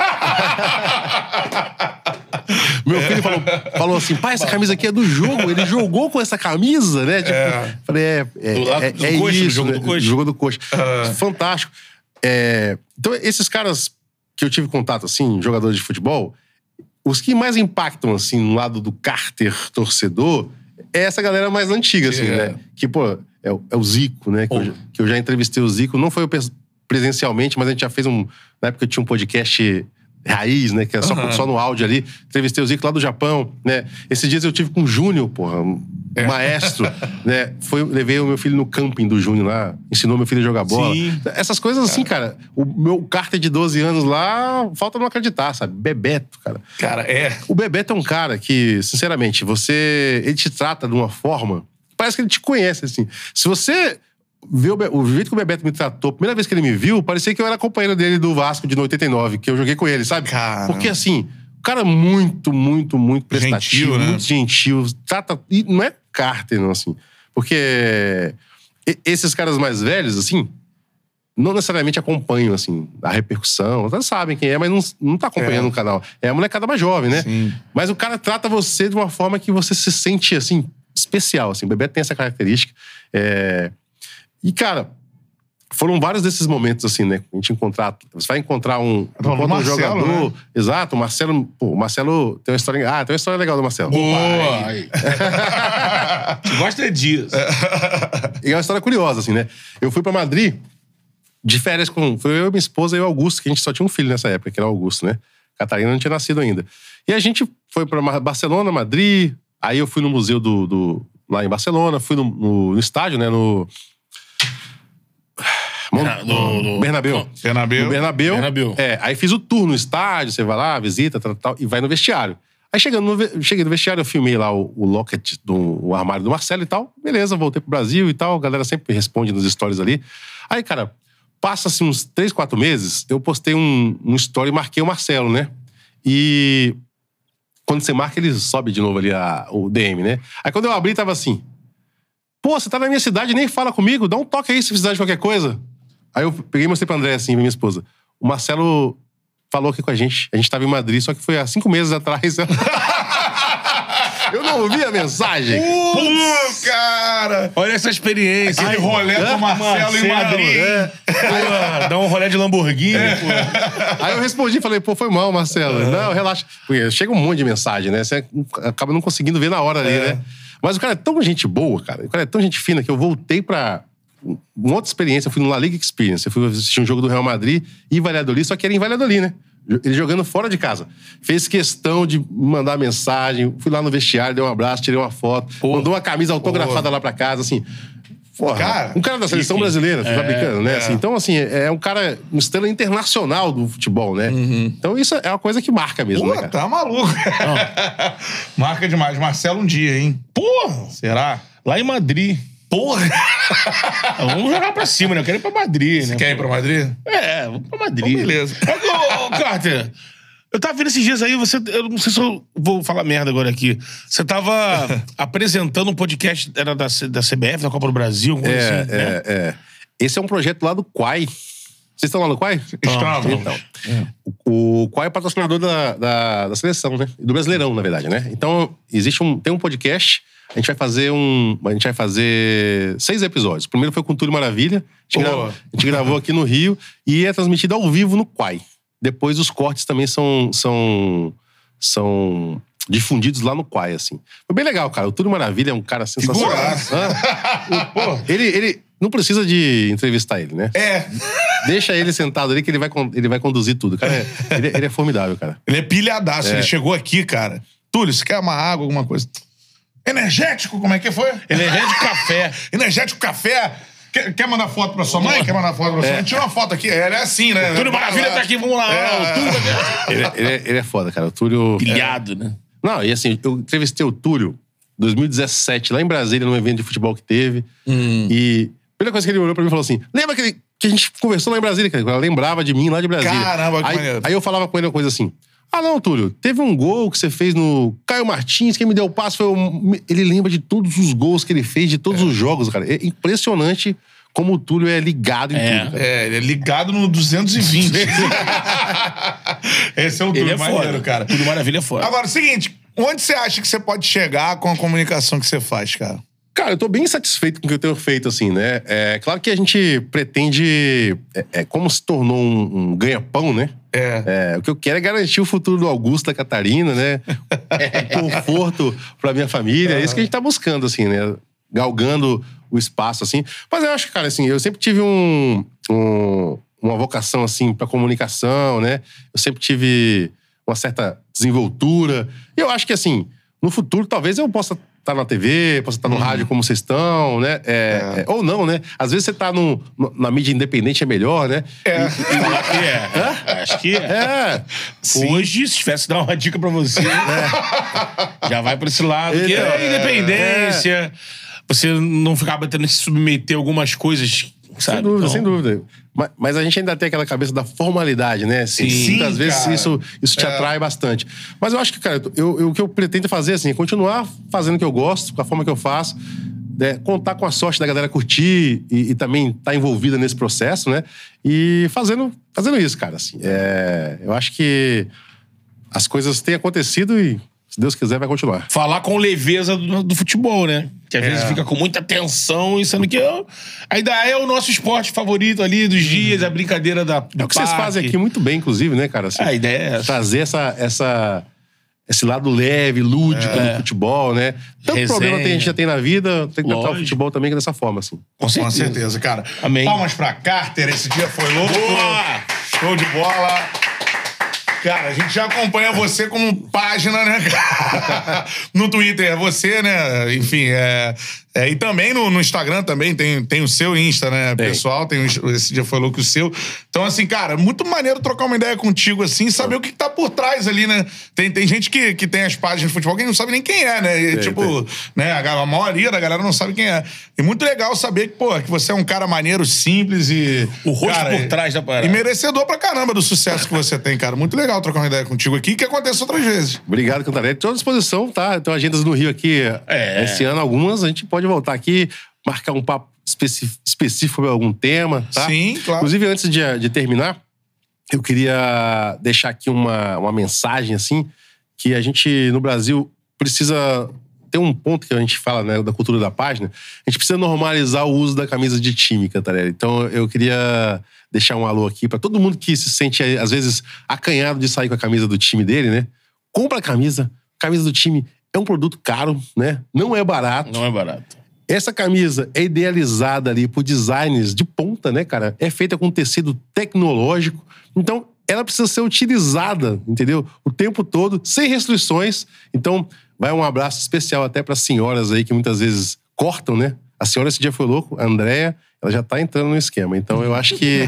Meu filho falou, falou assim: pai, essa camisa aqui é do jogo. Ele jogou com essa camisa, né? Tipo, É. Falei, é. é Do lado é, do é Coxa, isso, jogo né? do Coxa. Jogo do Coxa. Fantástico. É, então, esses caras que eu tive contato, assim, jogadores de futebol, os que mais impactam, assim, no lado do Carter torcedor, é essa galera mais antiga, assim, É. né? Que, pô, é, o- é o Zico, né? Que eu, já- que eu já entrevistei o Zico. Não foi presencialmente, mas a gente já fez um. Na época tinha um podcast raiz, né? Que é só, Aham. só no áudio ali. Entrevistei o Zico lá do Japão, né? Esses dias eu tive com o Júnior, porra, um É. maestro, né? Foi, levei o meu filho no camping do Júnior lá, ensinou meu filho a jogar bola. Sim. Essas coisas assim, cara. O meu carter de 12 anos lá, falta não acreditar, sabe? Bebeto, cara. Cara, é. O Bebeto é um cara que, sinceramente, você. Ele te trata de uma forma. Parece que ele te conhece, assim. Se você vê o, Be- o jeito que o Bebeto me tratou, a primeira vez que ele me viu, parecia que eu era companheiro dele do Vasco de 89, que eu joguei com ele, sabe? Caramba. Porque, assim, o cara é muito, muito, muito prestativo, Gentil, né? muito gentil. Trata. E não é cárter, não, assim. Porque esses caras mais velhos, assim, não necessariamente acompanham, assim, a repercussão. Até sabem quem é, mas não, não tá acompanhando É. o canal. É a molecada mais jovem, né? Sim. Mas o cara trata você de uma forma que você se sente, assim, especial, assim. O Bebeto tem essa característica. É... E, cara, foram vários desses momentos, assim, né? A gente encontrar... Você vai encontrar um, encontra um Marcelo, jogador... né? Exato, o Marcelo... Pô, o Marcelo tem uma história... Ah, tem uma história legal do Marcelo. Boa! Gosta disso. E é uma história curiosa, assim, né? Eu fui pra Madrid de férias com. Foi eu, minha esposa e o Augusto, que a gente só tinha um filho nessa época, que era o Augusto, né? Catarina não tinha nascido ainda. E a gente foi pra Barcelona, Madrid. Aí eu fui no museu do. do- lá em Barcelona, fui no, no- no estádio, né? No. Berna- no- no- Bernabéu. Bernabéu. No Bernabéu. Bernabéu. É, aí fiz o tour no estádio, você vai lá, visita, tal, tal, e vai no vestiário. Aí chegando no, cheguei no vestiário, eu filmei lá o, o locket do o armário do Marcelo e tal. Beleza, voltei pro Brasil e tal. A galera sempre responde nos stories ali. Aí, cara, passa-se uns três, quatro meses, eu postei um, um story e marquei o Marcelo, né? E quando você marca, ele sobe de novo ali a- o DM, né? Aí quando eu abri, tava assim: Pô, você tá na minha cidade nem fala comigo, dá um toque aí se precisar de qualquer coisa. Aí eu peguei e mostrei pra André, assim, minha esposa. O Marcelo falou aqui com a gente. A gente tava em Madrid, só que foi há cinco meses atrás. eu não ouvi a mensagem. Pô, cara! Olha essa experiência. Aquele rolê do Marcelo, em Madrid. é. Pô, dá um rolê de Lamborghini, pô. Aí eu respondi, falei, pô, foi mal, Marcelo. Não, relaxa. Porque chega um monte de mensagem, né? Você acaba não conseguindo ver na hora ali, É. né? Mas o cara é tão gente boa, cara. O cara é tão gente fina que eu voltei pra uma outra experiência. Eu fui no La Liga Experience. Eu fui assistir um jogo do Real Madrid e Valladolid, só que era em Valladolid, né? Ele jogando fora de casa. Fez questão de mandar mensagem. Fui lá no vestiário, dei um abraço, tirei uma foto. Mandou uma camisa autografada lá pra casa, assim. Porra, Cara, um cara da seleção brasileira, tá brincando, né? Assim, então, assim, é um cara, uma estrela internacional do futebol, né? Então, isso é uma coisa que marca mesmo, Pô, né, cara? tá maluco. Marca demais. Marcelo um dia, hein? Porra! Será? Lá em Madrid. Porra! Vamos jogar pra cima, né? Eu quero ir pra Madrid, né? Quer ir pra Madrid? É, vamos pra Madrid. Então, beleza. Ô, ô, Carter, eu tava vendo esses dias aí, você. Eu não sei se eu vou falar merda agora aqui. Você tava apresentando um podcast, era da, C- da CBF, da Copa do Brasil, alguma coisa É, assim, né? é, é. Esse é um projeto lá do Quai. Vocês estão lá no Quai? Estamos. Então, o, o Quai é patrocinador da, da, da seleção, né? Do Brasileirão, na verdade, né? Então, existe um, tem um podcast. A gente vai fazer um. A gente vai fazer seis episódios. O primeiro foi com o Túlio Maravilha. A gente, Boa. gra- a gente gravou aqui no Rio e é transmitido ao vivo no Quai. Depois os cortes também são. são, são difundidos lá no Quai, assim. Foi bem legal, cara. O Túlio Maravilha é um cara sensacional. Pô, ele, ele não precisa de entrevistar ele, né? É. Deixa ele sentado ali que ele vai, ele vai conduzir tudo. Cara, é- ele, ele é formidável, cara. Ele é pilhadaço. Ele chegou aqui, cara. Túlio, você quer uma água, alguma coisa? Energético, como é que foi? Energético café. Energético café. Quer, quer mandar foto pra sua mãe? Quer mandar foto pra sua mãe? Tira uma foto aqui. Ele é assim, né? Túlio Maravilha tá aqui, vamos lá. É. Túlio Ele, é- ele é, ele é foda, cara. O Túlio. Pilhado, né? Não, e assim, eu entrevistei o Túlio em 2017, lá em Brasília, num evento de futebol que teve. E a primeira coisa que ele olhou pra mim e falou assim: lembra que, que a gente conversou lá em Brasília? cara? Ela lembrava de mim lá de Brasília. Caramba, que aí, maneiro. aí eu falava com ele uma coisa assim. Ah, não, Túlio, teve um gol que você fez no Caio Martins, quem me deu o passo foi o... Ele lembra de todos os gols que ele fez, de todos os jogos, cara. É impressionante como o Túlio é ligado em É. tudo, cara. É, ele é ligado no 220. Esse é o Ele Túlio é maneiro, foda. cara. Túlio Maravilha é foda. Agora, seguinte, onde você acha que você pode chegar com a comunicação que você faz, cara? Cara, eu tô bem satisfeito com o que eu tenho feito, assim, né? É claro que a gente pretende. É, é como se tornou um, um ganha-pão, né? É. É, o que eu quero é garantir o futuro do Augusto da Catarina, né? Um conforto pra minha família. É isso que a gente tá buscando, assim, né? Galgando o espaço, assim. Mas eu acho que, cara, assim, eu sempre tive um, um- uma vocação, assim, pra comunicação, né? Eu sempre tive uma certa desenvoltura. E eu acho que, assim, no futuro, talvez eu possa estar na TV, possa estar no rádio como vocês estão, né? É, é, ou não, né? Às vezes você tá no, no- na mídia independente é melhor, né? É. Que é. Acho que é. É. Hoje, se tivesse dar uma dica pra você, já vai pra esse lado, que é independência. Você não ficar tendo que se submeter a algumas coisas, sabe? Sem dúvida, Então, sem dúvida. Mas, mas a gente ainda tem aquela cabeça da formalidade, né? Assim, Sim, muitas vezes cara. isso, isso te É. atrai bastante. Mas eu acho que, cara, eu, eu- o que eu pretendo fazer assim, é continuar fazendo o que eu gosto, com a forma que eu faço, né? contar com a sorte da galera curtir e, e também estar envolvida nesse processo, né? E fazendo, fazendo isso, cara. Assim, é, eu acho que as coisas têm acontecido e, se Deus quiser, vai continuar. Falar com leveza do, do futebol, né? Que às É. vezes fica com muita tensão e sendo que eu, ainda é o nosso esporte favorito ali dos dias, a brincadeira da. É o que vocês fazem aqui muito bem, inclusive, né, cara? Assim, A ideia é essa. trazer essa, essa, esse lado leve, lúdico do futebol, né? Tanto Resenha. problema que a gente já tem na vida, tem que tratar o futebol também dessa forma, assim. Com Com certeza. certeza, cara. Amém. Palmas pra Carter, esse dia foi louco. Boa! Show de bola. Cara, a gente já acompanha você como página, né, cara? No Twitter é você, né? Enfim, é. É, e também no, no Instagram também tem, tem o seu Insta, né, pessoal? Tem o- esse dia foi louco o seu. Então, assim, cara, muito maneiro trocar uma ideia contigo, assim, saber o que tá por trás ali, né? Tem, tem gente que, que tem as páginas de futebol que não sabe nem quem é, né? E, tipo, né? A, a maioria da galera não sabe quem é. E muito legal saber que, pô, que você é um cara maneiro, simples e. O rosto cara, por trás da parada. E merecedor pra caramba do sucesso que você tem, cara. Muito legal trocar uma ideia contigo aqui, que aconteça outras vezes. Obrigado, Cantarelli. Estou à disposição, tá? Tenho agendas no Rio aqui. É. Esse ano, algumas, a gente pode voltar aqui, marcar um papo específico sobre algum tema, tá? Sim, claro. Inclusive, antes de, de terminar, eu queria deixar aqui uma, uma mensagem, assim, que a gente, no Brasil, precisa... Tem um ponto que a gente fala, né, da cultura da página. A gente precisa normalizar o uso da camisa de time, Cantarelli. Então, eu queria deixar um alô aqui para todo mundo que se sente, às vezes, acanhado de sair com a camisa do time dele, né? Compra a camisa. Camisa do time é um produto caro, né? Não é barato. Não é barato. essa camisa é idealizada ali por designers de ponta, né, cara? É feita com tecido tecnológico. Então, ela precisa ser utilizada, entendeu? O tempo todo, sem restrições. Então, vai um abraço especial até para senhoras aí que muitas vezes cortam, né? A senhora esse dia foi louco, a Andrea, ela já tá entrando no esquema. Então, eu acho que.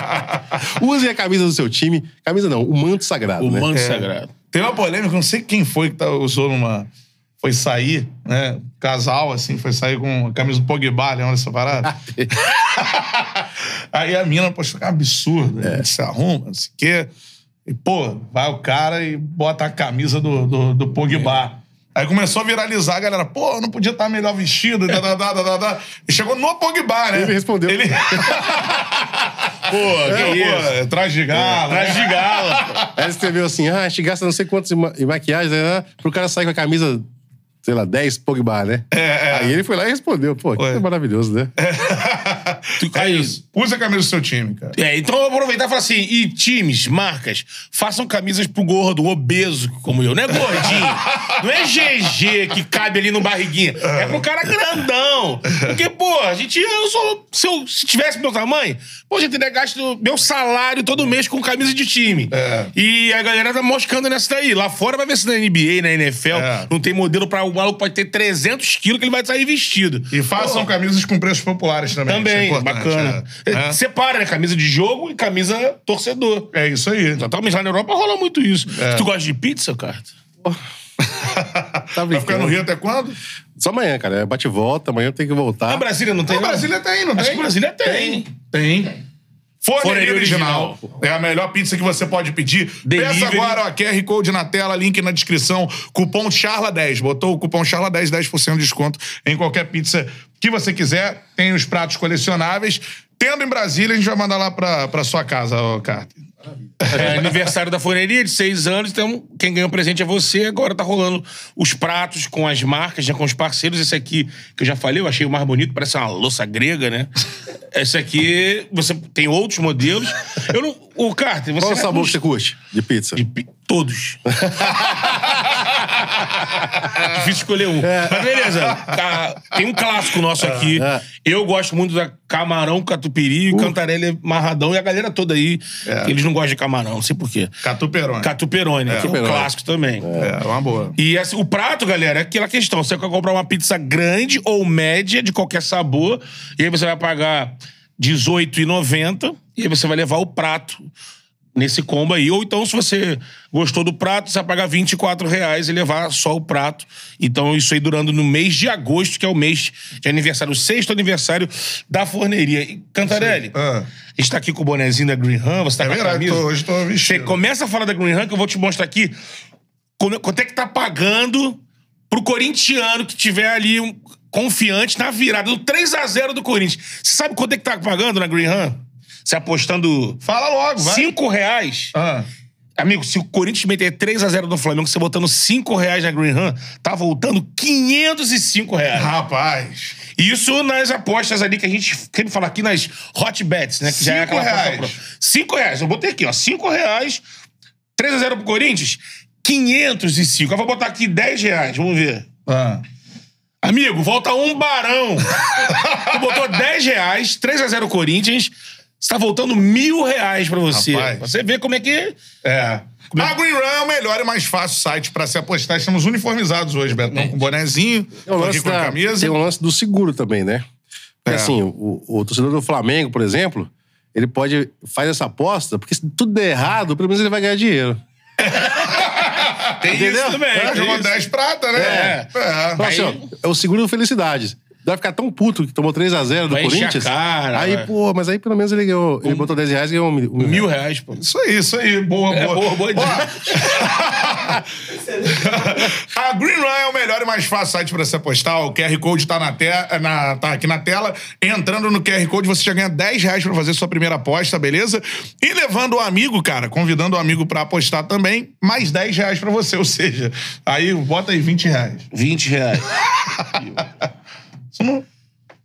Usem a camisa do seu time. Camisa não, o manto sagrado. O né? manto sagrado. Tem uma polêmica, não sei quem foi que tá- usou numa. Foi sair, né? Casal, assim, foi sair com a camisa do Pogba, lembra dessa parada? Aí a mina postou que é um absurdo. É. né? Se arruma, não sei o quê. E, pô, vai o cara e bota a camisa do, do, do Pogba. Aí começou a viralizar, a galera, pô, eu não podia estar melhor vestido, da, da, da, da. E chegou no Pogba, né? Ele respondeu. Ele... Pô, que É, isso? pô, traz de galo. Traz de galo. Aí ele escreveu assim: ah, a gente gasta não sei quantos em ma- em maquiagem, né? Pro cara sair com a camisa, sei lá, 10 Pogba, né? Aí ele foi lá e respondeu. Pô, que Ué. maravilhoso, né? É isso. Usa a camisa do seu time, cara. É, então eu vou aproveitar e falar assim: e times, marcas, façam camisas pro gordo, obeso como eu. Não é gordinho. não é GG que cabe ali no barriguinha. É pro cara grandão. Porque, pô, a gente. Eu sou. Se, eu, se tivesse meu tamanho, pô, a gente teria gasto meu salário todo mês com camisa de time. É. E a galera tá moscando nessa daí. Lá fora vai ver se na NBA, na NFL, É. não tem modelo pra. O maluco pode ter 300 quilos que ele vai sair vestido. E façam camisas com preços populares também. isso é Também, importante, bacana. É. É. Separa, né? Camisa de jogo e camisa torcedor. É isso aí. Exatamente, lá na Europa rola muito isso. É. Tu gosta de pizza, cara? Tá Vai ficar no. Rio até quando? Só amanhã, cara. É bate e volta, amanhã tem que voltar. Na Brasília não tem, Não, não? Brasília tem, não tem? Acho que Brasília tem. Tem. Forneria Forneria original. original. É a melhor pizza que você pode pedir. Delivery. Peça agora, ó, QR Code na tela, link na descrição. Cupom CHARLA10. Botou o cupom CHARLA10, 10% de desconto em qualquer pizza que você quiser. Tem os pratos colecionáveis. Tendo em Brasília, a gente vai mandar lá pra, pra sua casa, ó, Carter. É aniversário da forneria de seis anos, então quem ganhou presente é você. Agora tá rolando os pratos com as marcas, já com os parceiros. Esse aqui, que eu já falei, eu achei o mais bonito, parece uma louça grega, né? Esse aqui, você tem outros modelos. Eu não. O Carter, você. Qual o sabor que você curte de pizza? De pi- Todos. Difícil escolher um. Mas beleza. Ca- Tem um clássico nosso aqui. É. Eu gosto muito da camarão, catupiry, Uh. cantarelli marradão e a galera toda aí. É. Eles não gostam de camarão, não sei porquê. Catu Peroni. Catuperone, que é um Catuperone. clássico também. É, uma boa. E assim, o prato, galera, é aquela questão. Você quer comprar uma pizza grande ou média, de qualquer sabor, e aí você vai pagar R$18,90 e aí você vai levar o prato nesse combo aí. Ou então, se você gostou do prato, você vai pagar 24,00 reais e levar só o prato. Então, isso aí durando no mês de agosto, que é o mês de aniversário, o sexto aniversário da forneria. E, Cantarelli, Ah. a gente tá aqui com o bonezinho da Green Ham, você tá É com a verdade, camisa. tô- hoje tô Você vestido. começa a falar da Green Ham, que eu vou te mostrar aqui quanto é que tá pagando pro corintiano que tiver ali um- confiante na virada do 3x0 do Corinthians. Você sabe quanto é que tá pagando na Green Ham? Você apostando Fala logo, vai. 5 reais. Ah. Amigo, se o Corinthians meter 3x0 no Flamengo, você botando 5 reais na Green Ham, tá voltando 505 reais. Rapaz. Isso nas apostas ali que a gente sempre fala aqui nas hot bets, né? Que já é Cinco aquela reais. pro- Cinco reais. Eu botei aqui, ó. Cinco reais. 3x0 pro Corinthians. 505. Eu vou botar aqui 10 reais. Vamos ver. Ah. Amigo, volta um barão. tu botou 10 reais, 3x0 Corinthians. Você tá voltando mil reais pra você. Rapaz. Pra você ver como é que... É. A Green Run é o melhor e mais fácil site pra se apostar. Estamos uniformizados hoje, Betão. Com bonezinho, aqui lance, com a da- camisa. tem o lance do seguro também, né? Porque É. assim, o, o torcedor do Flamengo, por exemplo, ele pode faz essa aposta, porque se tudo der errado, pelo menos ele vai ganhar dinheiro. Tem Entendeu? isso também. É, jogou isso. 10 prata, né? É. É. Então, assim, ó, é o seguro felicidade. Vai ficar tão puto que tomou 3x0 do Vai encher a Corinthians. cara, aí, vai. pô, mas aí pelo menos ele ganhou. Ele botou 10 reais e ganhou mil. mil Mil reais. reais, pô. Isso aí, isso aí. Boa, É, boa. boa, boa dica. Ó, a Green Run é o melhor e mais fácil site pra se apostar. O QR Code tá, na te... na... tá aqui na tela. Entrando no QR Code, você já ganha 10 reais pra fazer sua primeira aposta, beleza? E levando o amigo, cara, convidando o amigo pra apostar também, mais 10 reais pra você. Ou seja, aí bota aí 20 reais. 20 reais.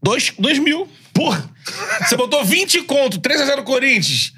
Dois, dois mil. Porra! Você botou 20 conto, 3x0 Corinthians.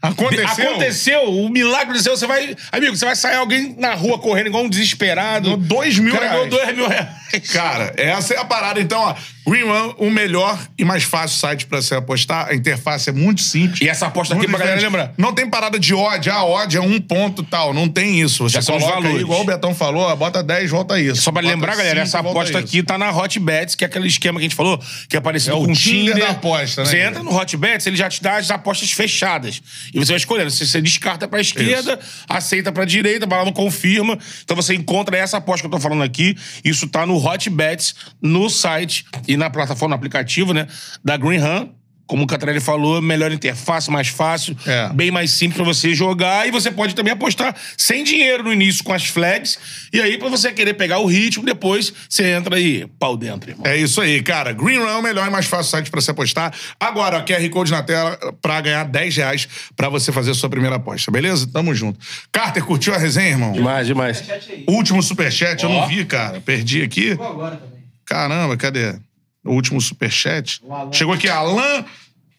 Aconteceu? Aconteceu, o milagre aconteceu. Você vai. Amigo, você vai sair alguém na rua correndo igual um desesperado. Ganhou dois mil O cara ganhou reais. dois mil reais. Cara, essa é a parada. Então, ó, Green One, o melhor e mais fácil site pra se apostar. A interface é muito simples. E essa aposta aqui Muito pra galera lembrar. Não tem parada de odd. Ah, odd é um ponto tal. Não tem isso. Você Já são os coloca aí, valores. igual o Betão falou, ó, bota 10, volta isso. Só pra Bota lembrar, galera, 5, essa volta aposta isso. aqui tá na Hotbets, que é aquele esquema que a gente falou, que é parecido É o com o Tinder Tinder. da aposta, né, Você entra no Hotbets, ele já te dá as apostas fechadas. E você vai escolhendo. Se você descarta pra esquerda, aceita pra direita, lá no confirma. Então você encontra essa aposta que eu tô falando aqui. Isso tá no Hotbets, no site e na plataforma, no aplicativo, né? Da Greenham. Como o Catarelli falou, melhor interface, mais fácil, É. bem mais simples pra você jogar. E você pode também apostar sem dinheiro no início com as flags. E aí, pra você querer pegar o ritmo, depois você entra aí, pau dentro, irmão. É isso aí, cara. Green Run é o melhor e mais fácil site pra se apostar. Agora, ó, QR Code na tela pra ganhar 10 reais pra você fazer a sua primeira aposta, beleza? Tamo junto. Carter, curtiu a resenha, irmão? Demais, demais. Último superchat, eu Ó. não vi, cara. Perdi aqui. Chegou agora também. Caramba, cadê? O último superchat. O Alan. Chegou aqui, Alan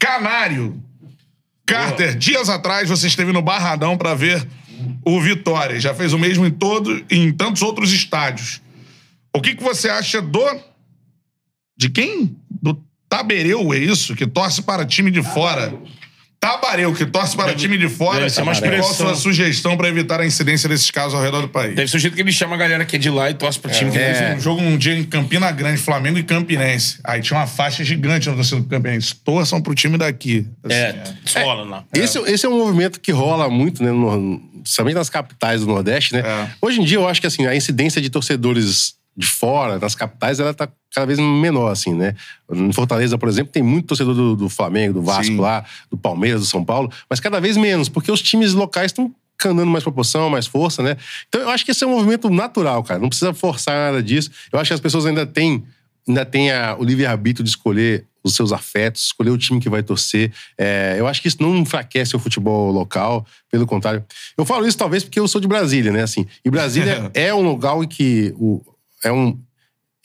Canário. Carter, dias atrás você esteve no Barradão pra ver o Vitória. Já fez o mesmo em todo em tantos outros estádios. O que, que você acha do. De quem? Do Tabereu, é isso? Que torce para time de fora. Tabareu, que torce para time de fora. deve ser uma Qual a sua sugestão para evitar a incidência desses casos ao redor do país? Deve ser o jeito que ele chama a galera que é de lá e torce pro time que Teve é. um jogo um dia em Campina Grande, Flamengo e Campinense. Aí tinha uma faixa gigante na torcida do Campinense. Torçam pro time daqui. Assim, É, escola lá. Esse, esse é um movimento que rola muito, né? No, principalmente nas capitais do Nordeste, né? É. Hoje em dia, eu acho que assim, a incidência de torcedores de fora, nas capitais, ela tá cada vez menor, assim, né? Em Fortaleza, por exemplo, tem muito torcedor do, do Flamengo, do Vasco Sim. lá, do Palmeiras, do São Paulo, mas cada vez menos, porque os times locais estão ganhando mais proporção, mais força, né? Então eu acho que esse é um movimento natural, cara. Não precisa forçar nada disso. Eu acho que as pessoas ainda têm, ainda têm a- o livre-arbítrio de escolher os seus afetos, escolher o time que vai torcer. É, eu acho que isso não enfraquece o futebol local, pelo contrário. Eu falo isso talvez porque eu sou de Brasília, né? Assim, e Brasília é um lugar em que o, é um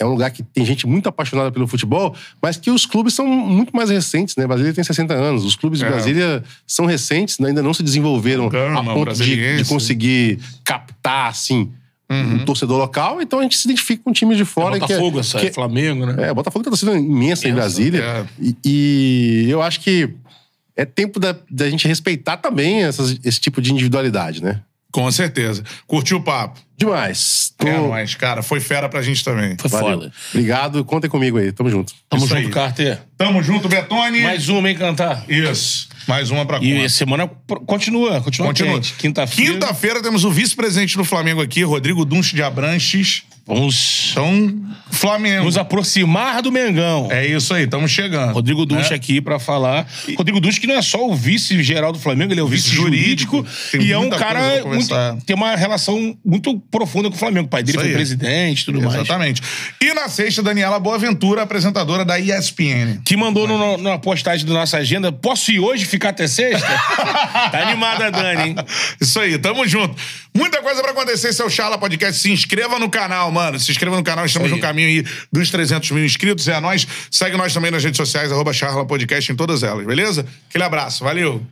é um lugar que tem gente muito apaixonada pelo futebol, mas que os clubes são muito mais recentes, né? Brasília tem 60 anos. Os clubes de É. Brasília são recentes, né? ainda não se desenvolveram Gama, a ponto de, de conseguir captar, assim, Uhum. um torcedor local. Então a gente se identifica com times de fora. que é- Botafogo, essa, que- Flamengo, né? é, Botafogo tem uma torcida imensa em Brasília. é. E, e eu acho que é tempo da, da gente respeitar também essas- esse tipo de individualidade, né? Com certeza. Curtiu o papo? Demais. Tô- É nóis, cara. Foi fera pra gente também. Foi Valeu. foda. Obrigado. Contem comigo aí. Tamo junto. Tamo Isso junto, aí. Carter. Tamo junto, Betone. Mais uma, hein, Cantar? Isso. Mais uma pra E conta. a semana continua, continua, Continua. Quinta-feira. Quinta-feira temos o vice-presidente do Flamengo aqui, Rodrigo Dunst de Abranches. Vamos Então, Flamengo. nos aproximar do Mengão. É isso aí, estamos chegando. Rodrigo Dusch né? aqui pra falar. Rodrigo Dusch que não é só o vice-geral do Flamengo, ele é o vice-jurídico. Tem E é um cara muito, tem uma relação muito profunda com o Flamengo. O pai dele foi presidente e tudo mais. Exatamente. E na sexta, Daniela Boaventura, apresentadora da ESPN. Que mandou no, na postagem da nossa agenda. Posso ir hoje ficar até sexta? tá animada a Dani, hein? Isso aí, tamo junto. Muita coisa pra acontecer, seu Charla Podcast. Se inscreva no canal, mano. Se inscreva no canal, estamos no caminho aí dos 300 mil inscritos. É a nós. Segue nós também nas redes sociais, arroba Charla Podcast em todas elas, beleza? Aquele abraço, valeu.